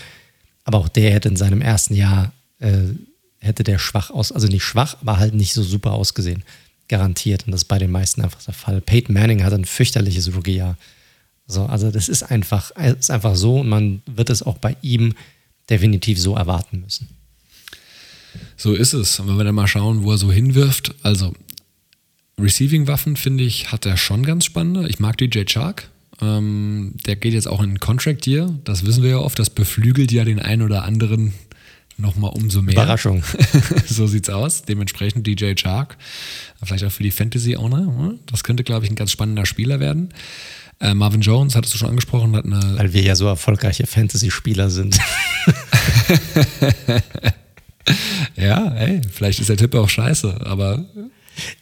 A: Aber auch der hätte in seinem ersten Jahr, äh, hätte der schwach aus, also nicht schwach, aber halt nicht so super ausgesehen. Garantiert. Und das ist bei den meisten einfach der Fall. Peyton Manning hat ein fürchterliches Rookie-Jahr. So, also das ist einfach, ist einfach so und man wird es auch bei ihm definitiv so erwarten müssen.
B: So ist es. Und wenn wir dann mal schauen, wo er so hinwirft, also Receiving-Waffen, finde ich, hat er schon ganz spannende. Ich mag DJ Chark. Ähm, der geht jetzt auch in Contract Year. Das wissen wir ja oft. Das beflügelt ja den einen oder anderen nochmal umso mehr.
A: Überraschung. *laughs*
B: so sieht's aus. Dementsprechend DJ Chark. Vielleicht auch für die Fantasy-Owner. Ne? Das könnte, glaube ich, ein ganz spannender Spieler werden. Äh, Marvin Jones, hattest du schon angesprochen, hat eine.
A: Weil wir ja so erfolgreiche Fantasy-Spieler sind. *laughs* *laughs*
B: ja, ey, vielleicht ist der Tipp auch scheiße, aber.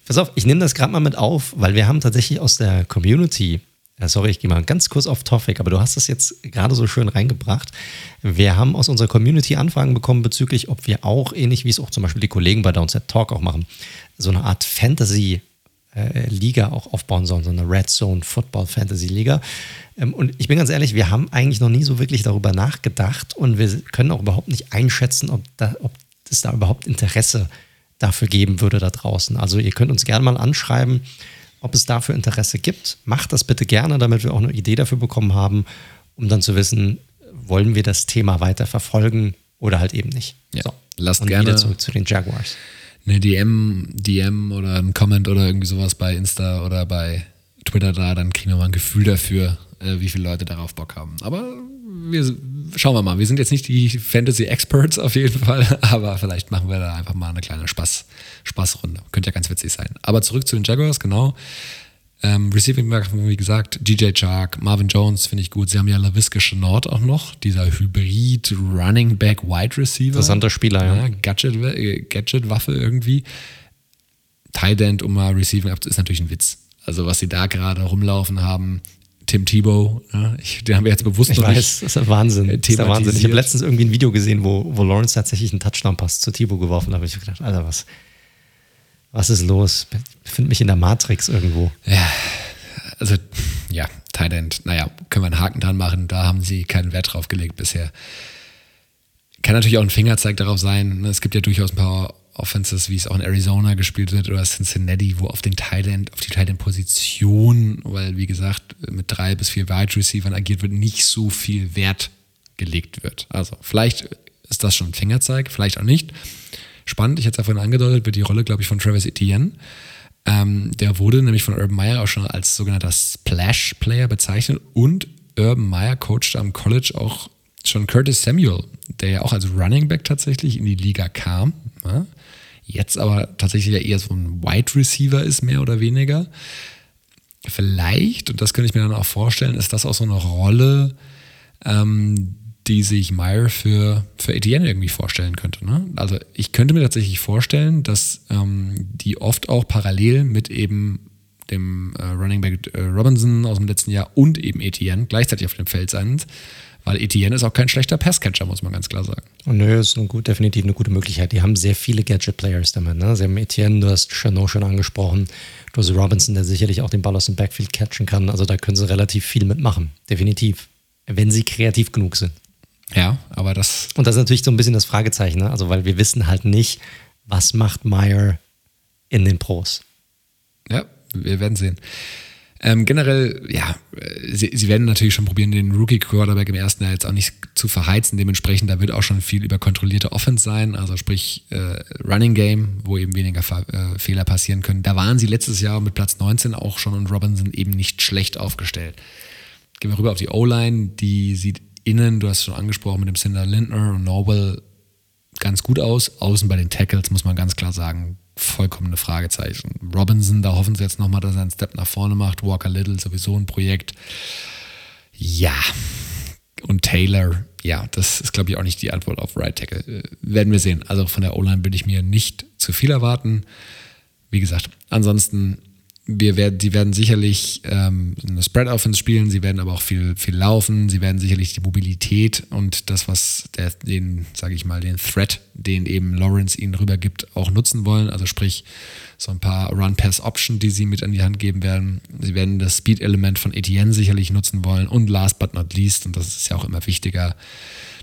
A: Pass auf, ich nehme das gerade mal mit auf, weil wir haben tatsächlich aus der Community, ja, sorry, ich gehe mal ganz kurz auf Topic, aber du hast das jetzt gerade so schön reingebracht. Wir haben aus unserer Community Anfragen bekommen bezüglich, ob wir auch, ähnlich wie es auch zum Beispiel die Kollegen bei Downset Talk auch machen, so eine Art Fantasy- Liga auch aufbauen sollen, so eine Red Zone Football Fantasy Liga. Ähm, und ich bin ganz ehrlich, wir haben eigentlich noch nie so wirklich darüber nachgedacht und wir können auch überhaupt nicht einschätzen, ob, da, ob es da überhaupt Interesse dafür geben würde da draußen. Also ihr könnt uns gerne mal anschreiben, ob es dafür Interesse gibt. Macht das bitte gerne, damit wir auch eine Idee dafür bekommen haben, um dann zu wissen, wollen wir das Thema weiter verfolgen oder halt eben nicht.
B: Ja, so. Lasst Und gerne wieder
A: zurück zu den Jaguars.
B: Eine DM, DM oder ein Comment oder irgendwie sowas bei Insta oder bei Twitter da, dann kriegen wir mal ein Gefühl dafür, äh, wie viele Leute darauf Bock haben. Aber wir, schauen wir mal. Wir sind jetzt nicht die Fantasy-Experts auf jeden Fall, *laughs* aber vielleicht machen wir da einfach mal eine kleine Spaß, Spaßrunde. Könnte ja ganz witzig sein. Aber zurück zu den Jaguars, genau. Ähm, Receiving Back, wie gesagt, DJ Chark, Marvin Jones finde ich gut. Sie haben ja LaVisca Chenault auch noch, dieser Hybrid Running Back Wide Receiver.
A: Interessanter Spieler, ja. ja
B: Gadget, äh, Gadget-Waffe irgendwie. Tight End, um mal Receiving ab, ist natürlich ein Witz. Also was sie da gerade rumlaufen haben, Tim Tebow, ja, ich, den haben wir jetzt bewusst
A: ich noch weiß, nicht. Das ist Wahnsinn. Das ist Wahnsinn. Ich habe letztens irgendwie ein Video gesehen, wo, wo Lawrence tatsächlich einen Touchdown-Pass zu Tebow geworfen hat. Da habe ich gedacht, Alter, was, was ist los? Ich befinde mich in der Matrix irgendwo.
B: Ja, also, ja, Thailand, naja, können wir einen Haken dran machen. Da haben sie keinen Wert drauf gelegt bisher. Kann natürlich auch ein Fingerzeig darauf sein. Ne? Es gibt ja durchaus ein paar Offenses, wie es auch in Arizona gespielt wird oder Cincinnati, wo auf den Thailand, auf die Thailand-Position, weil wie gesagt, mit drei bis vier Wide Receivers agiert wird, nicht so viel Wert gelegt wird. Also vielleicht ist das schon ein Fingerzeig, vielleicht auch nicht. Spannend, ich hatte es ja vorhin angedeutet, wird die Rolle, glaube ich, von Travis Etienne. Ähm, der wurde nämlich von Urban Meyer auch schon als sogenannter Splash-Player bezeichnet und Urban Meyer coachte am College auch schon Curtis Samuel, der ja auch als Running Back tatsächlich in die Liga kam. Ja? Jetzt aber tatsächlich ja eher so ein Wide Receiver ist, mehr oder weniger. Vielleicht, und das könnte ich mir dann auch vorstellen, ist das auch so eine Rolle, ähm, die sich Meyer für, für Etienne irgendwie vorstellen könnte. Ne? Also ich könnte mir tatsächlich vorstellen, dass ähm, die oft auch parallel mit eben dem äh, Running Back äh, Robinson aus dem letzten Jahr und eben Etienne gleichzeitig auf dem Feld sind. Weil Etienne ist auch kein schlechter Passcatcher, muss man ganz klar sagen.
A: Und nö, ist eine gut, definitiv eine gute Möglichkeit. Die haben sehr viele Gadget-Players damit. Ne? Sie haben Etienne, du hast Chanot schon angesprochen. Du hast Robinson, der sicherlich auch den Ball aus dem Backfield catchen kann. Also da können sie relativ viel mitmachen. Definitiv. Wenn sie kreativ genug sind.
B: Ja, aber das.
A: Und das ist natürlich so ein bisschen das Fragezeichen, ne? Also, weil wir wissen halt nicht, was macht Meyer in den Pros.
B: Ja, wir werden sehen. Ähm, generell, ja, sie, sie, werden natürlich schon probieren, den Rookie-Quarterback im ersten Jahr jetzt auch nicht zu verheizen. Dementsprechend, da wird auch schon viel über kontrollierte Offense sein, also sprich äh, Running Game, wo eben weniger äh, Fehler passieren können. Da waren sie letztes Jahr mit Platz 19 auch schon und Robinson eben nicht schlecht aufgestellt. Gehen wir rüber auf die O-Line, die sieht innen, du hast schon angesprochen, mit dem Cinder Lindner und Noble ganz gut aus. Außen bei den Tackles muss man ganz klar sagen, vollkommene Fragezeichen. Robinson, da hoffen sie jetzt nochmal, dass er einen Step nach vorne macht. Walker Little sowieso ein Projekt. Ja. Und Taylor, ja, das ist, glaube ich, auch nicht die Antwort auf Right Tackle. Äh, werden wir sehen. Also von der O-Line würde ich mir nicht zu viel erwarten. Wie gesagt, ansonsten wir werden, sie werden sicherlich ähm, eine Spread-Offense spielen, sie werden aber auch viel, viel laufen, sie werden sicherlich die Mobilität und das, was der, den, sage ich mal, den Threat, den eben Lawrence ihnen rübergibt, auch nutzen wollen. Also sprich, so ein paar Run-Pass-Option, die sie mit an die Hand geben werden. Sie werden das Speed-Element von Etienne sicherlich nutzen wollen und last but not least, und das ist ja auch immer wichtiger,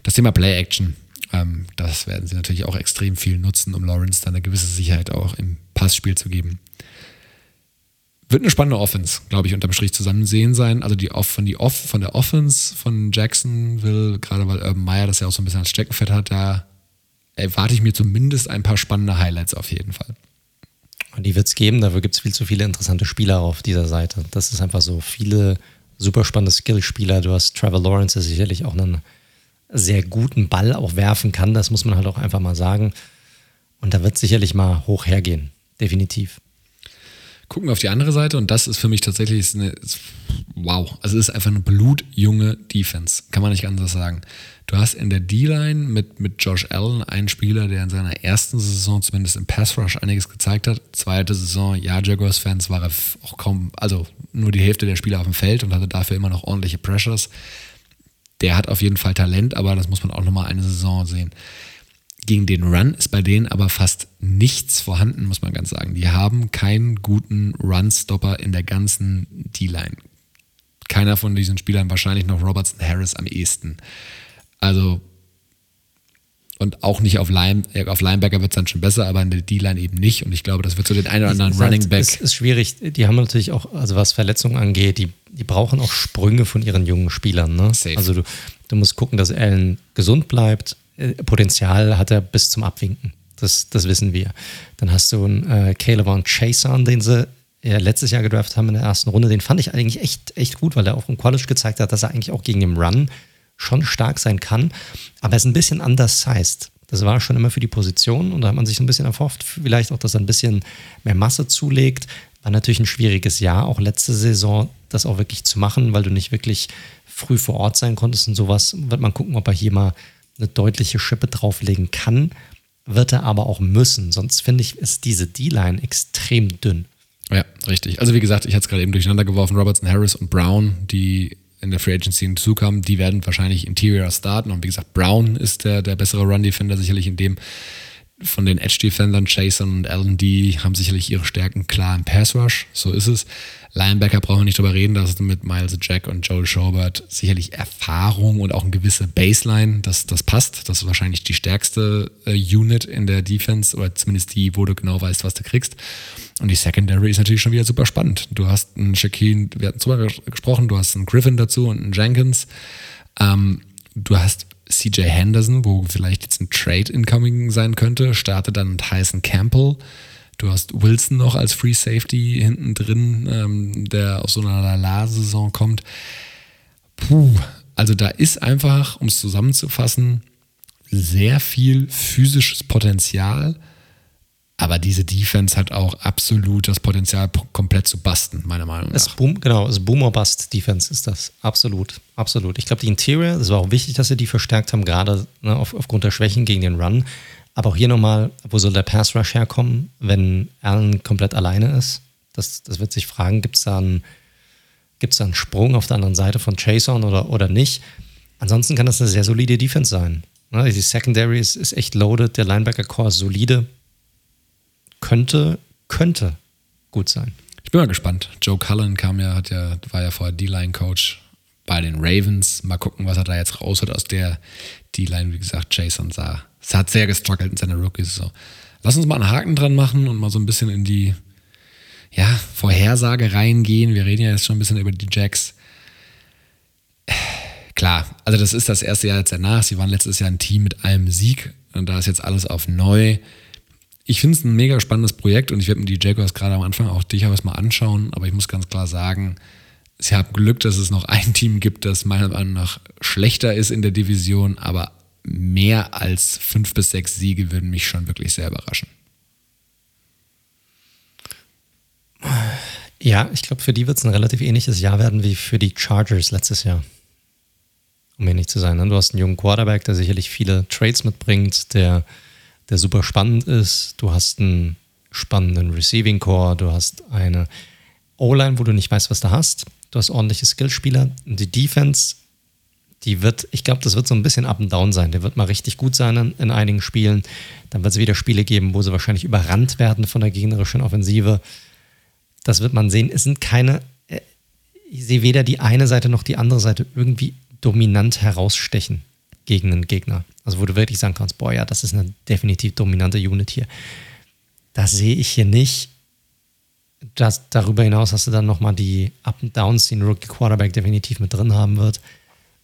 B: das Thema Play-Action. Ähm, das werden sie natürlich auch extrem viel nutzen, um Lawrence dann eine gewisse Sicherheit auch im Passspiel zu geben. Wird eine spannende Offense, glaube ich, unterm Strich zusammen sehen sein. Also die Off, von, die Off, von der Offense von Jacksonville, gerade weil Urban Meyer das ja auch so ein bisschen als Steckenfett hat, da erwarte ich mir zumindest ein paar spannende Highlights auf jeden Fall.
A: Und die wird es geben, dafür gibt es viel zu viele interessante Spieler auf dieser Seite. Das ist einfach so viele super spannende Skillspieler. Du hast Trevor Lawrence, der sicherlich auch einen sehr guten Ball auch werfen kann, das muss man halt auch einfach mal sagen. Und da wird sicherlich mal hoch hergehen, definitiv
B: gucken auf die andere Seite und das ist für mich tatsächlich eine, wow, also es ist einfach eine blutjunge Defense, kann man nicht anders sagen. Du hast in der D-Line mit, mit Josh Allen einen Spieler, der in seiner ersten Saison zumindest im Pass Rush einiges gezeigt hat. Zweite Saison, ja, Jaguars-Fans war er auch kaum, also nur die Hälfte der Spieler auf dem Feld und hatte dafür immer noch ordentliche Pressures. Der hat auf jeden Fall Talent, aber das muss man auch nochmal eine Saison sehen. Gegen den Run ist bei denen aber fast nichts vorhanden, muss man ganz sagen. Die haben keinen guten Run-Stopper in der ganzen D-Line. Keiner von diesen Spielern, wahrscheinlich noch Robertson Harris am ehesten. Also, und auch nicht auf, Line, auf Linebacker wird es dann schon besser, aber in der D-Line eben nicht. Und ich glaube, das wird so den einen oder anderen Running Back.
A: Es ist schwierig. Die haben natürlich auch, also was Verletzungen angeht, die, die brauchen auch Sprünge von ihren jungen Spielern. Ne? Also du, du musst gucken, dass Allen gesund bleibt äh, Potenzial hat er bis zum Abwinken. Das, das wissen wir. Dann hast du einen äh, Caleb von Chason, den sie ja, letztes Jahr gedraft haben in der ersten Runde. Den fand ich eigentlich echt, echt gut, weil er auch im College gezeigt hat, dass er eigentlich auch gegen den Run schon stark sein kann, aber er ist ein bisschen undersized. Das war schon immer für die Position und da hat man sich ein bisschen erhofft, vielleicht auch, dass er ein bisschen mehr Masse zulegt. War natürlich ein schwieriges Jahr, auch letzte Saison, das auch wirklich zu machen, weil du nicht wirklich früh vor Ort sein konntest und sowas. Wird man gucken, ob er hier mal eine deutliche Schippe drauflegen kann. Wird er aber auch müssen. Sonst finde ich, ist diese D-Line extrem dünn.
B: Ja, richtig. Also wie gesagt, ich hatte es gerade eben durcheinander geworfen. Robertson, Harris und Brown, die in der Free Agency hinzukamen, die werden wahrscheinlich Interior starten. Und wie gesagt, Brown ist der, der bessere Run-Defender sicherlich in dem von den Edge-Defendern, Jason und Allen, die haben sicherlich ihre Stärken klar im Pass-Rush, so ist es. Linebacker brauchen wir nicht drüber reden, da ist mit Miles Jack und Joel Schobert sicherlich Erfahrung und auch eine gewisse Baseline, das, das passt. Das ist wahrscheinlich die stärkste äh, Unit in der Defense oder zumindest die, wo du genau weißt, was du kriegst. Und die Secondary ist natürlich schon wieder super spannend. Du hast einen Shaquille, wir hatten drüber gesprochen, du hast einen Griffin dazu und einen Jenkins. Ähm, du hast CJ Henderson, wo vielleicht jetzt ein Trade incoming sein könnte, startet dann Tyson Campbell. Du hast Wilson noch als Free Safety hinten drin, ähm, der aus so einer Lala-Saison kommt. Puh, also da ist einfach, um es zusammenzufassen, sehr viel physisches Potenzial aber diese Defense hat auch absolut das Potenzial, komplett zu basten, meiner Meinung nach.
A: Es boom, genau, es Boomer-Bust-Defense ist das. Absolut, absolut. Ich glaube, die Interior, es war auch wichtig, dass sie die verstärkt haben, gerade ne, auf, aufgrund der Schwächen gegen den Run. Aber auch hier nochmal, wo soll der Pass-Rush herkommen, wenn Allen komplett alleine ist? Das, das wird sich fragen, gibt es da, einen, da einen Sprung auf der anderen Seite von Chason oder, oder nicht? Ansonsten kann das eine sehr solide Defense sein. Ne, die Secondary ist, ist echt loaded, der Linebacker-Core ist solide könnte, könnte gut sein.
B: Ich bin mal gespannt. Joe Cullen kam ja, hat ja, war ja vorher D-Line-Coach bei den Ravens. Mal gucken, was er da jetzt raus aus der D-Line. Wie gesagt, Jason sah, es hat sehr gestruggelt in seiner Rookie-Saison. Lass uns mal einen Haken dran machen und mal so ein bisschen in die ja, Vorhersage reingehen. Wir reden ja jetzt schon ein bisschen über die Jacks. Klar, also das ist das erste Jahr jetzt danach. Sie waren letztes Jahr ein Team mit einem Sieg und da ist jetzt alles auf neu ich finde es ein mega spannendes Projekt und ich werde mir die Jaguars gerade am Anfang auch durchaus mal anschauen, aber ich muss ganz klar sagen, sie haben Glück, dass es noch ein Team gibt, das meiner Meinung nach schlechter ist in der Division, aber mehr als fünf bis sechs Siege würden mich schon wirklich sehr überraschen.
A: Ja, ich glaube, für die wird es ein relativ ähnliches Jahr werden wie für die Chargers letztes Jahr. Um ehrlich zu sein. Ne? Du hast einen jungen Quarterback, der sicherlich viele Trades mitbringt, der der super spannend ist. Du hast einen spannenden Receiving Core, du hast eine O-Line, wo du nicht weißt, was du hast. Du hast ordentliche Skillspieler. Und die Defense, die wird, ich glaube, das wird so ein bisschen up and down sein. Der wird mal richtig gut sein in, in einigen Spielen. Dann wird es wieder Spiele geben, wo sie wahrscheinlich überrannt werden von der gegnerischen Offensive. Das wird man sehen. Es sind keine, äh, ich sehe weder die eine Seite noch die andere Seite irgendwie dominant herausstechen gegen einen Gegner. Also wo du wirklich sagen kannst, boah, ja, das ist eine definitiv dominante Unit hier. Das sehe ich hier nicht. Das, darüber hinaus hast du dann nochmal die Up and Downs, die ein Rookie Quarterback definitiv mit drin haben wird.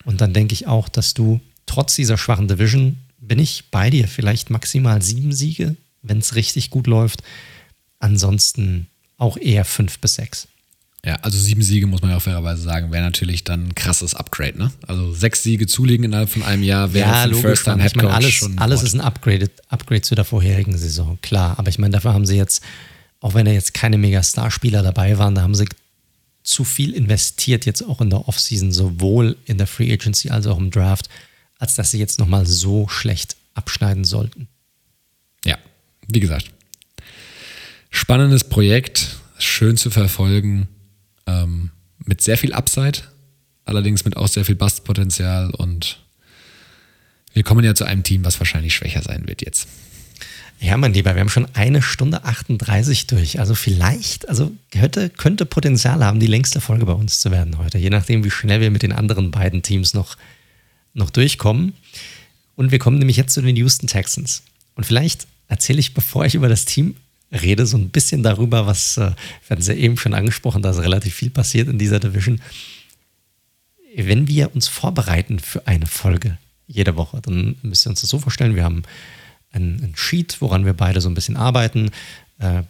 A: Und dann denke ich auch, dass du trotz dieser schwachen Division, bin ich bei dir, vielleicht maximal sieben Siege, wenn es richtig gut läuft. Ansonsten auch eher fünf bis sechs.
B: Ja, also sieben Siege, muss man ja auch fairerweise sagen, wäre natürlich dann ein krasses Upgrade, ne? Also sechs Siege zulegen innerhalb von einem Jahr wäre
A: ja, logisch, First Time Head Coach alles, schon. Alles ist ein Upgrade, Upgrade zu der vorherigen Saison, klar. Aber ich meine, dafür haben sie jetzt, auch wenn da jetzt keine Mega-Star-Spieler dabei waren, da haben sie zu viel investiert, jetzt auch in der Offseason, sowohl in der Free Agency als auch im Draft, als dass sie jetzt nochmal so schlecht abschneiden sollten.
B: Ja, wie gesagt. Spannendes Projekt, schön zu verfolgen ähm, mit sehr viel Upside, allerdings mit auch sehr viel Bastpotenzial und wir kommen ja zu einem Team, was wahrscheinlich schwächer sein wird jetzt.
A: Ja, mein Lieber, wir haben schon eine Stunde 38 durch. Also vielleicht, also könnte, könnte Potenzial haben, die längste Folge bei uns zu werden heute, je nachdem, wie schnell wir mit den anderen beiden Teams noch, noch durchkommen. Und wir kommen nämlich jetzt zu den Houston Texans. Und vielleicht erzähle ich, bevor ich über das Team rede so ein bisschen darüber, was, äh, wir hatten es ja eben schon angesprochen, da ist relativ viel passiert in dieser Division. Wenn wir uns vorbereiten für eine Folge jede Woche, dann müsst ihr uns das so vorstellen, wir haben ein, ein Sheet, woran wir beide so ein bisschen arbeiten. Äh,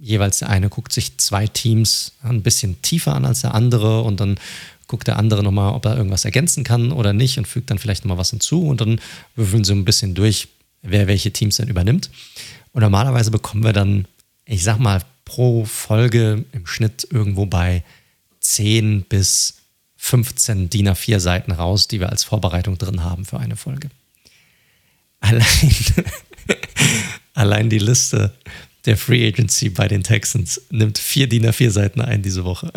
A: jeweils der eine guckt sich zwei Teams ein bisschen tiefer an als der andere und dann guckt der andere nochmal, ob er irgendwas ergänzen kann oder nicht und fügt dann vielleicht nochmal was hinzu und dann würfeln sie ein bisschen durch, wer welche Teams dann übernimmt. Und normalerweise bekommen wir dann, ich sag mal, pro Folge im Schnitt irgendwo bei 10 bis 15 DIN A4 Seiten raus, die wir als Vorbereitung drin haben für eine Folge. Allein, *laughs* allein die Liste der Free Agency bei den Texans nimmt vier DIN A4 Seiten ein diese Woche.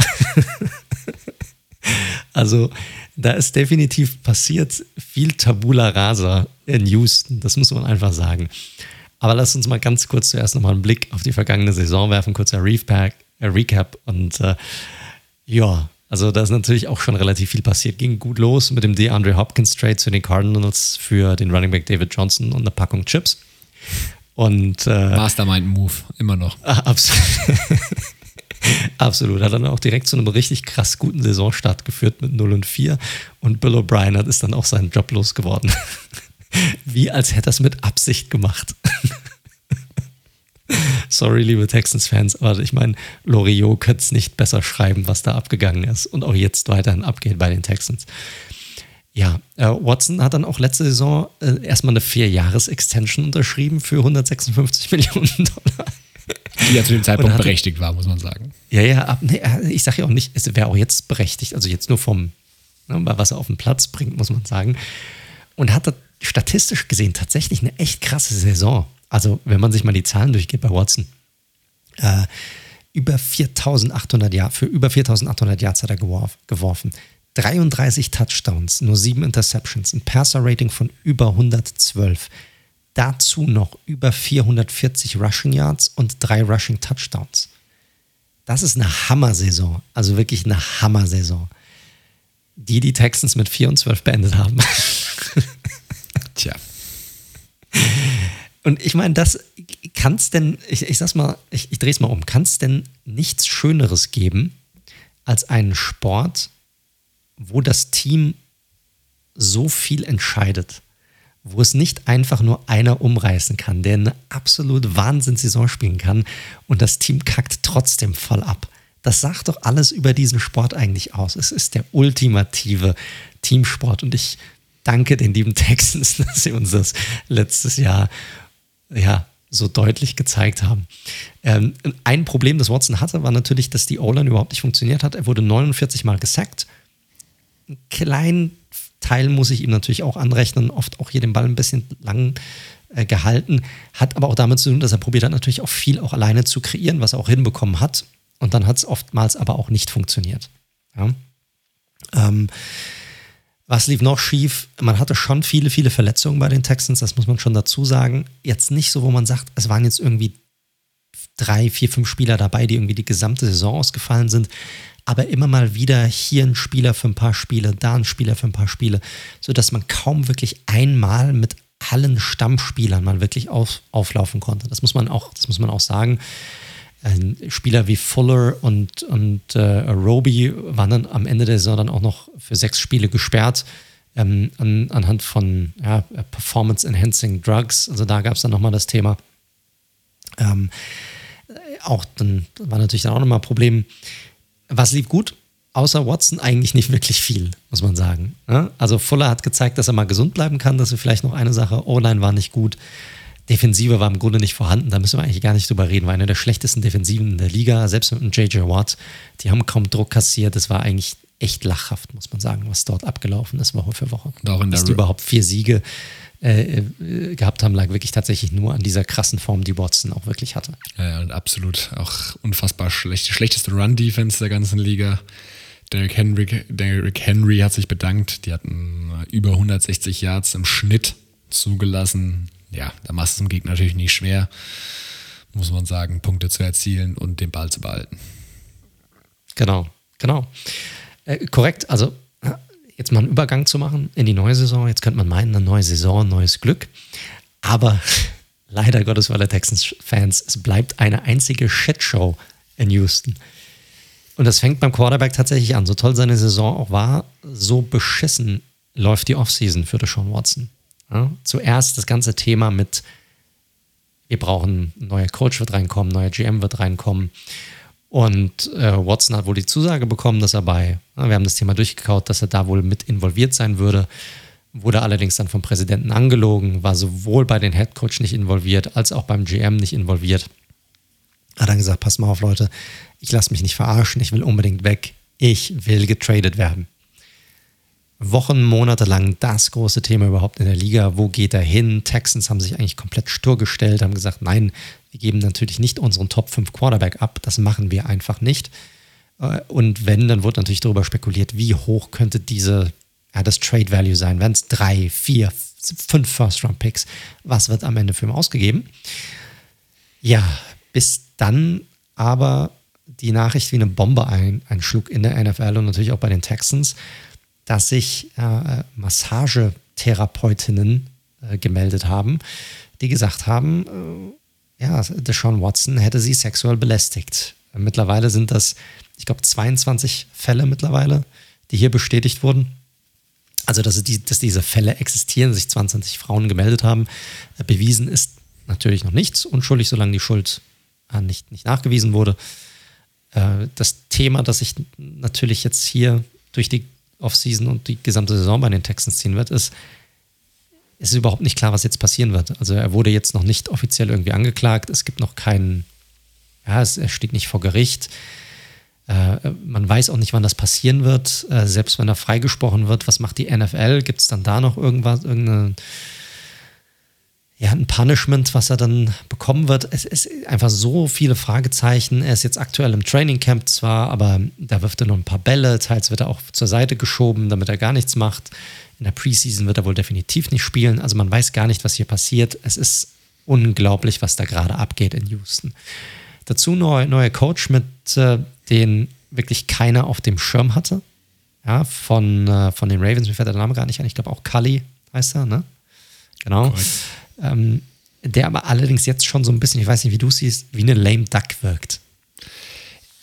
A: *laughs* also da ist definitiv passiert viel Tabula Rasa in Houston, das muss man einfach sagen. Aber lass uns mal ganz kurz zuerst nochmal einen Blick auf die vergangene Saison werfen, kurzer äh, Recap und äh, ja, also da ist natürlich auch schon relativ viel passiert. Ging gut los mit dem DeAndre Hopkins Trade zu den Cardinals für den Running Back David Johnson und eine Packung Chips. Und äh,
B: Mastermind Move immer noch.
A: Absolut. *laughs* Absolut. Hat dann auch direkt zu einem richtig krass guten Saisonstart geführt mit 0 und 4. Und Bill O'Brien hat ist dann auch seinen Job losgeworden. Wie als hätte er es mit Absicht gemacht. Sorry, liebe Texans-Fans, aber ich meine, Loriot könnte es nicht besser schreiben, was da abgegangen ist und auch jetzt weiterhin abgeht bei den Texans. Ja, äh, Watson hat dann auch letzte Saison äh, erstmal eine Vier-Jahres-Extension unterschrieben für 156 *laughs* Millionen Dollar.
B: Die ja zu dem Zeitpunkt hatte, berechtigt war, muss man sagen.
A: Ja, ja, ab, nee, äh, ich sage ja auch nicht, es wäre auch jetzt berechtigt, also jetzt nur vom, ne, was er auf den Platz bringt, muss man sagen. Und hat statistisch gesehen tatsächlich eine echt krasse Saison. Also, wenn man sich mal die Zahlen durchgeht bei Watson, äh, über 4800 Yards, für über 4800 Yards hat er geworf, geworfen. 33 Touchdowns, nur 7 Interceptions, ein Passer-Rating von über 112. Dazu noch über 440 Rushing Yards und drei Rushing Touchdowns. Das ist eine Hammer-Saison, also wirklich eine Hammer-Saison. Die die Texans mit 4 und 12 beendet haben. *laughs*
B: Tja.
A: Und ich meine, das kann es denn, ich, ich sag's mal, ich, ich drehe es mal um, kann es denn nichts Schöneres geben als einen Sport, wo das Team so viel entscheidet, wo es nicht einfach nur einer umreißen kann, der eine absolut Wahnsinnssaison spielen kann und das Team kackt trotzdem voll ab. Das sagt doch alles über diesen Sport eigentlich aus. Es ist der ultimative Teamsport und ich danke den lieben Texans, *laughs* dass sie uns das letztes Jahr ja, so deutlich gezeigt haben. Ähm, ein Problem, das Watson hatte, war natürlich, dass die O-Line überhaupt nicht funktioniert hat. Er wurde 49 Mal gesackt. Einen kleinen Teil muss ich ihm natürlich auch anrechnen, oft auch hier den Ball ein bisschen lang äh, gehalten, hat aber auch damit zu tun, dass er probiert hat, natürlich auch viel auch alleine zu kreieren, was er auch hinbekommen hat. Und dann hat es oftmals aber auch nicht funktioniert. Ja. Ähm, was lief noch schief? Man hatte schon viele, viele Verletzungen bei den Texans, das muss man schon dazu sagen. Jetzt nicht so, wo man sagt, es waren jetzt irgendwie drei, vier, fünf Spieler dabei, die irgendwie die gesamte Saison ausgefallen sind. Aber immer mal wieder hier ein Spieler für ein paar Spiele, da ein Spieler für ein paar Spiele, sodass man kaum wirklich einmal mit allen Stammspielern mal wirklich auf, auflaufen konnte. Das muss man auch, das muss man auch sagen. Spieler wie Fuller und, und äh, Roby waren dann am Ende der Saison dann auch noch für sechs Spiele gesperrt ähm, an, anhand von ja, Performance-Enhancing Drugs. Also da gab es dann nochmal das Thema. Ähm, auch dann war natürlich dann auch nochmal ein Problem. Was lief gut? Außer Watson eigentlich nicht wirklich viel, muss man sagen. Ne? Also Fuller hat gezeigt, dass er mal gesund bleiben kann, dass er vielleicht noch eine Sache, O-Line war nicht gut. Defensive war im Grunde nicht vorhanden. Da müssen wir eigentlich gar nicht drüber reden. War eine der schlechtesten Defensiven in der Liga, selbst mit dem J.J. Watt. Die haben kaum Druck kassiert. Das war eigentlich echt lachhaft, muss man sagen, was dort abgelaufen ist, Woche für Woche.
B: Und auch in der
A: Dass die überhaupt vier Siege äh, äh, gehabt haben, lag wirklich tatsächlich nur an dieser krassen Form, die Watson auch wirklich hatte.
B: Ja, und absolut auch unfassbar schlecht. Die schlechteste Run-Defense der ganzen Liga. Derrick Henry, Derrick Henry hat sich bedankt. Die hatten über 160 Yards im Schnitt zugelassen ja, da machst du es dem Gegner natürlich nicht schwer, muss man sagen, Punkte zu erzielen und den Ball zu behalten.
A: Genau, genau. Äh, korrekt, also jetzt mal einen Übergang zu machen in die neue Saison. Jetzt könnte man meinen, eine neue Saison, neues Glück. Aber *laughs* leider Gottes, weil der Texans-Fans, es bleibt eine einzige Shitshow in Houston. Und das fängt beim Quarterback tatsächlich an. So toll seine Saison auch war, so beschissen läuft die Offseason für Deshaun Watson. Ja, zuerst das ganze Thema mit, wir brauchen ein neuer Coach wird reinkommen, neuer GM wird reinkommen. Und äh, Watson hat wohl die Zusage bekommen, dass er bei, wir haben das Thema durchgekaut, dass er da wohl mit involviert sein würde. Wurde allerdings dann vom Präsidenten angelogen, war sowohl bei den Headcoach nicht involviert, als auch beim GM nicht involviert. Hat dann gesagt: Pass mal auf, Leute, ich lasse mich nicht verarschen, ich will unbedingt weg, ich will getradet werden. Wochen, Monate lang das große Thema überhaupt in der Liga. Wo geht er hin? Texans haben sich eigentlich komplett stur gestellt, haben gesagt, nein, wir geben natürlich nicht unseren Top 5 Quarterback ab. Das machen wir einfach nicht. Äh, und wenn, dann wird natürlich darüber spekuliert, wie hoch könnte diese, ja, das Trade Value sein. Wenn es drei, vier, fünf First-Round-Picks, was wird am Ende für ihn ausgegeben? Ja, bis dann aber die Nachricht wie eine Bombe ein, einschlug in der NFL und natürlich auch bei den Texans dass sich äh, Massagetherapeutinnen äh, gemeldet haben, die gesagt haben, äh, ja, Deshaun Watson hätte sie sexuell belästigt. Mittlerweile sind das, ich glaube, 22 Fälle mittlerweile, die hier bestätigt wurden. Also, dass, die, dass diese Fälle existieren, sich 22 Frauen gemeldet haben. Äh, bewiesen ist natürlich noch nichts, unschuldig, solange die Schuld äh, nicht, nicht nachgewiesen wurde. Äh, das Thema, das sich natürlich jetzt hier durch die Offseason und die gesamte Saison bei den Texans ziehen wird, ist, es ist überhaupt nicht klar, was jetzt passieren wird. Also er wurde jetzt noch nicht offiziell irgendwie angeklagt. Es gibt noch keinen, ja, es, er steht nicht vor Gericht. Äh, man weiß auch nicht, wann das passieren wird. Äh, selbst wenn er freigesprochen wird, was macht die NFL? Gibt es dann da noch irgendwas, irgendeine ja, ein Punishment, was er dann bekommen wird. Es ist einfach so viele Fragezeichen. Er ist jetzt aktuell im Training Camp zwar, aber da wirft er nur ein paar Bälle. Teils wird er auch zur Seite geschoben, damit er gar nichts macht. In der Preseason wird er wohl definitiv nicht spielen. Also man weiß gar nicht, was hier passiert. Es ist unglaublich, was da gerade abgeht in Houston. Dazu neuer neue Coach, mit äh, den wirklich keiner auf dem Schirm hatte. Ja, von, äh, von den Ravens, mir fällt der Name gar nicht ein. Ich glaube auch Cully heißt er, ne? Genau. Correct ähm, der aber allerdings jetzt schon so ein bisschen, ich weiß nicht, wie du siehst, wie eine lame Duck wirkt.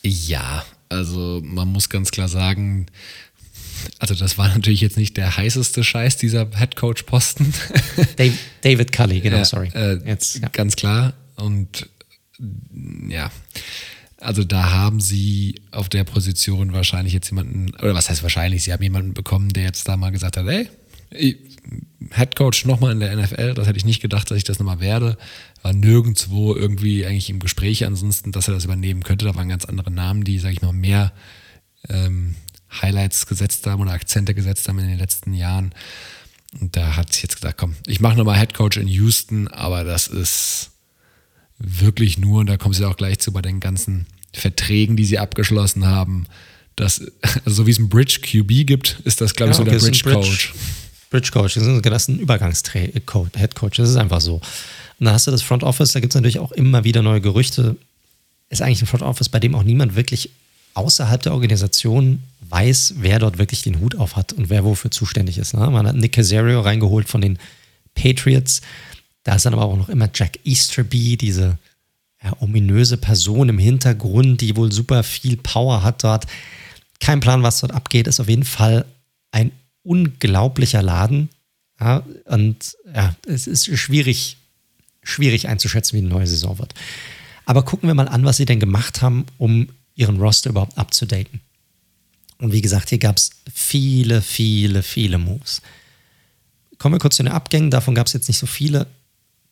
B: Ja, also man muss ganz klar sagen, also das war natürlich jetzt nicht der heißeste Scheiß, dieser Headcoach-Posten. *laughs*
A: David, David Cully, genau, ja, sorry. Äh,
B: jetzt, ja. Ganz klar. Und ja, also da haben sie auf der Position wahrscheinlich jetzt jemanden, oder was heißt wahrscheinlich, sie haben jemanden bekommen, der jetzt da mal gesagt hat, ey, Headcoach nochmal in der NFL, das hätte ich nicht gedacht, dass ich das nochmal werde. War nirgendwo irgendwie eigentlich im Gespräch ansonsten, dass er das übernehmen könnte. Da waren ganz andere Namen, die, sage ich mal, mehr ähm, Highlights gesetzt haben oder Akzente gesetzt haben in den letzten Jahren. Und da hat sich jetzt gesagt, komm, ich mache nochmal Headcoach in Houston, aber das ist wirklich nur, und da kommen sie auch gleich zu bei den ganzen Verträgen, die sie abgeschlossen haben. Das, also so wie es ein Bridge QB gibt, ist das, glaube ich, ja, okay, so der Bridge Coach.
A: Bridge Coach, das ist ein Übergangs-Head Coach, das ist einfach so. Und dann hast du das Front Office, da gibt es natürlich auch immer wieder neue Gerüchte. Ist eigentlich ein Front Office, bei dem auch niemand wirklich außerhalb der Organisation weiß, wer dort wirklich den Hut auf hat und wer wofür zuständig ist. Ne? Man hat Nick Casario reingeholt von den Patriots. Da ist dann aber auch noch immer Jack Easterby, diese ja, ominöse Person im Hintergrund, die wohl super viel Power hat dort. Kein Plan, was dort abgeht, ist auf jeden Fall ein unglaublicher Laden. Ja, und ja, es ist schwierig, schwierig einzuschätzen, wie eine neue Saison wird. Aber gucken wir mal an, was sie denn gemacht haben, um ihren Roster überhaupt abzudaten. Und wie gesagt, hier gab es viele, viele, viele Moves. Kommen wir kurz zu den Abgängen. Davon gab es jetzt nicht so viele,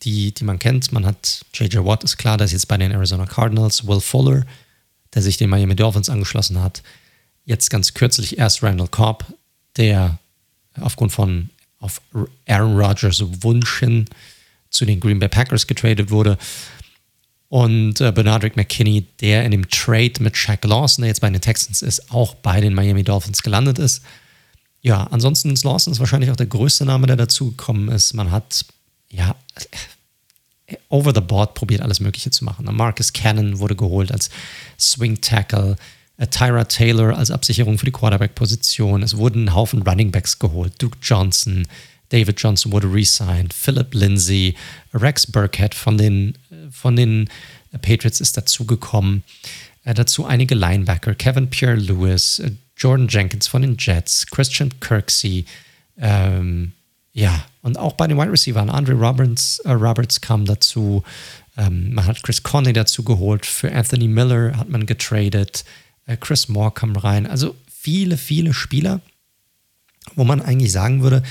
A: die, die man kennt. Man hat J.J. Watt, ist klar, der ist jetzt bei den Arizona Cardinals. Will Fuller, der sich den Miami Dolphins angeschlossen hat. Jetzt ganz kürzlich erst Randall Cobb, der aufgrund von auf Aaron Rodgers Wunsch hin zu den Green Bay Packers getradet wurde. Und äh, Bernardrick McKinney, der in dem Trade mit Shaq Lawson, der jetzt bei den Texans ist, auch bei den Miami Dolphins gelandet ist. Ja, ansonsten ist Lawson ist wahrscheinlich auch der größte Name, der dazugekommen ist. Man hat, ja, over the board probiert, alles Mögliche zu machen. Marcus Cannon wurde geholt als Swing Tackle. Äh, Tyra Taylor als Absicherung für die Quarterback-Position. Es wurden ein Haufen Running Backs geholt. Duke Johnson, David Johnson wurde resigned, Philip Lindsay, Rex Burkhead von den, von den Patriots ist dazugekommen. Äh, dazu einige Linebacker, Kevin Pierre Lewis, äh, Jordan Jenkins von den Jets, Christian Kirksey, ähm, ja, und auch bei den Wide Receivers, Andre Roberts, äh, Roberts kam dazu, Ähm, man hat Chris Conley dazu geholt, für Anthony Miller hat man getradet, äh, Chris Moore kam rein. Also viele, viele Spieler, wo man eigentlich sagen würde,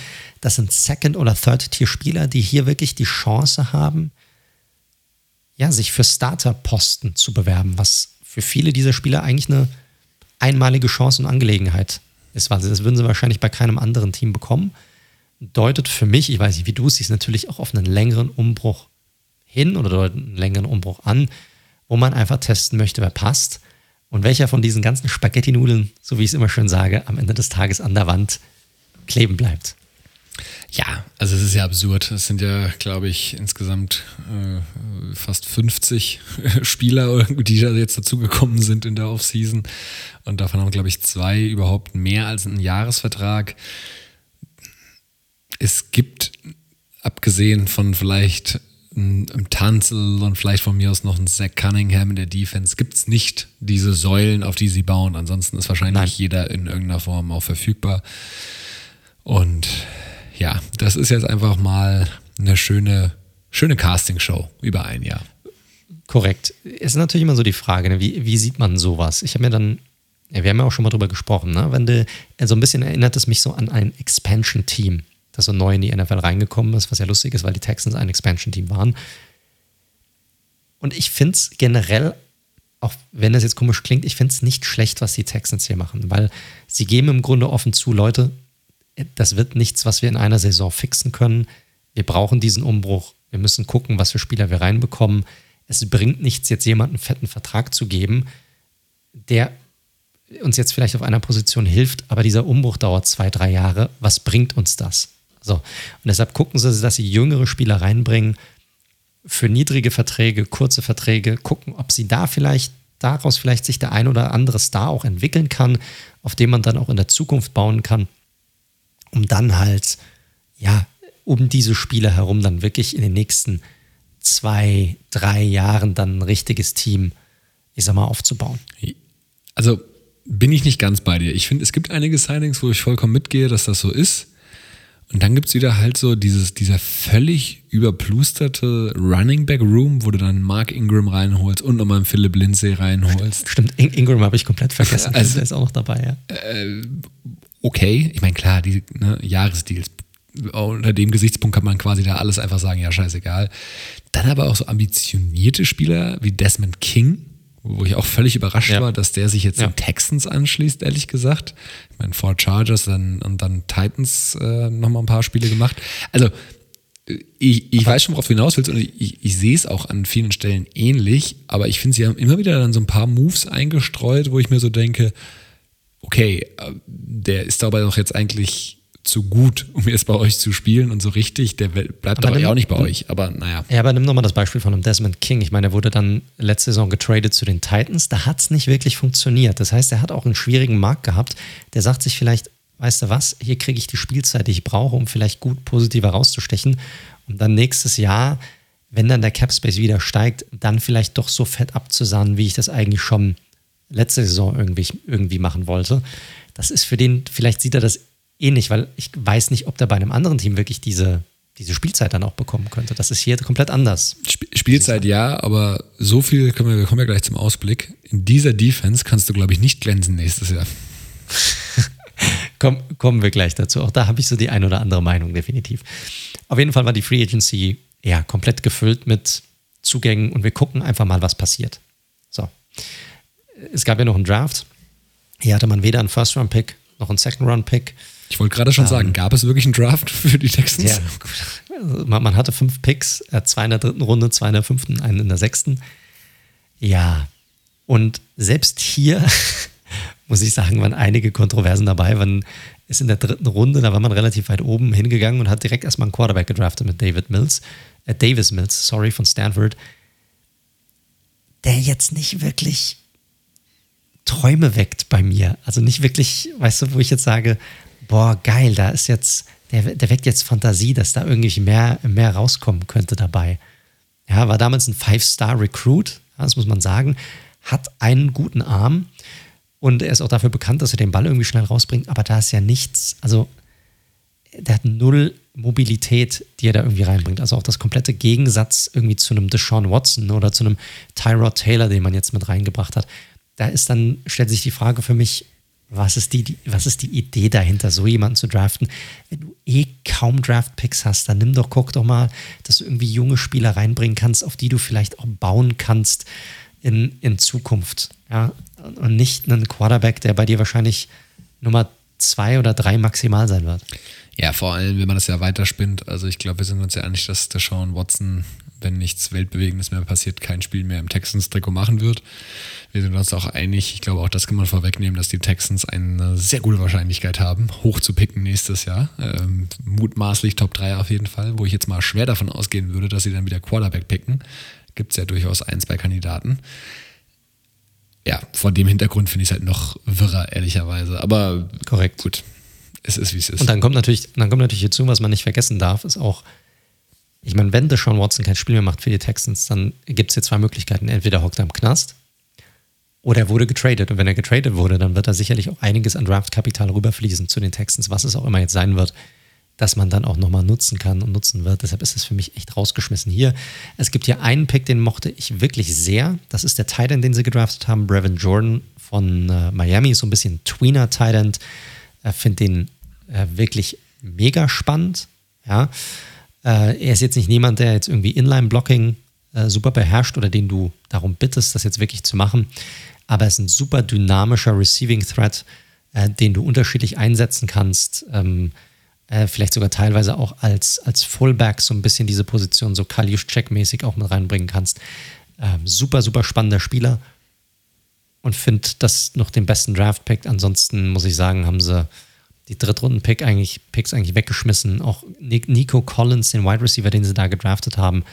A: das sind Second- oder Third-Tier-Spieler, die hier wirklich die Chance haben, ja, sich für Starterposten zu bewerben, was für viele dieser Spieler eigentlich eine einmalige Chance und Angelegenheit ist. Also das würden sie wahrscheinlich bei keinem anderen Team bekommen. Deutet für mich, ich weiß nicht, wie du es siehst, natürlich auch auf einen längeren Umbruch hin oder einen längeren Umbruch an, wo man einfach testen möchte, wer passt und welcher von diesen ganzen Spaghetti-Nudeln, so wie ich es immer schön sage, am Ende des Tages an der Wand kleben bleibt.
B: Ja, also es ist ja absurd. Es sind ja, glaube ich, insgesamt äh, fast 50 *laughs* Spieler, die da jetzt dazugekommen sind in der Offseason. Und davon haben, glaube ich, zwei überhaupt mehr als einen Jahresvertrag. Es gibt, abgesehen von vielleicht einem Tanzel und vielleicht von mir aus noch ein Zach Cunningham in der Defense, gibt es nicht diese Säulen, auf die sie bauen. Ansonsten ist wahrscheinlich Nein. jeder in irgendeiner Form auch verfügbar. Und ja, das ist jetzt einfach mal eine schöne, schöne Castingshow über ein Jahr.
A: Korrekt. Es ist natürlich immer so die Frage, ne? wie, wie sieht man sowas? Ich habe mir dann, ja, wir haben ja auch schon mal drüber gesprochen, ne? wenn du, so ein bisschen erinnert es mich so an ein Expansion-Team, das so neu in die NFL reingekommen ist, was ja lustig ist, weil die Texans ein Expansion-Team waren. Und ich finde es generell, auch wenn das jetzt komisch klingt, ich finde es nicht schlecht, was die Texans hier machen, weil sie geben im Grunde offen zu, Leute, das wird nichts, was wir in einer Saison fixen können. Wir brauchen diesen Umbruch. Wir müssen gucken, was für Spieler wir reinbekommen. Es bringt nichts, jetzt jemanden einen fetten Vertrag zu geben, der uns jetzt vielleicht auf einer Position hilft, aber dieser Umbruch dauert zwei, drei Jahre. Was bringt uns das? So. Und deshalb gucken sie, dass sie jüngere Spieler reinbringen für niedrige Verträge, kurze Verträge, gucken, ob sie da vielleicht daraus vielleicht sich der ein oder andere Star auch entwickeln kann, auf dem man dann auch in der Zukunft bauen kann um dann halt, ja, um diese Spieler herum dann wirklich in den nächsten zwei, drei Jahren dann ein richtiges Team, ich sag mal, aufzubauen.
B: Also bin ich nicht ganz bei dir. Ich finde, es gibt einige Signings, wo ich vollkommen mitgehe, dass das so ist. Und dann gibt es wieder halt so dieses, dieser völlig überplusterte Running Back Room, wo du dann Mark Ingram reinholst und nochmal einen Philip Lindsay reinholst.
A: Stimmt, Ingram habe ich komplett vergessen. *laughs* Also, der ist auch noch dabei, ja.
B: Äh, okay. Ich meine, klar, die ne, Jahresdeals, unter dem Gesichtspunkt kann man quasi da alles einfach sagen, ja, scheißegal. Dann aber auch so ambitionierte Spieler wie Desmond King, wo ich auch völlig überrascht ja. war, dass der sich jetzt ja. den Texans anschließt, ehrlich gesagt. Ich meine, vor Chargers dann, und dann Titans äh, nochmal ein paar Spiele gemacht. Also, ich, ich weiß schon, worauf du hinaus willst und ich, ich sehe es auch an vielen Stellen ähnlich, aber ich finde, sie haben immer wieder dann so ein paar Moves eingestreut, wo ich mir so denke, okay, äh, der ist dabei doch jetzt eigentlich zu gut, um jetzt bei euch zu spielen und so richtig, der bleibt aber ja auch nicht bei euch, aber naja.
A: Ja, aber nimm nochmal das Beispiel von einem Desmond King. Ich meine, er wurde dann letzte Saison getradet zu den Titans, da hat es nicht wirklich funktioniert. Das heißt, er hat auch einen schwierigen Markt gehabt. Der sagt sich vielleicht, weißt du was, hier kriege ich die Spielzeit, die ich brauche, um vielleicht gut positiv herauszustechen. Und dann nächstes Jahr, wenn dann der Cap Space wieder steigt, dann vielleicht doch so fett abzusahnen, wie ich das eigentlich schon letzte Saison irgendwie, irgendwie machen wollte. Das ist für den, vielleicht sieht er das ähnlich, weil ich weiß nicht, ob der bei einem anderen Team wirklich diese, diese Spielzeit dann auch bekommen könnte. Das ist hier komplett anders.
B: Sp Spielzeit ja, aber so viel können wir, wir kommen ja gleich zum Ausblick. In dieser Defense kannst du, glaube ich, nicht glänzen nächstes Jahr. *laughs*
A: Komm, kommen wir gleich dazu. Auch da habe ich so die ein oder andere Meinung, definitiv. Auf jeden Fall war die Free Agency ja komplett gefüllt mit Zugängen und wir gucken einfach mal, was passiert. So es gab ja noch einen Draft. Hier hatte man weder einen First-Round-Pick noch einen Second-Round-Pick.
B: Ich wollte gerade schon ähm, sagen, gab es wirklich einen Draft *laughs* für die Texans? Ja,
A: also man, man, hatte fünf Picks, äh, zwei in der dritten Runde, zwei in der fünften, einen in der sechsten. Ja, und selbst hier, *laughs* muss ich sagen, waren einige Kontroversen dabei. Man ist in der dritten Runde, da war man relativ weit oben hingegangen und hat direkt erstmal einen Quarterback gedraftet mit David Mills, äh, Davis Mills, sorry, von Stanford, der jetzt nicht wirklich Träume weckt bei mir. Also nicht wirklich, weißt du, wo ich jetzt sage, boah, geil, da ist jetzt, der, der weckt jetzt Fantasie, dass da irgendwie mehr, mehr rauskommen könnte dabei. Ja, war damals ein Five-Star-Recruit, das muss man sagen, hat einen guten Arm und er ist auch dafür bekannt, dass er den Ball irgendwie schnell rausbringt, aber da ist ja nichts, also der hat null Mobilität, die er da irgendwie reinbringt. Also auch das komplette Gegensatz irgendwie zu einem Deshaun Watson oder zu einem Tyrod Taylor, den man jetzt mit reingebracht hat. Da ist dann, stellt sich die Frage für mich, was ist die, was ist die Idee dahinter, so jemanden zu draften? Wenn du eh kaum Draft-Picks hast, dann nimm doch, guck doch mal, dass du irgendwie junge Spieler reinbringen kannst, auf die du vielleicht auch bauen kannst in, in Zukunft. Ja? Und nicht einen Quarterback, der bei dir wahrscheinlich Nummer zwei oder drei maximal sein wird.
B: Ja, vor allem, wenn man das ja weiterspinnt. Also ich glaube, wir sind uns ja einig, dass der Sean Watson, wenn nichts Weltbewegendes mehr passiert, kein Spiel mehr im Texans-Trikot machen wird. Wir sind uns auch einig, ich glaube auch, das kann man vorwegnehmen, dass die Texans eine sehr gute Wahrscheinlichkeit haben, hoch zu picken nächstes Jahr. Ähm, mutmaßlich Top 3 auf jeden Fall, wo ich jetzt mal schwer davon ausgehen würde, dass sie dann wieder Quarterback picken. Gibt es ja durchaus ein, zwei Kandidaten ja, vor dem Hintergrund finde ich es halt noch wirrer, ehrlicherweise. Aber
A: korrekt.
B: Gut, es ist, wie es ist.
A: Und dann kommt natürlich, dann kommt natürlich hierzu, was man nicht vergessen darf, ist auch, ich meine, wenn Deshaun Watson kein Spiel mehr macht für die Texans, dann gibt es hier zwei Möglichkeiten. Entweder hockt er im Knast oder er wurde getradet. Und wenn er getradet wurde, dann wird da sicherlich auch einiges an Draftkapital rüberfließen zu den Texans, was es auch immer jetzt sein wird dass man dann auch nochmal nutzen kann und nutzen wird. Deshalb ist es für mich echt rausgeschmissen hier. Es gibt hier einen Pick, den mochte ich wirklich sehr. Das ist der Titan, den sie gedraftet haben, Brevin Jordan von äh, Miami, so ein bisschen Tweener Titan. Ich finde den äh, wirklich mega spannend. Ja. Äh, er ist jetzt nicht jemand, der jetzt irgendwie Inline-Blocking äh, super beherrscht oder den du darum bittest, das jetzt wirklich zu machen. Aber er ist ein super dynamischer Receiving Threat, äh, den du unterschiedlich einsetzen kannst. Ähm, äh, vielleicht sogar teilweise auch als, als Fullback so ein bisschen diese Position so Kaliusz-Check-mäßig auch mit reinbringen kannst. Ähm, super, super spannender Spieler und finde das noch den besten Draft-Pick. Ansonsten muss ich sagen, haben sie die Drittrunden-Pick eigentlich, Picks eigentlich weggeschmissen. Auch Nico Collins, den Wide Receiver, den sie da gedraftet haben,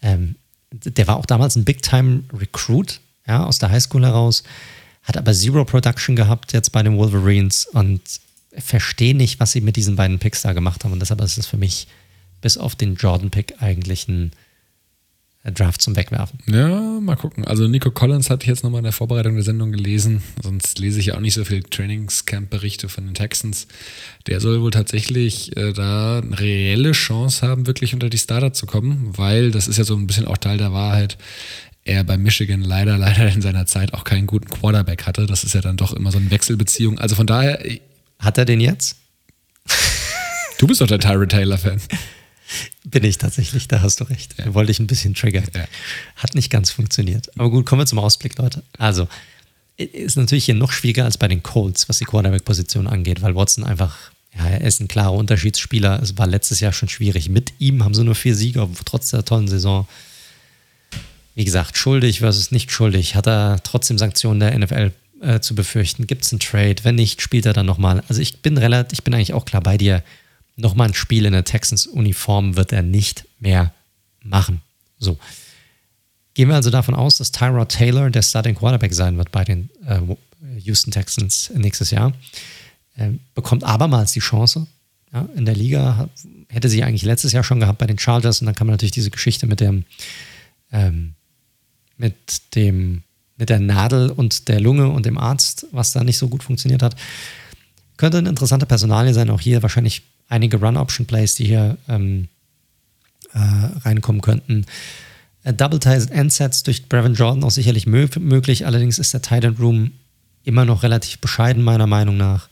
A: ähm, der war auch damals ein Big-Time-Recruit, ja, aus der Highschool heraus, hat aber Zero Production gehabt jetzt bei den Wolverines und verstehe nicht, was sie mit diesen beiden Picks da gemacht haben. Und deshalb ist es für mich bis auf den Jordan-Pick eigentlich ein Draft zum Wegwerfen.
B: Ja, mal gucken. Also Nico Collins hatte ich jetzt nochmal in der Vorbereitung der Sendung gelesen. Sonst lese ich ja auch nicht so viele Trainingscamp-Berichte von den Texans. Der soll wohl tatsächlich äh, da eine reelle Chance haben, wirklich unter die Starter zu kommen, weil das ist ja so ein bisschen auch Teil der Wahrheit er bei Michigan leider, *laughs* leider in seiner Zeit auch keinen guten Quarterback hatte. Das ist ja dann doch immer so eine Wechselbeziehung. Also von daher,
A: hat er den jetzt?
B: Du bist doch der Tyrant Taylor-Fan. *laughs*
A: Bin ich tatsächlich, da hast du recht. Ja. Wollte ich ein bisschen triggern. Ja. Hat nicht ganz funktioniert. Aber gut, kommen wir zum Ausblick, Leute. Also, ist natürlich hier noch schwieriger als bei den Colts, was die Quarterback-Position angeht, weil Watson einfach, ja, er ist ein klarer Unterschiedsspieler. Es war letztes Jahr schon schwierig. Mit ihm haben sie nur vier Sieger, trotz der tollen Saison. Wie gesagt, schuldig versus nicht schuldig. Hat er trotzdem Sanktionen der NFL äh, zu befürchten? Gibt es einen Trade? Wenn nicht, spielt er dann nochmal. Also ich bin relativ, ich bin eigentlich auch klar bei dir. Nochmal ein Spiel in der Texans-Uniform wird er nicht mehr machen. So. Gehen wir also davon aus, dass Tyrod Taylor der Starting Quarterback sein wird bei den äh, Houston Texans nächstes Jahr. Äh, bekommt abermals die Chance. Ja, in der Liga hätte sie eigentlich letztes Jahr schon gehabt bei den Chargers und dann kann man natürlich diese Geschichte mit dem ähm, mit dem mit der Nadel und der Lunge und dem Arzt, was da nicht so gut funktioniert hat. Könnte eine interessante Personalie sein, auch hier wahrscheinlich einige Run-Option-Plays, die hier ähm, äh, reinkommen könnten. Äh, Double Ties End-Sets durch Brevin Jordan auch sicherlich mö möglich, allerdings ist der Tight Room immer noch relativ bescheiden, meiner Meinung nach.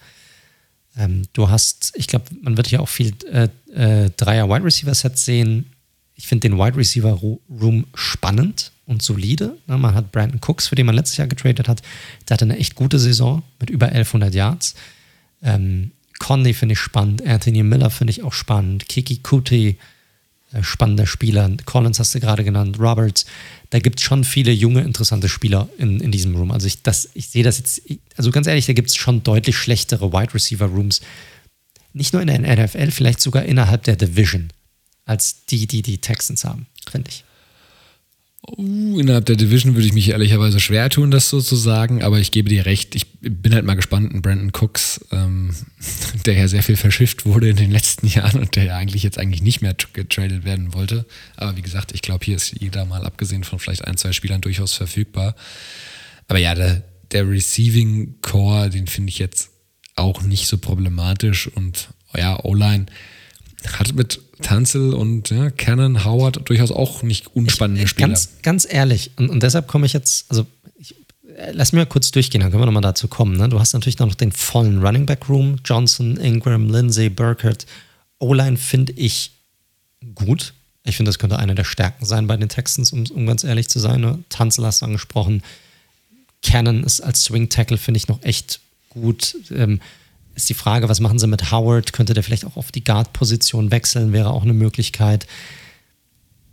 A: Ähm, du hast, ich glaube, man wird hier auch viel äh, äh, Dreier-Wide Receiver-Sets sehen. Ich finde den Wide Receiver Room spannend und solide. Ne, man hat Brandon Cooks, für den man letztes Jahr getradet hat. Der hatte eine echt gute Saison mit über 1100 Yards. Ähm, Conley finde ich spannend. Anthony Miller finde ich auch spannend. Kiki Kuti, äh, spannender Spieler. Collins hast du gerade genannt. Roberts. Da gibt es schon viele junge, interessante Spieler in, in diesem Room. Also ich, ich sehe das jetzt, also ganz ehrlich, da gibt es schon deutlich schlechtere Wide Receiver Rooms. Nicht nur in der NFL, vielleicht sogar innerhalb der Division, als die, die die Texans haben, finde ich.
B: Uh, innerhalb der Division würde ich mich ehrlicherweise schwer tun, das so zu sagen, aber ich gebe dir recht. Ich bin halt mal gespannt, Brandon Cooks, ähm, *laughs* der ja sehr viel verschifft wurde in den letzten Jahren und der ja eigentlich jetzt eigentlich nicht mehr getradet werden wollte. Aber wie gesagt, ich glaube, hier ist jeder mal abgesehen von vielleicht ein, zwei Spielern durchaus verfügbar. Aber ja, der, der Receiving Core, den finde ich jetzt auch nicht so problematisch und ja, O-Line hat mit Tanzel und ja, Cannon, Howard durchaus auch nicht unspannende Spieler.
A: Ganz, ganz ehrlich, und, und deshalb komme ich jetzt, also ich, äh, lass mir mal kurz durchgehen, dann können wir nochmal dazu kommen. Ne? Du hast natürlich noch den vollen Running Back Room, Johnson, Ingram, Lindsay, Burkett. O-Line finde ich gut. Ich finde, das könnte eine der Stärken sein bei den Texans, um, um ganz ehrlich zu sein. Ne? Tanzel hast du angesprochen. Cannon ist als Swing Tackle, finde ich, noch echt gut. Ähm, ist die Frage, was machen sie mit Howard? Könnte der vielleicht auch auf die Guard-Position wechseln? Wäre auch eine Möglichkeit.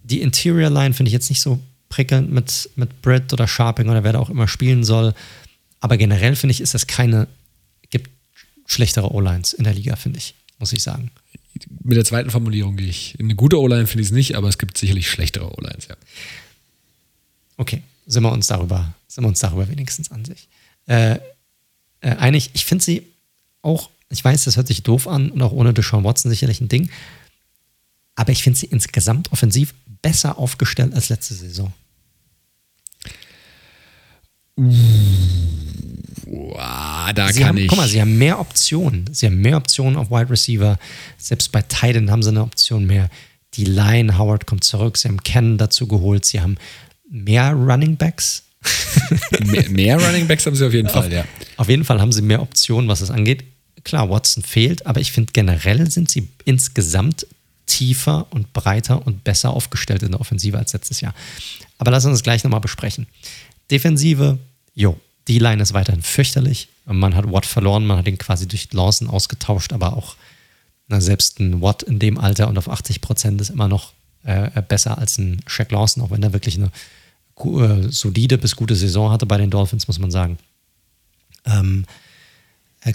A: Die Interior Line finde ich jetzt nicht so prickelnd mit, mit Britt oder Sharping oder wer da auch immer spielen soll. Aber generell finde ich, ist das keine, gibt schlechtere O-Lines in der Liga, finde ich, muss ich sagen.
B: Mit der zweiten Formulierung gehe ich. Eine gute O-Line finde ich es nicht, aber es gibt sicherlich schlechtere O-Lines, ja.
A: Okay, sind wir uns darüber, sind wir uns darüber wenigstens an sich. Äh, äh, einig, ich finde sie auch, ich weiß, das hört sich doof an und auch ohne Deshaun Watson sicherlich ein Ding, aber ich finde sie insgesamt offensiv besser aufgestellt als letzte Saison.
B: Wow, da
A: sie
B: kann
A: haben,
B: ich.
A: Guck mal, sie haben mehr Optionen. Sie haben mehr Optionen auf Wide Receiver. Selbst bei Titan haben sie eine Option mehr. Die Line, Howard kommt zurück. Sie haben Ken dazu geholt. Sie haben mehr Running Backs. *laughs*
B: mehr, mehr Running Backs haben sie auf jeden Fall,
A: auf,
B: ja.
A: Auf jeden Fall haben sie mehr Optionen, was es angeht. Klar, Watson fehlt, aber ich finde generell sind sie insgesamt tiefer und breiter und besser aufgestellt in der Offensive als letztes Jahr. Aber lass uns das gleich nochmal besprechen. Defensive, jo, die Line ist weiterhin fürchterlich. Man hat Watt verloren, man hat ihn quasi durch Lawson ausgetauscht, aber auch na, selbst ein Watt in dem Alter und auf 80 Prozent ist immer noch äh, besser als ein Shaq Lawson, auch wenn er wirklich eine äh, solide bis gute Saison hatte bei den Dolphins, muss man sagen. Ähm,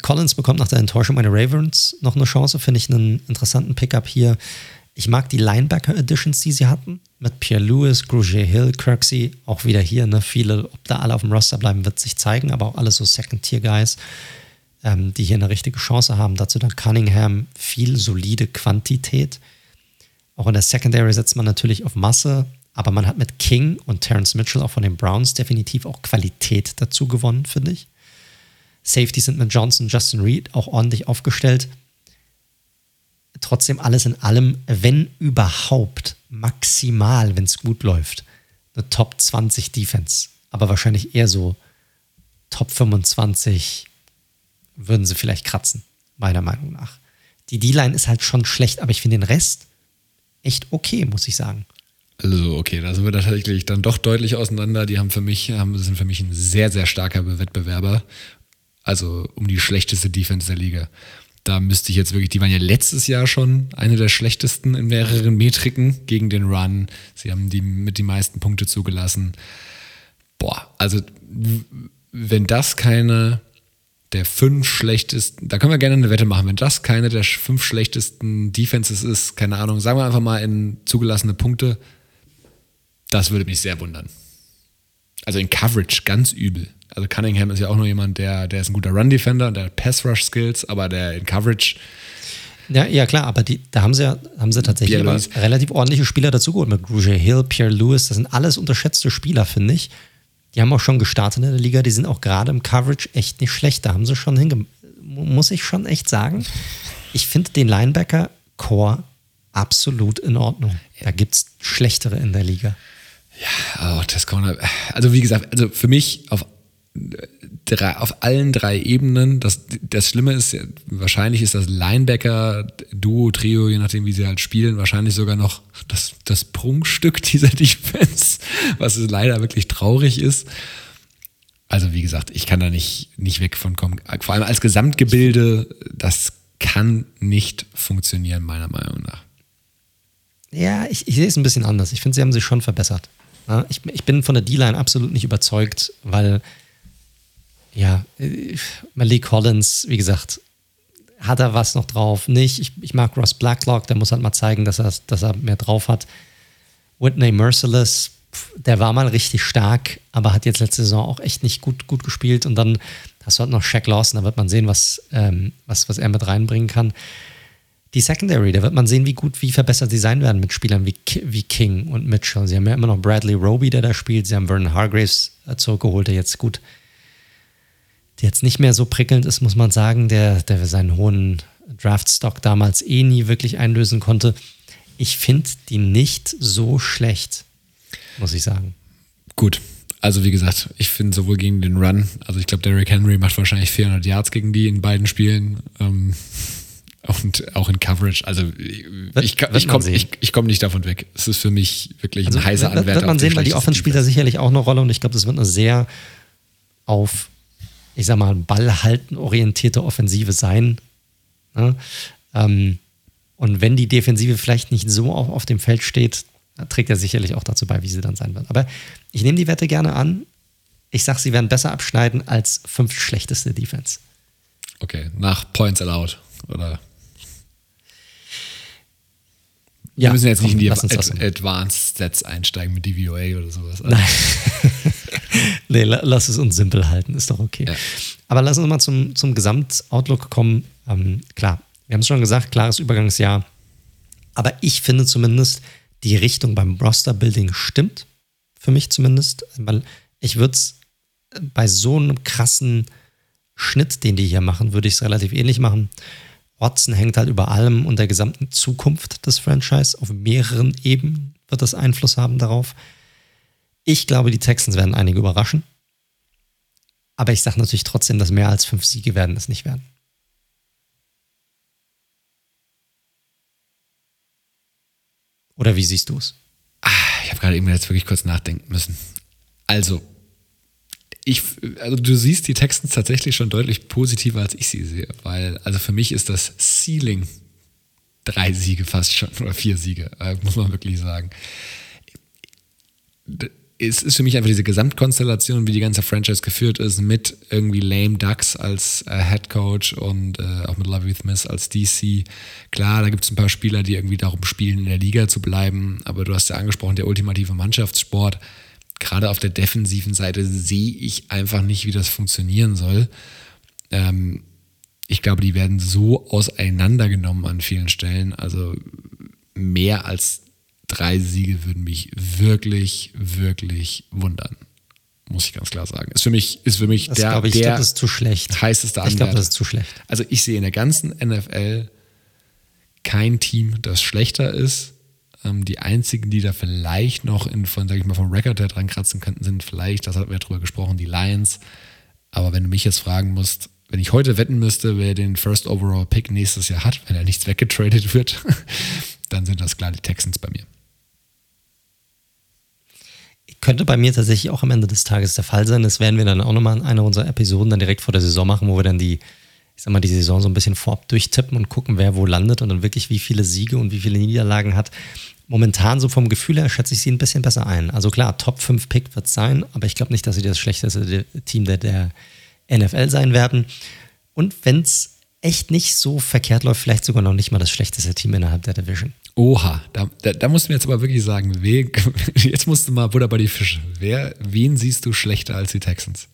A: Collins bekommt nach der Enttäuschung meiner Ravens noch eine Chance, finde ich einen interessanten Pickup hier. Ich mag die Linebacker-Editions, die sie hatten, mit Pierre Lewis, Grugier Hill, Kirksey, auch wieder hier. Ne? Viele, ob da alle auf dem Roster bleiben, wird sich zeigen, aber auch alle so Second-Tier-Guys, ähm, die hier eine richtige Chance haben. Dazu dann Cunningham, viel solide Quantität. Auch in der Secondary setzt man natürlich auf Masse, aber man hat mit King und Terrence Mitchell auch von den Browns definitiv auch Qualität dazu gewonnen, finde ich. Safety sind mit Johnson, Justin Reed auch ordentlich aufgestellt. Trotzdem alles in allem, wenn überhaupt, maximal, wenn es gut läuft, eine Top 20 Defense. Aber wahrscheinlich eher so Top 25 würden sie vielleicht kratzen, meiner Meinung nach. Die D-Line ist halt schon schlecht, aber ich finde den Rest echt okay, muss ich sagen.
B: Also, okay, da sind wir tatsächlich dann doch deutlich auseinander. Die haben für mich, haben, sind für mich ein sehr, sehr starker Wettbewerber. Also um die schlechteste Defense der Liga. Da müsste ich jetzt wirklich, die waren ja letztes Jahr schon eine der schlechtesten in mehreren Metriken gegen den Run. Sie haben die mit die meisten Punkte zugelassen. Boah, also wenn das keine der fünf schlechtesten, da können wir gerne eine Wette machen, wenn das keine der fünf schlechtesten Defenses ist, keine Ahnung, sagen wir einfach mal in zugelassene Punkte, das würde mich sehr wundern. Also in Coverage ganz übel. Also Cunningham ist ja auch nur jemand, der, der ist ein guter Run-Defender und der hat Pass-Rush-Skills, aber der in Coverage.
A: Ja, ja klar, aber die, da haben sie ja haben sie tatsächlich relativ ordentliche Spieler dazugeholt mit Rouget Hill, Pierre Lewis, das sind alles unterschätzte Spieler, finde ich. Die haben auch schon gestartet in der Liga, die sind auch gerade im Coverage echt nicht schlecht. Da haben sie schon hinge... Muss ich schon echt sagen. Ich finde den Linebacker-Core absolut in Ordnung. Da gibt es schlechtere in der Liga.
B: Ja, oh, das kann man, also wie gesagt, also für mich auf drei, auf allen drei Ebenen. Das, das Schlimme ist, wahrscheinlich ist das Linebacker, Duo, Trio, je nachdem, wie sie halt spielen, wahrscheinlich sogar noch das, das Prunkstück dieser *laughs* Defense, was leider wirklich traurig ist. Also, wie gesagt, ich kann da nicht, nicht weg von kommen. Vor allem als Gesamtgebilde, das kann nicht funktionieren, meiner Meinung nach.
A: Ja, ich, ich sehe es ein bisschen anders. Ich finde, sie haben sich schon verbessert. Ich, ich bin von der D-Line absolut nicht überzeugt, weil ja, äh, Malik Collins, wie gesagt, hat er was noch drauf? Nicht. Ich, ich mag Ross Blacklock, der muss halt mal zeigen, dass er, dass er mehr drauf hat. Whitney Merciless, der war mal richtig stark, aber hat jetzt letzte Saison auch echt nicht gut, gut gespielt. Und dann hast du halt noch Shaq Lawson, da wird man sehen, was, ähm, was, was er mit reinbringen kann. Die Secondary, da wird man sehen, wie gut, wie verbessert sie sein werden mit Spielern wie, wie King und Mitchell. Sie haben ja immer noch Bradley Roby, der da spielt. Sie haben Vernon Hargraves zurückgeholt, der jetzt gut jetzt nicht mehr so prickelnd ist, muss man sagen, der, der seinen hohen Draftstock damals eh nie wirklich einlösen konnte. Ich finde die nicht so schlecht, muss ich sagen.
B: Gut. Also wie gesagt, ich finde sowohl gegen den Run, also ich glaube, Derrick Henry macht wahrscheinlich 400 Yards gegen die in beiden Spielen. Ähm, *laughs* und auch in Coverage. Also ich, ich, ich komme ich, ich komm nicht davon weg. Es ist für mich wirklich also, ein heißer Anwärter.
A: Wird man sehen, weil die Offense spielt da sicherlich auch eine Rolle und ich glaube, das wird eine sehr auf, ich sag mal, Ballhalten orientierte Offensive sein. Ja? Ähm, und wenn die Defensive vielleicht nicht so auf, auf dem Feld steht, trägt er sicherlich auch dazu bei, wie sie dann sein wird. Aber ich nehme die Wette gerne an. Ich sage, sie werden besser abschneiden als fünf schlechteste Defense.
B: Okay, nach Points allowed, oder?
A: Wir
B: ja, müssen jetzt nicht in die Ad Advanced Sets einsteigen mit DVOA oder sowas.
A: Nein. *laughs* nee, lass es uns simpel halten, ist doch okay. Ja. Aber lass uns mal zum, zum Gesamtoutlook kommen. Ähm, klar, wir haben es schon gesagt, klares Übergangsjahr. Aber ich finde zumindest, die Richtung beim Roster-Building stimmt. Für mich zumindest. Weil ich würde es bei so einem krassen Schnitt, den die hier machen, würde ich es relativ ähnlich machen. Watson hängt halt über allem und der gesamten Zukunft des Franchise. Auf mehreren Ebenen wird das Einfluss haben darauf. Ich glaube, die Texans werden einige überraschen. Aber ich sage natürlich trotzdem, dass mehr als fünf Siege werden es nicht werden. Oder wie siehst du es?
B: Ah, ich habe gerade eben jetzt wirklich kurz nachdenken müssen. Also, ich, also du siehst die Texans tatsächlich schon deutlich positiver, als ich sie sehe, weil, also für mich ist das Ceiling drei Siege fast schon oder vier Siege, äh, muss man wirklich sagen. Es ist für mich einfach diese Gesamtkonstellation, wie die ganze Franchise geführt ist, mit irgendwie Lame Ducks als äh, Head Coach und äh, auch mit Lovey Smith als DC. Klar, da gibt es ein paar Spieler, die irgendwie darum spielen, in der Liga zu bleiben, aber du hast ja angesprochen, der ultimative Mannschaftssport gerade auf der defensiven Seite sehe ich einfach nicht, wie das funktionieren soll. Ähm, ich glaube, die werden so auseinandergenommen an vielen Stellen. Also mehr als drei Siege würden mich wirklich, wirklich wundern. Muss ich ganz klar sagen. Ist für mich, ist für mich
A: das
B: der,
A: ich,
B: der
A: glaub, das ist zu schlecht.
B: heißeste
A: Anwärter. Ich glaube, das ist zu schlecht.
B: Also ich sehe in der ganzen NFL kein Team, das schlechter ist ähm, die einzigen, die da vielleicht noch in, von, sag ich mal, vom Record her dran kratzen könnten, sind vielleicht, das hatten wir ja drüber gesprochen, die Lions. Aber wenn du mich jetzt fragen musst, wenn ich heute wetten müsste, wer den First Overall Pick nächstes Jahr hat, wenn er nichts weggetradet wird, *laughs* dann sind das klar die Texans bei mir.
A: Könnte bei mir tatsächlich auch am Ende des Tages der Fall sein. Das werden wir dann auch nochmal in einer unserer Episoden dann direkt vor der Saison machen, wo wir dann die, ich sag mal, die Saison so ein bisschen vorab durchtippen und gucken, wer wo landet und dann wirklich wie viele Siege und wie viele Niederlagen hat momentan so vom Gefühl her schätze ich sie ein bisschen besser ein. Also klar, Top 5 Pick wird es sein, aber ich glaube nicht, dass sie das schlechteste Team der, der NFL sein werden. Und wenn es echt nicht so verkehrt läuft, vielleicht sogar noch nicht mal das schlechteste Team innerhalb der Division.
B: Oha, da, da, da musst du mir jetzt aber wirklich sagen, wer, *laughs* jetzt musst du mal Butter bei die Fische. Wer, wen siehst du schlechter als die Texans?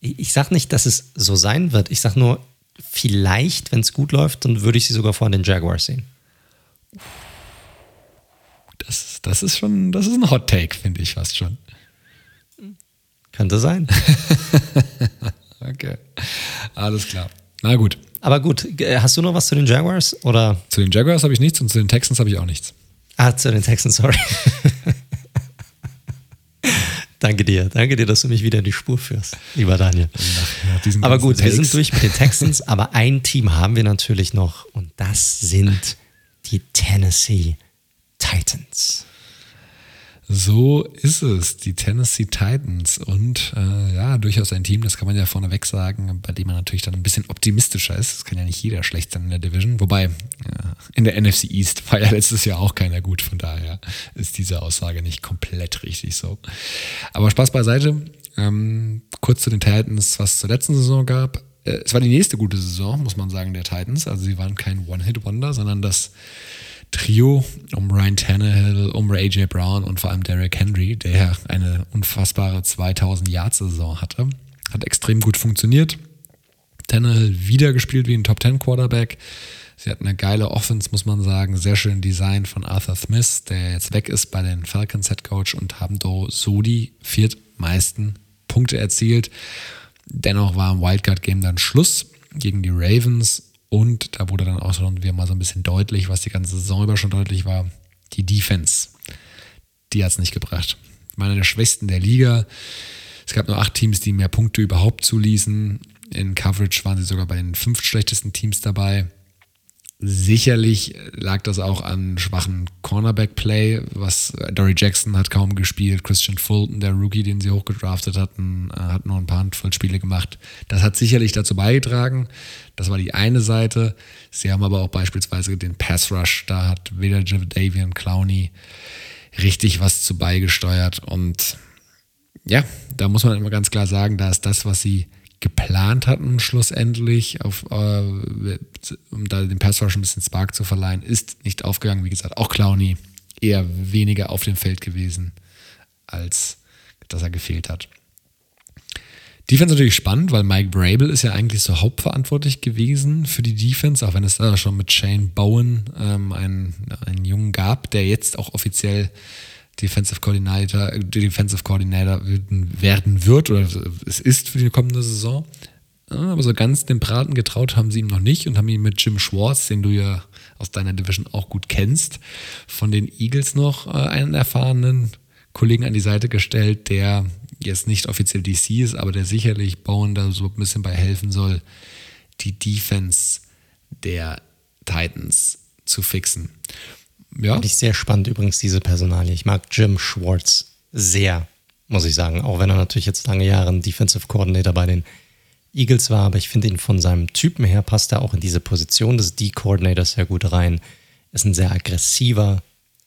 A: Ich, ich sag nicht, dass es so sein wird. Ich sag nur, vielleicht, wenn es gut läuft, dann würde ich sie sogar vor den Jaguars sehen.
B: Das, das ist schon, das ist ein Hot Take, finde ich fast schon.
A: Könnte sein. *laughs*
B: okay. Alles klar. Na gut.
A: Aber gut, hast du noch was zu den Jaguars? Oder?
B: Zu den Jaguars habe ich nichts und zu den Texans habe ich auch nichts.
A: Ah, zu den Texans, sorry. *laughs* Danke dir. Danke dir, dass du mich wieder in die Spur führst, lieber Daniel. Nach, aber gut, Takes. wir sind durch mit den Texans, aber ein Team haben wir natürlich noch und das sind die Tennessee Titans.
B: So ist es, die Tennessee Titans. Und äh, ja, durchaus ein Team, das kann man ja vorneweg sagen, bei dem man natürlich dann ein bisschen optimistischer ist. Es kann ja nicht jeder schlecht sein in der Division. Wobei, ja, in der NFC East war ja letztes Jahr auch keiner gut. Von daher ist diese Aussage nicht komplett richtig so. Aber Spaß beiseite. Ähm, kurz zu den Titans, was es zur letzten Saison gab. Äh, es war die nächste gute Saison, muss man sagen, der Titans. Also sie waren kein One-Hit-Wonder, sondern das Trio um Ryan Tannehill, um AJ Brown und vor allem Derrick Henry, der eine unfassbare 2000 Yard Saison hatte. Hat extrem gut funktioniert. Tannehill wieder gespielt wie ein Top 10 Quarterback. Sie hatten eine geile Offense, muss man sagen. Sehr schön Design von Arthur Smith, der jetzt weg ist bei den Falcons Head Coach und haben so die viertmeisten Punkte erzielt. Dennoch war im Wildcard Game dann Schluss gegen die Ravens Und da wurde dann auch schon wieder mal so ein bisschen deutlich, was die ganze Saison über schon deutlich war. Die Defense, die hat es nicht gebracht. Meine der schwächsten der Liga. Es gab nur acht Teams, die mehr Punkte überhaupt zuließen. In Coverage waren sie sogar bei den fünf schlechtesten Teams dabei. Sicherlich lag das auch an schwachen Cornerback-Play, was Dory Jackson hat kaum gespielt, Christian Fulton, der Rookie, den sie hochgedraftet hatten, äh, hat nur ein paar Handvoll Spiele gemacht. Das hat sicherlich dazu beigetragen. Das war die eine Seite. Sie haben aber auch beispielsweise den Pass Rush, da hat weder Davian Clowney richtig was zu beigesteuert. Und ja, da muss man immer ganz klar sagen, da ist das, was sie geplant hatten, schlussendlich, auf, äh, um da dem Pass Rush ein bisschen Spark zu verleihen, ist nicht aufgegangen. Wie gesagt, auch Clowny eher weniger auf dem Feld gewesen, als dass er gefehlt hat. Defense natürlich spannend, weil Mike Brable ist ja eigentlich so hauptverantwortlich gewesen für die Defense, auch wenn es da schon mit Shane Bowen ähm, einen, einen Jungen gab, der jetzt auch offiziell Defensive Coordinator, Defensive Coordinator werden wird oder es ist für die kommende Saison. Aber so ganz den Braten getraut haben sie ihm noch nicht und haben ihn mit Jim Schwartz, den du ja aus deiner Division auch gut kennst, von den Eagles noch äh, einen erfahrenen Kollegen an die Seite gestellt, der jetzt nicht offiziell DC ist, aber der sicherlich Bowen da so ein bisschen bei helfen soll, die Defense der Titans zu fixen.
A: Ja. Finde ich sehr spannend übrigens, diese Personalie. Ich mag Jim Schwartz sehr, muss ich sagen. Auch wenn er natürlich jetzt lange Jahre ein Defensive Coordinator bei den Eagles war, aber ich finde ihn von seinem Typen her passt er auch in diese Position des D-Coordinators sehr gut rein. Ist ein sehr aggressiver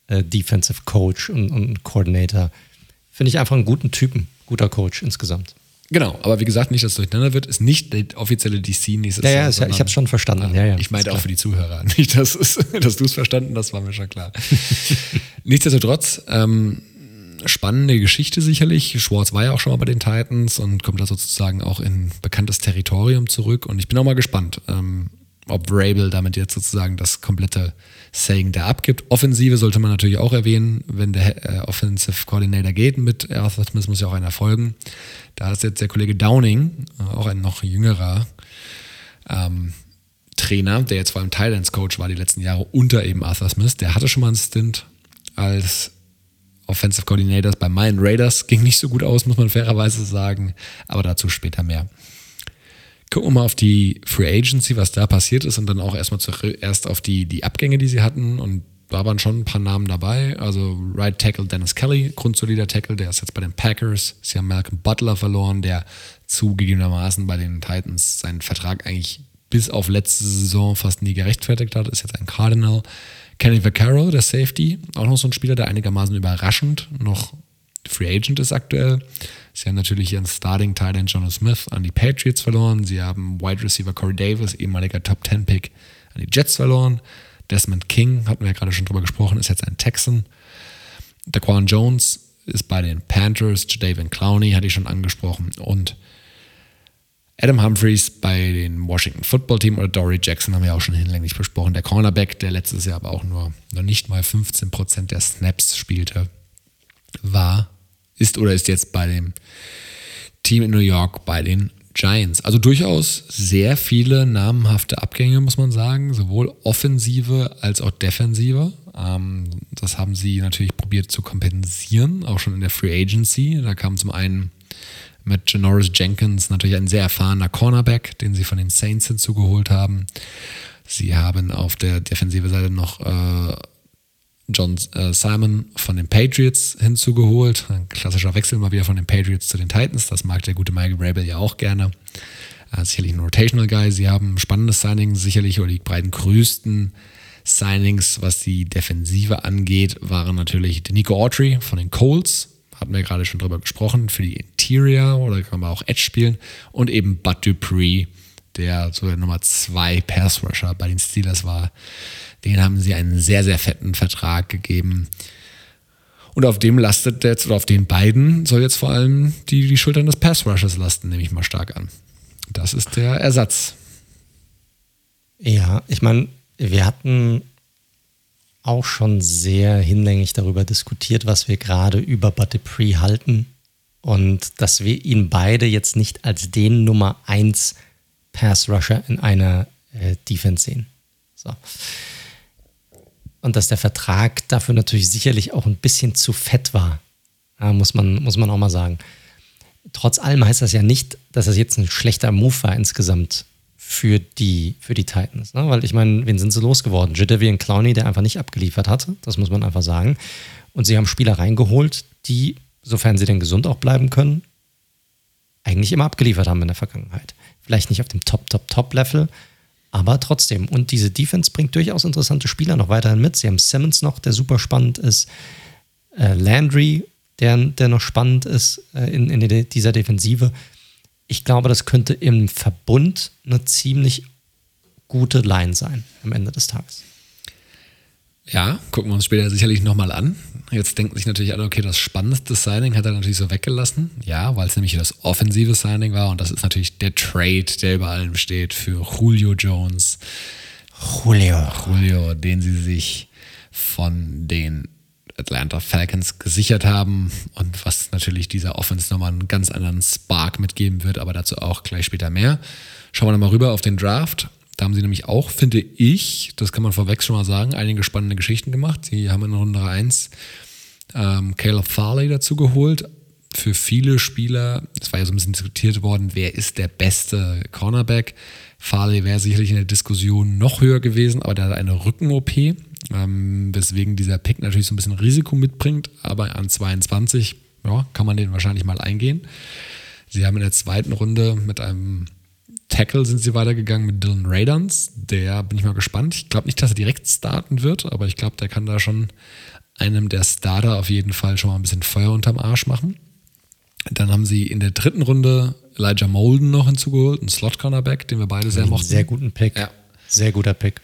A: äh, Defensive Coach und, und Coordinator. Finde ich einfach einen guten Typen, guter Coach insgesamt.
B: Genau, aber wie gesagt, nicht, dass es durcheinander wird, ist nicht die offizielle DC nächstes
A: ja, Jahr. Ja, ich habe es schon verstanden. Ja, ja,
B: ich meinte auch für die Zuhörer. *laughs* Nicht, dass, dass du es verstanden das war mir schon klar. *laughs* Nichtsdestotrotz, ähm, spannende Geschichte sicherlich. Schwartz war ja auch schon mal bei den Titans und kommt da sozusagen auch in bekanntes Territorium zurück. Und ich bin auch mal gespannt, ähm, ob Rabel damit jetzt sozusagen das komplette Saying da abgibt. Offensive sollte man natürlich auch erwähnen, wenn der äh, Offensive Coordinator geht mit Arthur Smith, muss ja auch einer folgen. Da ist jetzt der Kollege Downing, äh, auch ein noch jüngerer ähm, Trainer, der jetzt vor allem Thailands Coach war die letzten Jahre unter eben Arthur Smith. Der hatte schon mal einen Stint als Offensive Coordinator bei meinen Raiders. Ging nicht so gut aus, muss man fairerweise sagen, aber dazu später mehr. Gucken wir mal auf die Free Agency, was da passiert ist und dann auch erstmal zuerst auf die, die Abgänge, die sie hatten. Und da waren schon ein paar Namen dabei. Also Right Tackle Dennis Kelly, grundsolider Tackle, der ist jetzt bei den Packers. Sie haben Malcolm Butler verloren, der zugegebenermaßen bei den Titans seinen Vertrag eigentlich bis auf letzte Saison fast nie gerechtfertigt hat, ist jetzt ein Cardinal. Kenny Vaccaro, der Safety, auch noch so ein Spieler, der einigermaßen überraschend noch Free Agent ist aktuell. Sie haben natürlich ihren Starting Titan John Smith an die Patriots verloren. Sie haben Wide Receiver Corey Davis, ehemaliger Top 10 Pick, an die Jets verloren. Desmond King, hatten wir ja gerade schon drüber gesprochen, ist jetzt ein Texan. Daquan Jones ist bei den Panthers. Jadavian Clowney hatte ich schon angesprochen. Und Adam Humphreys bei den Washington Football Team oder Dory Jackson haben wir auch schon hinlänglich besprochen. Der Cornerback, der letztes Jahr aber auch nur noch nicht mal 15% der Snaps spielte, war ist oder ist jetzt bei dem Team in New York bei den Giants. Also durchaus sehr viele namhafte Abgänge, muss man sagen, sowohl offensive als auch defensive. Ähm, das haben sie natürlich probiert zu kompensieren, auch schon in der Free Agency. Da kam zum einen mit Janoris Jenkins natürlich ein sehr erfahrener Cornerback, den sie von den Saints hinzugeholt haben. Sie haben auf der defensive Seite noch äh, John äh, Simon von den Patriots hinzugeholt. Ein klassischer Wechsel mal wieder von den Patriots zu den Titans. Das mag der gute Michael Rabel ja auch gerne. Äh, sicherlich ein Rotational Guy. Sie haben spannendes Signing, sicherlich, oder die beiden größten Signings, was die Defensive angeht, waren natürlich Nico Autry von den Colts. Hatten wir gerade schon drüber gesprochen, für die Interior oder kann man auch Edge spielen. Und eben Bud Dupree, der so der Nummer 2 Pass Rusher bei den Steelers war den haben sie einen sehr, sehr fetten Vertrag gegeben. Und auf dem lastet jetzt, oder auf den beiden soll jetzt vor allem die, die Schultern des Pass Rushers lasten, nehme ich mal stark an. Das ist der Ersatz.
A: Ja, ich meine, wir hatten auch schon sehr hinlänglich darüber diskutiert, was wir gerade über Pre halten. Und dass wir ihn beide jetzt nicht als den Nummer 1 Pass Rusher in einer äh, Defense sehen. So. Und dass der Vertrag dafür natürlich sicherlich auch ein bisschen zu fett war, ja, muss, man, muss man auch mal sagen. Trotz allem heißt das ja nicht, dass das jetzt ein schlechter Move war insgesamt für die, für die Titans. Ne? Weil ich meine, wen sind sie losgeworden? Jadavian Clowney, der einfach nicht abgeliefert hatte, das muss man einfach sagen. Und sie haben Spieler reingeholt, die, sofern sie denn gesund auch bleiben können, eigentlich immer abgeliefert haben in der Vergangenheit. Vielleicht nicht auf dem Top, Top, Top-Level, aber trotzdem. Und diese Defense bringt durchaus interessante Spieler noch weiterhin mit. Sie haben Simmons noch, der super spannend ist. Äh, Landry, der, der noch spannend ist äh, in, in dieser Defensive. Ich glaube, das könnte im Verbund eine ziemlich gute Line sein am Ende des Tages.
B: Ja, gucken wir uns später sicherlich nochmal an. Jetzt denken sich natürlich alle, okay, das spannendste Signing hat er natürlich so weggelassen. Ja, weil es nämlich das offensive Signing war und das ist natürlich der Trade, der über allem steht für Julio Jones.
A: Julio.
B: Julio, den sie sich von den Atlanta Falcons gesichert haben und was natürlich dieser Offense nochmal einen ganz anderen Spark mitgeben wird, aber dazu auch gleich später mehr. Schauen wir nochmal rüber auf den Draft. Da haben sie nämlich auch, finde ich, das kann man vorweg schon mal sagen, einige spannende Geschichten gemacht. Sie haben in Runde 1 ähm, Caleb Farley dazu geholt. Für viele Spieler, es war ja so ein bisschen diskutiert worden, wer ist der beste Cornerback. Farley wäre sicherlich in der Diskussion noch höher gewesen, aber der hat eine Rücken-OP, ähm, weswegen dieser Pick natürlich so ein bisschen Risiko mitbringt, aber an 22 ja, kann man den wahrscheinlich mal eingehen. Sie haben in der zweiten Runde mit einem Tackle sind sie weitergegangen mit Dylan Radans. Der bin ich mal gespannt. Ich glaube nicht, dass er direkt starten wird, aber ich glaube, der kann da schon einem der Starter auf jeden Fall schon mal ein bisschen Feuer unterm Arsch machen. Dann haben sie in der dritten Runde Elijah Molden noch hinzugeholt, einen Slot-Cornerback, den wir beide sehr mochten.
A: Sehr guten Pick. Ja. Sehr guter Pick.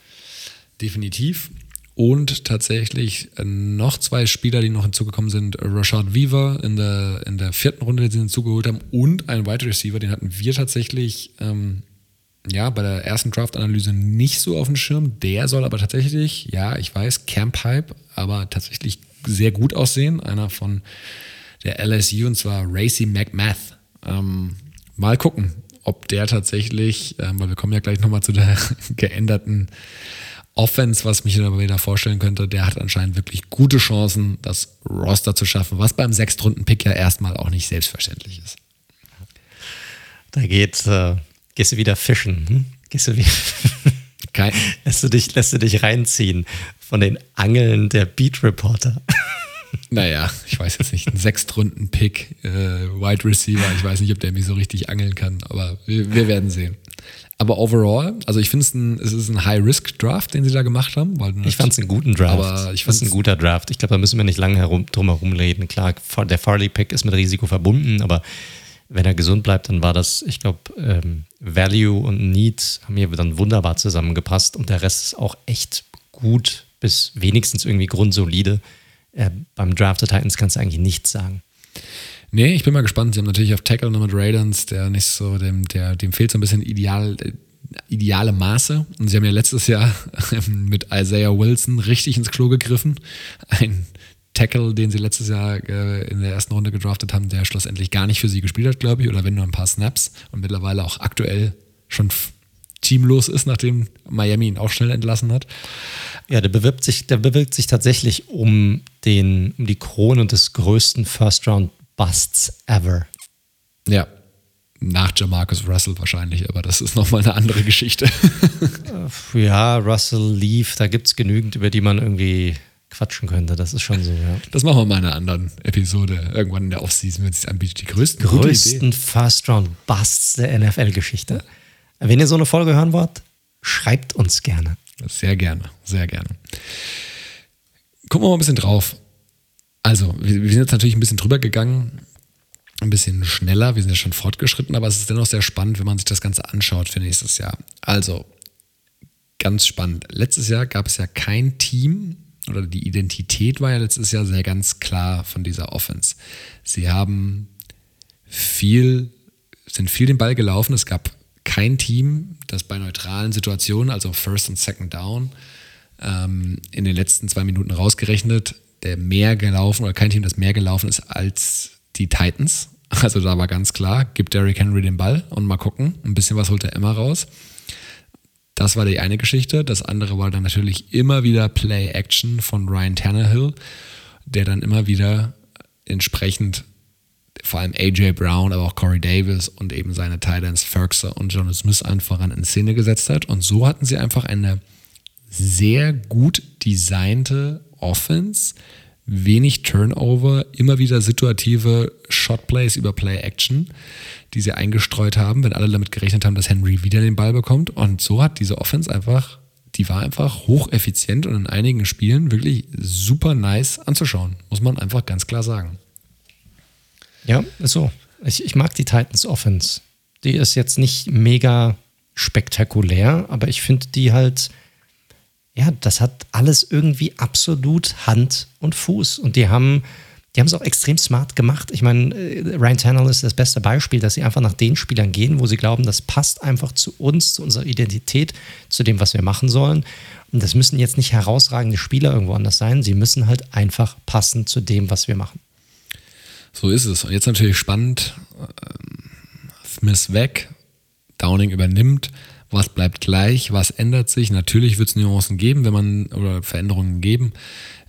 B: Definitiv. Und tatsächlich äh, noch zwei Spieler, die noch hinzugekommen sind. Rashad Weaver in der, in der vierten Runde, den sie hinzugeholt haben. Und ein Wide Receiver, den hatten wir tatsächlich ähm, ja, bei der ersten Draft-Analyse nicht so auf dem Schirm. Der soll aber tatsächlich, ja, ich weiß, Camp Hype, aber tatsächlich sehr gut aussehen. Einer von der LSU und zwar Racy McMath. Ähm, mal gucken, ob der tatsächlich, ähm, weil wir kommen ja gleich nochmal zu der *laughs* geänderten Offense, was mich aber wieder vorstellen könnte, der hat anscheinend wirklich gute Chancen, das Roster zu schaffen, was beim Sechstrunden-Pick ja erstmal auch nicht selbstverständlich ist.
A: Da geht, äh, gehst du wieder fischen. Hm? Gehst du wieder. *laughs* Kein. lässt, du dich, lässt du dich reinziehen von den Angeln der Beat Reporter. *laughs*
B: Naja, ich weiß jetzt nicht, ein Sechstrunden-Pick, äh, Wide Receiver, ich weiß nicht, ob der mich so richtig angeln kann, aber wir, wir werden sehen. Aber overall, also ich finde es ein, es ist ein High-Risk-Draft, den sie da gemacht haben. Weil
A: ich fand es einen guten Draft. Aber ich fand es ein guter Draft. Ich glaube, da müssen wir nicht lange herum, drum herum reden. Klar, der Farley-Pick ist mit Risiko verbunden, aber wenn er gesund bleibt, dann war das, ich glaube, ähm, Value und Need haben hier dann wunderbar zusammengepasst und der Rest ist auch echt gut bis wenigstens irgendwie grundsolide. Äh, beim Draft der Titans kannst du eigentlich nichts sagen.
B: Nee, ich bin mal gespannt. Sie haben natürlich auf Tackle noch mit Raiders, der nicht so, dem, der, dem fehlt so ein bisschen ideal, äh, ideale Maße. Und sie haben ja letztes Jahr *laughs* mit Isaiah Wilson richtig ins Klo gegriffen. Ein Tackle, den sie letztes Jahr äh, in der ersten Runde gedraftet haben, der schlussendlich gar nicht für sie gespielt hat, glaube ich, oder wenn nur ein paar Snaps und mittlerweile auch aktuell schon teamlos ist, nachdem Miami ihn auch schnell entlassen hat.
A: Ja, der bewirbt sich, der bewirbt sich tatsächlich um den, um die Krone des größten First Round Busts ever.
B: Ja. Nach Jamarcus Russell wahrscheinlich, aber das ist nochmal eine andere Geschichte. *laughs*
A: Ja, Russell lief, da gibt es genügend, über die man irgendwie quatschen könnte. Das ist schon so, ja.
B: Das machen wir mal in einer anderen Episode, irgendwann in der Offseason, wenn es sich anbietet. Die größten,
A: größten First-Round-Busts der NFL-Geschichte. Wenn ihr so eine Folge hören wollt, schreibt uns gerne.
B: Sehr gerne, sehr gerne. Gucken wir mal ein bisschen drauf. Also, wir, sind jetzt natürlich ein bisschen drüber gegangen, ein bisschen schneller, wir sind ja schon fortgeschritten, aber es ist dennoch sehr spannend, wenn man sich das Ganze anschaut für nächstes Jahr. Also, ganz spannend. Letztes Jahr gab es ja kein Team oder die Identität war ja letztes Jahr sehr ganz klar von dieser Offense. Sie haben viel, sind viel den Ball gelaufen. Es gab kein Team, das bei neutralen Situationen, also First und Second Down, ähm, in den letzten zwei Minuten rausgerechnet, der mehr gelaufen oder kein Team, das mehr gelaufen ist als die Titans. *laughs* Also da war ganz klar, gibt Derrick Henry den Ball und mal gucken. Ein bisschen was holt er immer raus. Das war die eine Geschichte. Das andere war dann natürlich immer wieder Play-Action von Ryan Tannehill, der dann immer wieder entsprechend vor allem AJ Brown, aber auch Corey Davis und eben seine Titans Ferguson und Jonas Smith einfach in Szene gesetzt hat. Und so hatten sie einfach eine sehr gut designte Offense, wenig Turnover, immer wieder situative Shotplays über Play-Action, die sie eingestreut haben, wenn alle damit gerechnet haben, dass Henry wieder den Ball bekommt. Und so hat diese Offense einfach, die war einfach hocheffizient und in einigen Spielen wirklich super nice anzuschauen, muss man einfach ganz klar sagen.
A: Ja, ist so. Ich, ich mag die Titans Offense. Die ist jetzt nicht mega spektakulär, aber ich finde die halt, ja, das hat alles irgendwie absolut Hand und Fuß. Und die haben, die haben es auch extrem smart gemacht. Ich meine, äh, Ryan Tannehill ist das beste Beispiel, dass sie einfach nach den Spielern gehen, wo sie glauben, das passt einfach zu uns, zu unserer Identität, zu dem, was wir machen sollen. Und das müssen jetzt nicht herausragende Spieler irgendwo anders sein. Sie müssen halt einfach passen zu dem, was wir machen.
B: So ist es. Und jetzt natürlich spannend. Ähm, Smith weg, Downing übernimmt. Was bleibt gleich? Was ändert sich? Natürlich wird es Nuancen geben, wenn man, oder Veränderungen geben,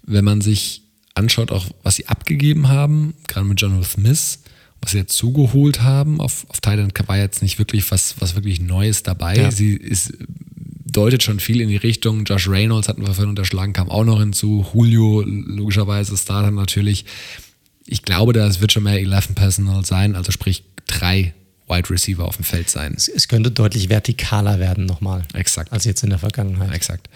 B: wenn man sich anschaut, auch was sie abgegeben haben, gerade mit Jonathan Smith, was sie jetzt zugeholt haben. Auf, auf Thailand war jetzt nicht wirklich was, was wirklich Neues dabei. Ja. Sie ist, deutet schon viel in die Richtung. Josh Reynolds hatten wir vorhin unterschlagen, kam auch noch hinzu. Julio, logischerweise, Starter natürlich ich glaube, das wird schon mehr 11 Personal sein, also sprich drei Wide Receiver auf dem Feld sein.
A: Es, es könnte deutlich vertikaler werden nochmal.
B: Exakt.
A: Als jetzt in der Vergangenheit.
B: Exakt.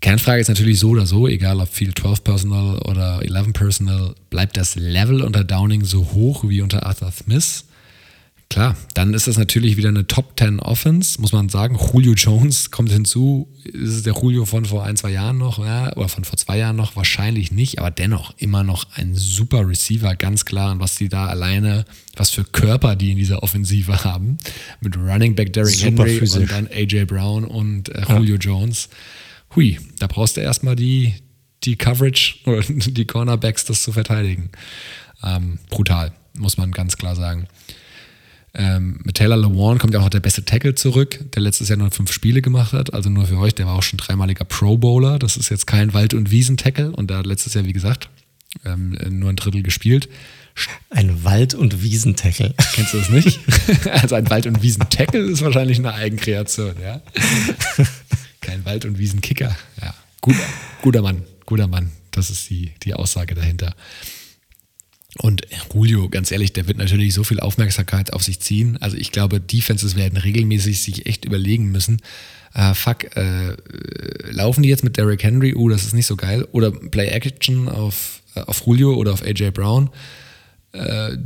B: Kernfrage ist natürlich so oder so, egal ob viel 12 Personal oder 11 Personal, bleibt das Level unter Downing so hoch wie unter Arthur Smith? Klar, dann ist das natürlich wieder eine Top 10 Offense, muss man sagen. Julio Jones kommt hinzu. Ist es der Julio von vor ein, zwei Jahren noch? Ja, oder von vor zwei Jahren noch? Wahrscheinlich nicht, aber dennoch immer noch ein super Receiver, ganz klar. Und was die da alleine, was für Körper die in dieser Offensive haben. Mit Running Back Derrick super Henry physisch. und dann AJ Brown und äh, Julio ja. Jones. Hui, da brauchst du erstmal die, die Coverage oder *laughs* die Cornerbacks, das zu verteidigen. Ähm, brutal, muss man ganz klar sagen. Ähm, mit Taylor Lewan kommt ja auch noch der beste Tackle zurück, der letztes Jahr nur fünf Spiele gemacht hat. Also nur für euch, der war auch schon dreimaliger Pro Bowler. Das ist jetzt kein Wald- und Wiesen-Tackle und der hat letztes Jahr, wie gesagt, ähm, nur ein Drittel gespielt.
A: Ein Wald- und Wiesen-Tackle.
B: Kennst du das nicht? *laughs* also ein Wald- und Wiesen-Tackle ist wahrscheinlich eine Eigenkreation, ja. *laughs* Kein Wald- und Wiesen-Kicker. Ja, guter, guter Mann, guter Mann. Das ist die, die Aussage dahinter. Und Julio, ganz ehrlich, der wird natürlich so viel Aufmerksamkeit auf sich ziehen. Also ich glaube, Defenses werden regelmäßig sich echt überlegen müssen, äh, fuck, äh, laufen die jetzt mit Derrick Henry? Uh, das ist nicht so geil. Oder Play Action auf, äh, auf Julio oder auf AJ Brown. Äh,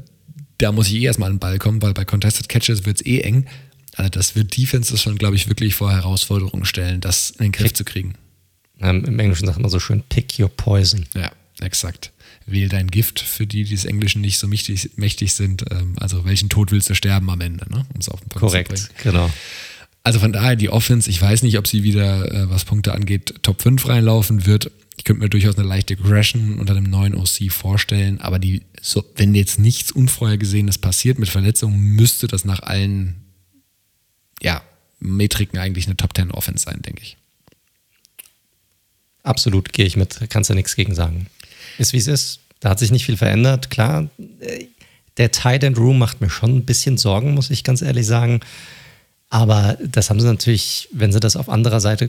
B: da muss ich eh erstmal an den Ball kommen, weil bei Contested Catches wird es eh eng. Also das wird Defenses schon, glaube ich, wirklich vor Herausforderungen stellen, das in den Griff zu kriegen.
A: Im Englischen sagt man so schön, pick your poison.
B: Ja, exakt wähl dein Gift für die, die des Englischen nicht so mächtig, mächtig sind. Ähm, also welchen Tod willst du sterben am Ende, ne? um es auf den
A: Punkt Korrekt, zu bringen. genau.
B: Also von daher die Offense, ich weiß nicht, ob sie wieder, äh, was Punkte angeht, Top 5 reinlaufen wird. Ich könnte mir durchaus eine leichte Aggression unter dem neuen OC vorstellen, aber die, so, wenn jetzt nichts Unvorhergesehenes passiert mit Verletzungen, müsste das nach allen ja, Metriken eigentlich eine Top 10 Offense sein, denke ich.
A: Absolut, gehe ich mit. Kannst du nichts gegen sagen. Ist wie es ist. Da hat sich nicht viel verändert. Klar, der Tight End Room macht mir schon ein bisschen Sorgen, muss ich ganz ehrlich sagen. Aber das haben sie natürlich, wenn sie das auf anderer Seite äh,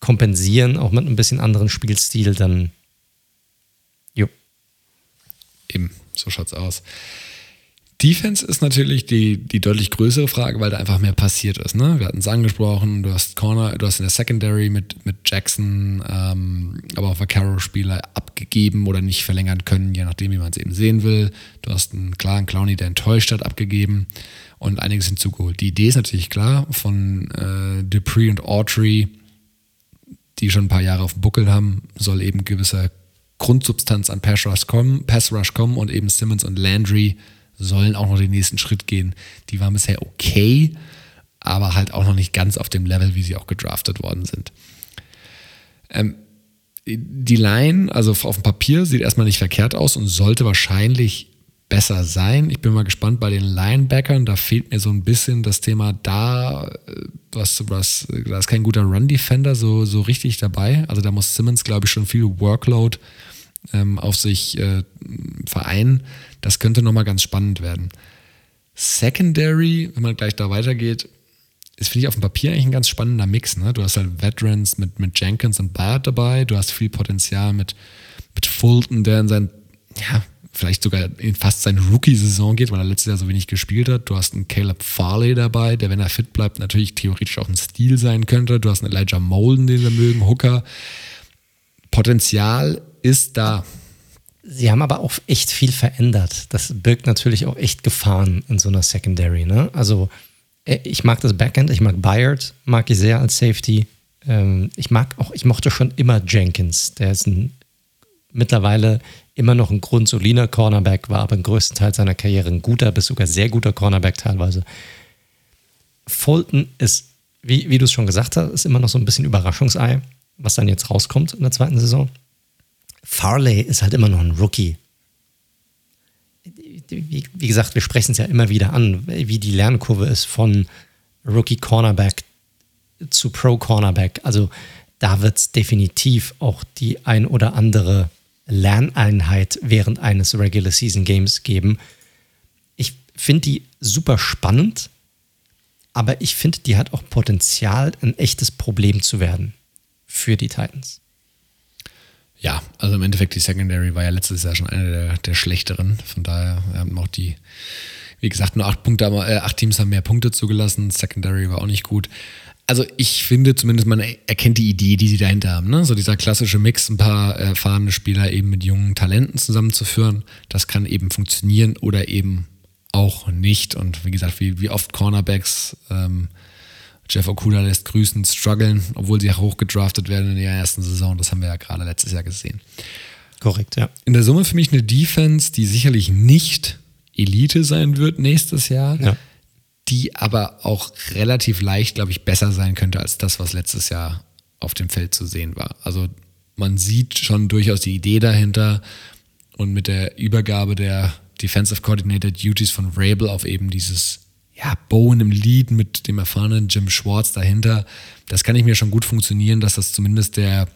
A: kompensieren, auch mit ein bisschen anderen Spielstil, dann jo.
B: Eben, so schaut's aus. Defense ist natürlich die, die deutlich größere Frage, weil da einfach mehr passiert ist. Ne? Wir hatten es angesprochen, du hast Corner, du hast in der Secondary mit, mit Jackson, ähm, aber auch Vaccaro-Spieler abgegeben oder nicht verlängern können, je nachdem, wie man es eben sehen will. Du hast einen klaren Clowny, der enttäuscht hat, abgegeben und einiges hinzugeholt. Die Idee ist natürlich klar von äh, Dupree und Autry, die schon ein paar Jahre auf dem Buckel haben, soll eben gewisse Grundsubstanz an Pass Rush kommen, Pass Rush kommen und eben Simmons und Landry sollen auch noch den nächsten Schritt gehen. Die waren bisher okay, aber halt auch noch nicht ganz auf dem Level, wie sie auch gedraftet worden sind. Ähm, die Line, also auf dem Papier, sieht erstmal nicht verkehrt aus und sollte wahrscheinlich besser sein. Ich bin mal gespannt bei den Linebackern. Da fehlt mir so ein bisschen das Thema da, äh, was, was, da ist kein guter Run-Defender so, so richtig dabei. Also da muss Simmons, glaube ich, schon viel Workload ähm, auf sich äh, vereinen. Das könnte nochmal ganz spannend werden. Secondary, wenn man gleich da weitergeht, ist, finde ich, auf dem Papier eigentlich ein ganz spannender Mix. Ne? Du hast halt Veterans mit, mit Jenkins und Bart dabei, du hast viel Potenzial mit, mit Fulton, der in sein, ja, vielleicht sogar in fast seine Rookie-Saison geht, weil er letztes Jahr so wenig gespielt hat. Du hast einen Caleb Farley dabei, der, wenn er fit bleibt, natürlich theoretisch auch ein Stil sein könnte. Du hast einen Elijah Molden, den wir mögen, Hooker. Potenzial ist da.
A: Sie haben aber auch echt viel verändert. Das birgt natürlich auch echt Gefahren in so einer Secondary. Ne? Also äh, ich mag das Backend, ich mag Bayard, mag ich sehr als Safety. Ähm, ich mag auch, ich mochte schon immer Jenkins. Der ist ein, mittlerweile immer noch ein grundsolider Cornerback, war aber im größten Teil seiner Karriere ein guter bis sogar sehr guter Cornerback teilweise. Fulton ist, wie, wie du es schon gesagt hast, ist immer noch so ein bisschen Überraschungsei, was dann jetzt rauskommt in der zweiten Saison. Farley ist halt immer noch ein Rookie. Wie, wie gesagt, wir sprechen es ja immer wieder an, wie die Lernkurve ist von Rookie Cornerback zu Pro Cornerback. Also da wird es definitiv auch die ein oder andere Lerneinheit während eines Regular Season Games geben. Ich finde die super spannend, aber ich finde, die hat auch Potenzial, ein echtes Problem zu werden für die Titans.
B: Ja, also im Endeffekt die Secondary war ja letztes Jahr schon eine der, der schlechteren. Von daher haben auch die, wie gesagt, nur acht Punkte, äh, acht Teams haben mehr Punkte zugelassen. Secondary war auch nicht gut also ich finde zumindest, man erkennt die Idee, die sie dahinter haben. Ne? So dieser klassische Mix, ein paar erfahrene Spieler eben mit jungen Talenten zusammenzuführen, das kann eben funktionieren oder eben auch nicht. Und wie gesagt, wie, wie oft Cornerbacks, ähm, Jeff Okuda lässt grüßen, strugglen, obwohl sie hochgedraftet werden in der ersten Saison. Das haben wir ja gerade letztes Jahr gesehen.
A: Korrekt, ja.
B: In der Summe für mich eine Defense, die sicherlich nicht Elite sein wird nächstes Jahr. Ja die aber auch relativ leicht, glaube ich, besser sein könnte als das, was letztes Jahr auf dem Feld zu sehen war. Also man sieht schon durchaus die Idee dahinter und mit der Übergabe der Defensive Coordinator Duties von Rabel auf eben dieses ja, Bowen im Lead mit dem erfahrenen Jim Schwartz dahinter, das kann ich mir schon gut funktionieren, dass das zumindest der,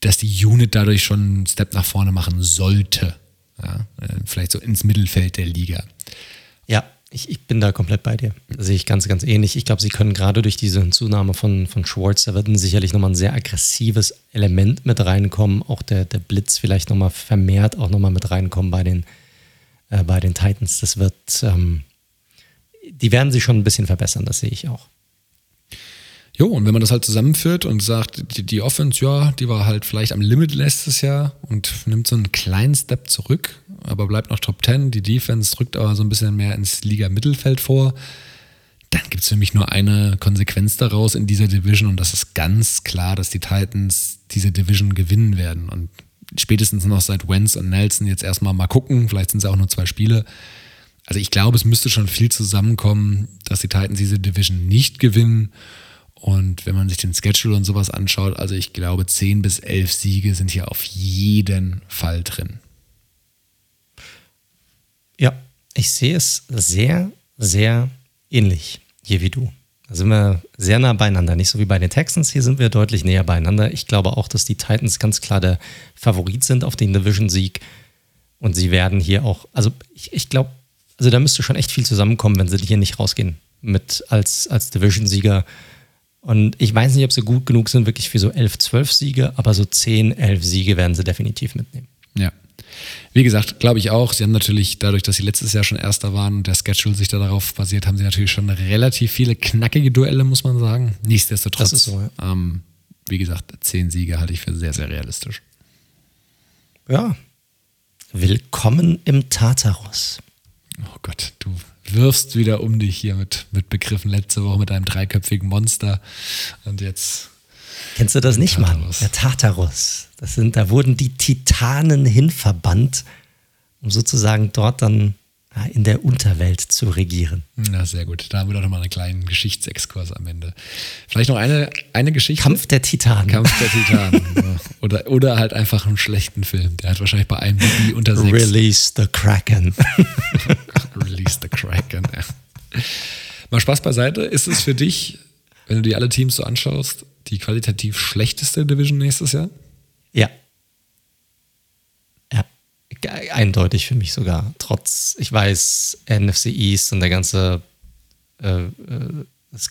B: dass die Unit dadurch schon einen Step nach vorne machen sollte. Ja, äh, vielleicht so ins Mittelfeld der Liga.
A: Ja, ich, ich, bin da komplett bei dir. Das sehe ich ganz, ganz ähnlich. Ich glaube, sie können gerade durch diese Zunahme von, von Schwartz, da wird sicherlich nochmal ein sehr aggressives Element mit reinkommen. Auch der, der Blitz vielleicht nochmal vermehrt auch nochmal mit reinkommen bei den, äh, bei den Titans. Das wird, ähm, die werden sich schon ein bisschen verbessern, das sehe ich auch.
B: Jo, und wenn man das halt zusammenführt und sagt, die, die Offense, ja, die war halt vielleicht am Limit letztes Jahr und nimmt so einen kleinen Step zurück, aber bleibt noch Top 10. Die Defense drückt aber so ein bisschen mehr ins Liga-Mittelfeld vor. Dann gibt es für mich nur eine Konsequenz daraus in dieser Division und das ist ganz klar, dass die Titans diese Division gewinnen werden. Und spätestens noch seit Wentz und Nelson jetzt erstmal mal gucken, vielleicht sind es auch nur zwei Spiele. Also ich glaube, es müsste schon viel zusammenkommen, dass die Titans diese Division nicht gewinnen. Und wenn man sich den Schedule und sowas anschaut, also ich glaube, 10 bis 11 Siege sind hier auf jeden Fall drin.
A: Ja, ich sehe es sehr, sehr ähnlich hier wie du. Da sind wir sehr nah beieinander. Nicht so wie bei den Texans, hier sind wir deutlich näher beieinander. Ich glaube auch, dass die Titans ganz klar der Favorit sind auf den Division-Sieg. Und sie werden hier auch, also ich, ich glaube, also da müsste schon echt viel zusammenkommen, wenn sie hier nicht rausgehen mit als, als Division-Sieger. Und ich weiß nicht, ob sie gut genug sind, wirklich für so 11, 12 Siege, aber so 10, 11 Siege werden sie definitiv mitnehmen.
B: Ja. Wie gesagt, glaube ich auch. Sie haben natürlich, dadurch, dass sie letztes Jahr schon Erster waren und der Schedule sich da darauf basiert, haben sie natürlich schon relativ viele knackige Duelle, muss man sagen. Nichtsdestotrotz, das ist so, ja. ähm, wie gesagt, 10 Siege halte ich für sehr, sehr realistisch.
A: Ja. Willkommen im Tartarus.
B: Oh Gott, du wirfst wieder um dich hier mit, mit Begriffen. Letzte Woche mit einem dreiköpfigen Monster und jetzt.
A: Kennst du das nicht. Mann? Der Tartarus. Das sind, da wurden die Titanen hinverbannt, um sozusagen dort dann in der Unterwelt zu regieren.
B: Na, sehr gut. Da haben wir doch nochmal einen kleinen Geschichtsexkurs am Ende. Vielleicht noch eine, eine Geschichte.
A: Kampf der Titanen.
B: Kampf der *laughs* Titanen. oder, oder halt einfach einen schlechten Film. Der hat wahrscheinlich bei einem BB unter sechs.
A: Release the Kraken. *laughs*
B: Release the Kraken, ja. Mal Spaß beiseite. Ist es für dich, wenn du dir alle Teams so anschaust, die qualitativ schlechteste Division nächstes Jahr?
A: Ja. Ja. Eindeutig für mich sogar. Trotz, ich weiß, NFC East und der ganze, äh, äh, das,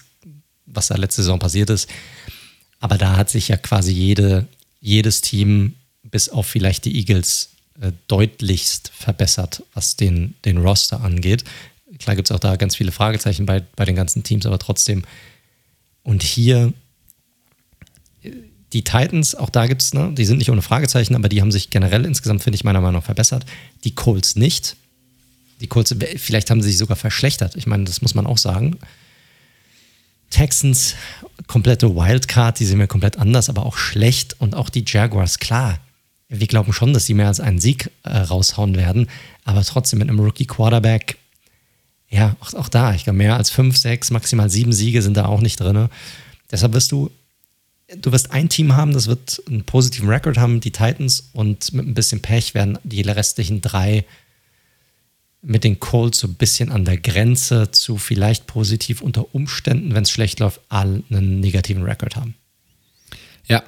A: was da letzte Saison passiert ist. Aber da hat sich ja quasi jede, jedes Team, bis auf vielleicht die Eagles, äh, deutlichst verbessert, was den, den Roster angeht. Klar gibt es auch da ganz viele Fragezeichen bei, bei den ganzen Teams, aber trotzdem. Und hier die Titans, auch da gibt es, ne, die sind nicht ohne Fragezeichen, aber die haben sich generell insgesamt, finde ich, meiner Meinung nach verbessert. Die Colts nicht. Die Colts, vielleicht haben sie sich sogar verschlechtert. Ich meine, das muss man auch sagen. Texans, komplette Wildcard, die sind mir komplett anders, aber auch schlecht. Und auch die Jaguars, klar. Wir glauben schon, dass sie mehr als einen Sieg äh, raushauen werden, aber trotzdem mit einem Rookie-Quarterback ja, auch, auch da, ich glaube, mehr als fünf, sechs, maximal sieben Siege sind da auch nicht drin. Deshalb wirst du, du wirst ein Team haben, das wird einen positiven Rekord haben, die Titans, und mit ein bisschen Pech werden die restlichen drei mit den Colts so ein bisschen an der Grenze zu vielleicht positiv unter Umständen, wenn es schlecht läuft, alle einen negativen Rekord haben.
B: Ja,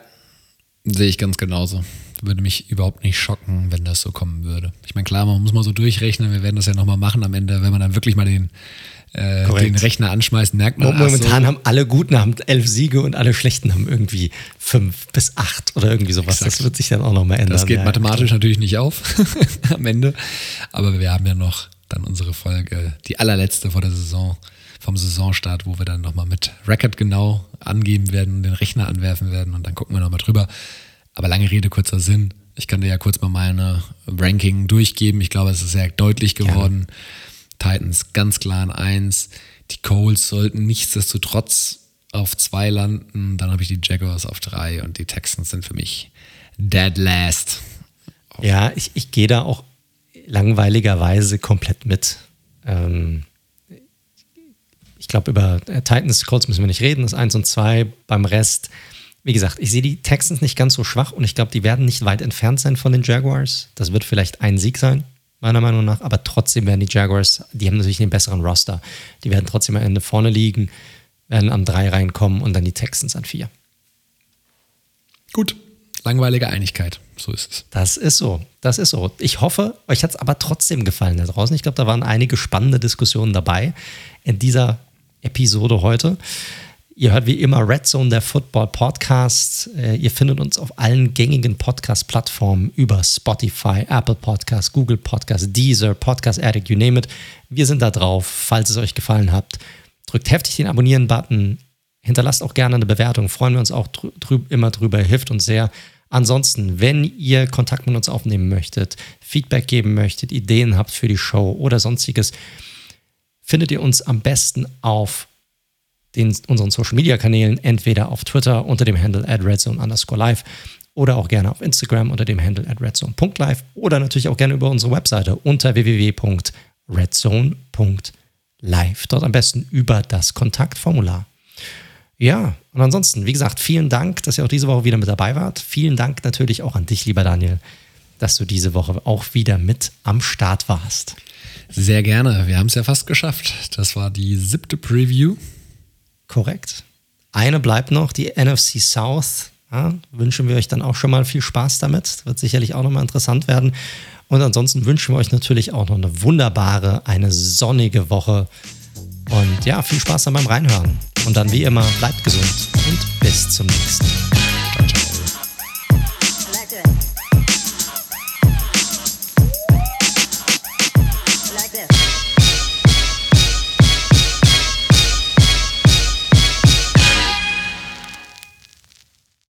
B: sehe ich ganz genauso würde mich überhaupt nicht schocken, wenn das so kommen würde. Ich meine, klar, man muss mal so durchrechnen, wir werden das ja nochmal machen am Ende, wenn man dann wirklich mal den, äh, den Rechner anschmeißt, merkt man.
A: Momentan so. haben alle Guten haben elf Siege und alle Schlechten haben irgendwie fünf bis acht oder irgendwie sowas. Exakt. Das wird sich dann auch nochmal ändern.
B: Das geht ja, mathematisch klar. natürlich nicht auf *laughs* am Ende, aber wir haben ja noch dann unsere Folge, die allerletzte vor der Saison vom Saisonstart, wo wir dann nochmal mit Record genau angeben werden, den Rechner anwerfen werden und dann gucken wir nochmal drüber. Aber lange Rede, kurzer Sinn. Ich kann dir ja kurz mal meine Ranking durchgeben. Ich glaube, es ist sehr deutlich geworden. Ja. Titans ganz klar in 1. Die Coles sollten nichtsdestotrotz auf 2 landen. Dann habe ich die Jaguars auf 3 und die Texans sind für mich dead last.
A: Ja, ich, ich gehe da auch langweiligerweise komplett mit. Ähm, ich glaube, über Titans, Colts müssen wir nicht reden. Das 1 und 2. Beim Rest wie gesagt, ich sehe die Texans nicht ganz so schwach und ich glaube, die werden nicht weit entfernt sein von den Jaguars. Das wird vielleicht ein Sieg sein, meiner Meinung nach, aber trotzdem werden die Jaguars, die haben natürlich den besseren Roster. Die werden trotzdem am Ende vorne liegen, werden an drei reinkommen und dann die Texans an vier.
B: Gut, langweilige Einigkeit. So ist es.
A: Das ist so. Das ist so. Ich hoffe, euch hat es aber trotzdem gefallen da draußen. Ich glaube, da waren einige spannende Diskussionen dabei in dieser Episode heute. Ihr hört wie immer Red Zone, der Football Podcast. Äh, ihr findet uns auf allen gängigen Podcast-Plattformen über Spotify, Apple Podcasts, Google Podcasts, Deezer, Podcast Addict, you name it. Wir sind da drauf. Falls es euch gefallen hat, drückt heftig den Abonnieren-Button. Hinterlasst auch gerne eine Bewertung. Freuen wir uns auch drü immer drüber. Hilft uns sehr. Ansonsten, wenn ihr Kontakt mit uns aufnehmen möchtet, Feedback geben möchtet, Ideen habt für die Show oder sonstiges, findet ihr uns am besten auf den, unseren Social Media Kanälen, entweder auf Twitter unter dem Handle at redzone underscore live oder auch gerne auf Instagram unter dem Handle at redzone.live oder natürlich auch gerne über unsere Webseite unter www.redzone.live. Dort am besten über das Kontaktformular. Ja, und ansonsten, wie gesagt, vielen Dank, dass ihr auch diese Woche wieder mit dabei wart. Vielen Dank natürlich auch an dich, lieber Daniel, dass du diese Woche auch wieder mit am Start warst.
B: Sehr gerne. Wir haben es ja fast geschafft. Das war die siebte Preview
A: Korrekt. Eine bleibt noch, die NFC South. Ja, wünschen wir euch dann auch schon mal viel Spaß damit. Das wird sicherlich auch nochmal interessant werden. Und ansonsten wünschen wir euch natürlich auch noch eine wunderbare, eine sonnige Woche. Und ja, viel Spaß dann beim Reinhören. Und dann wie immer, bleibt gesund und bis zum nächsten Mal.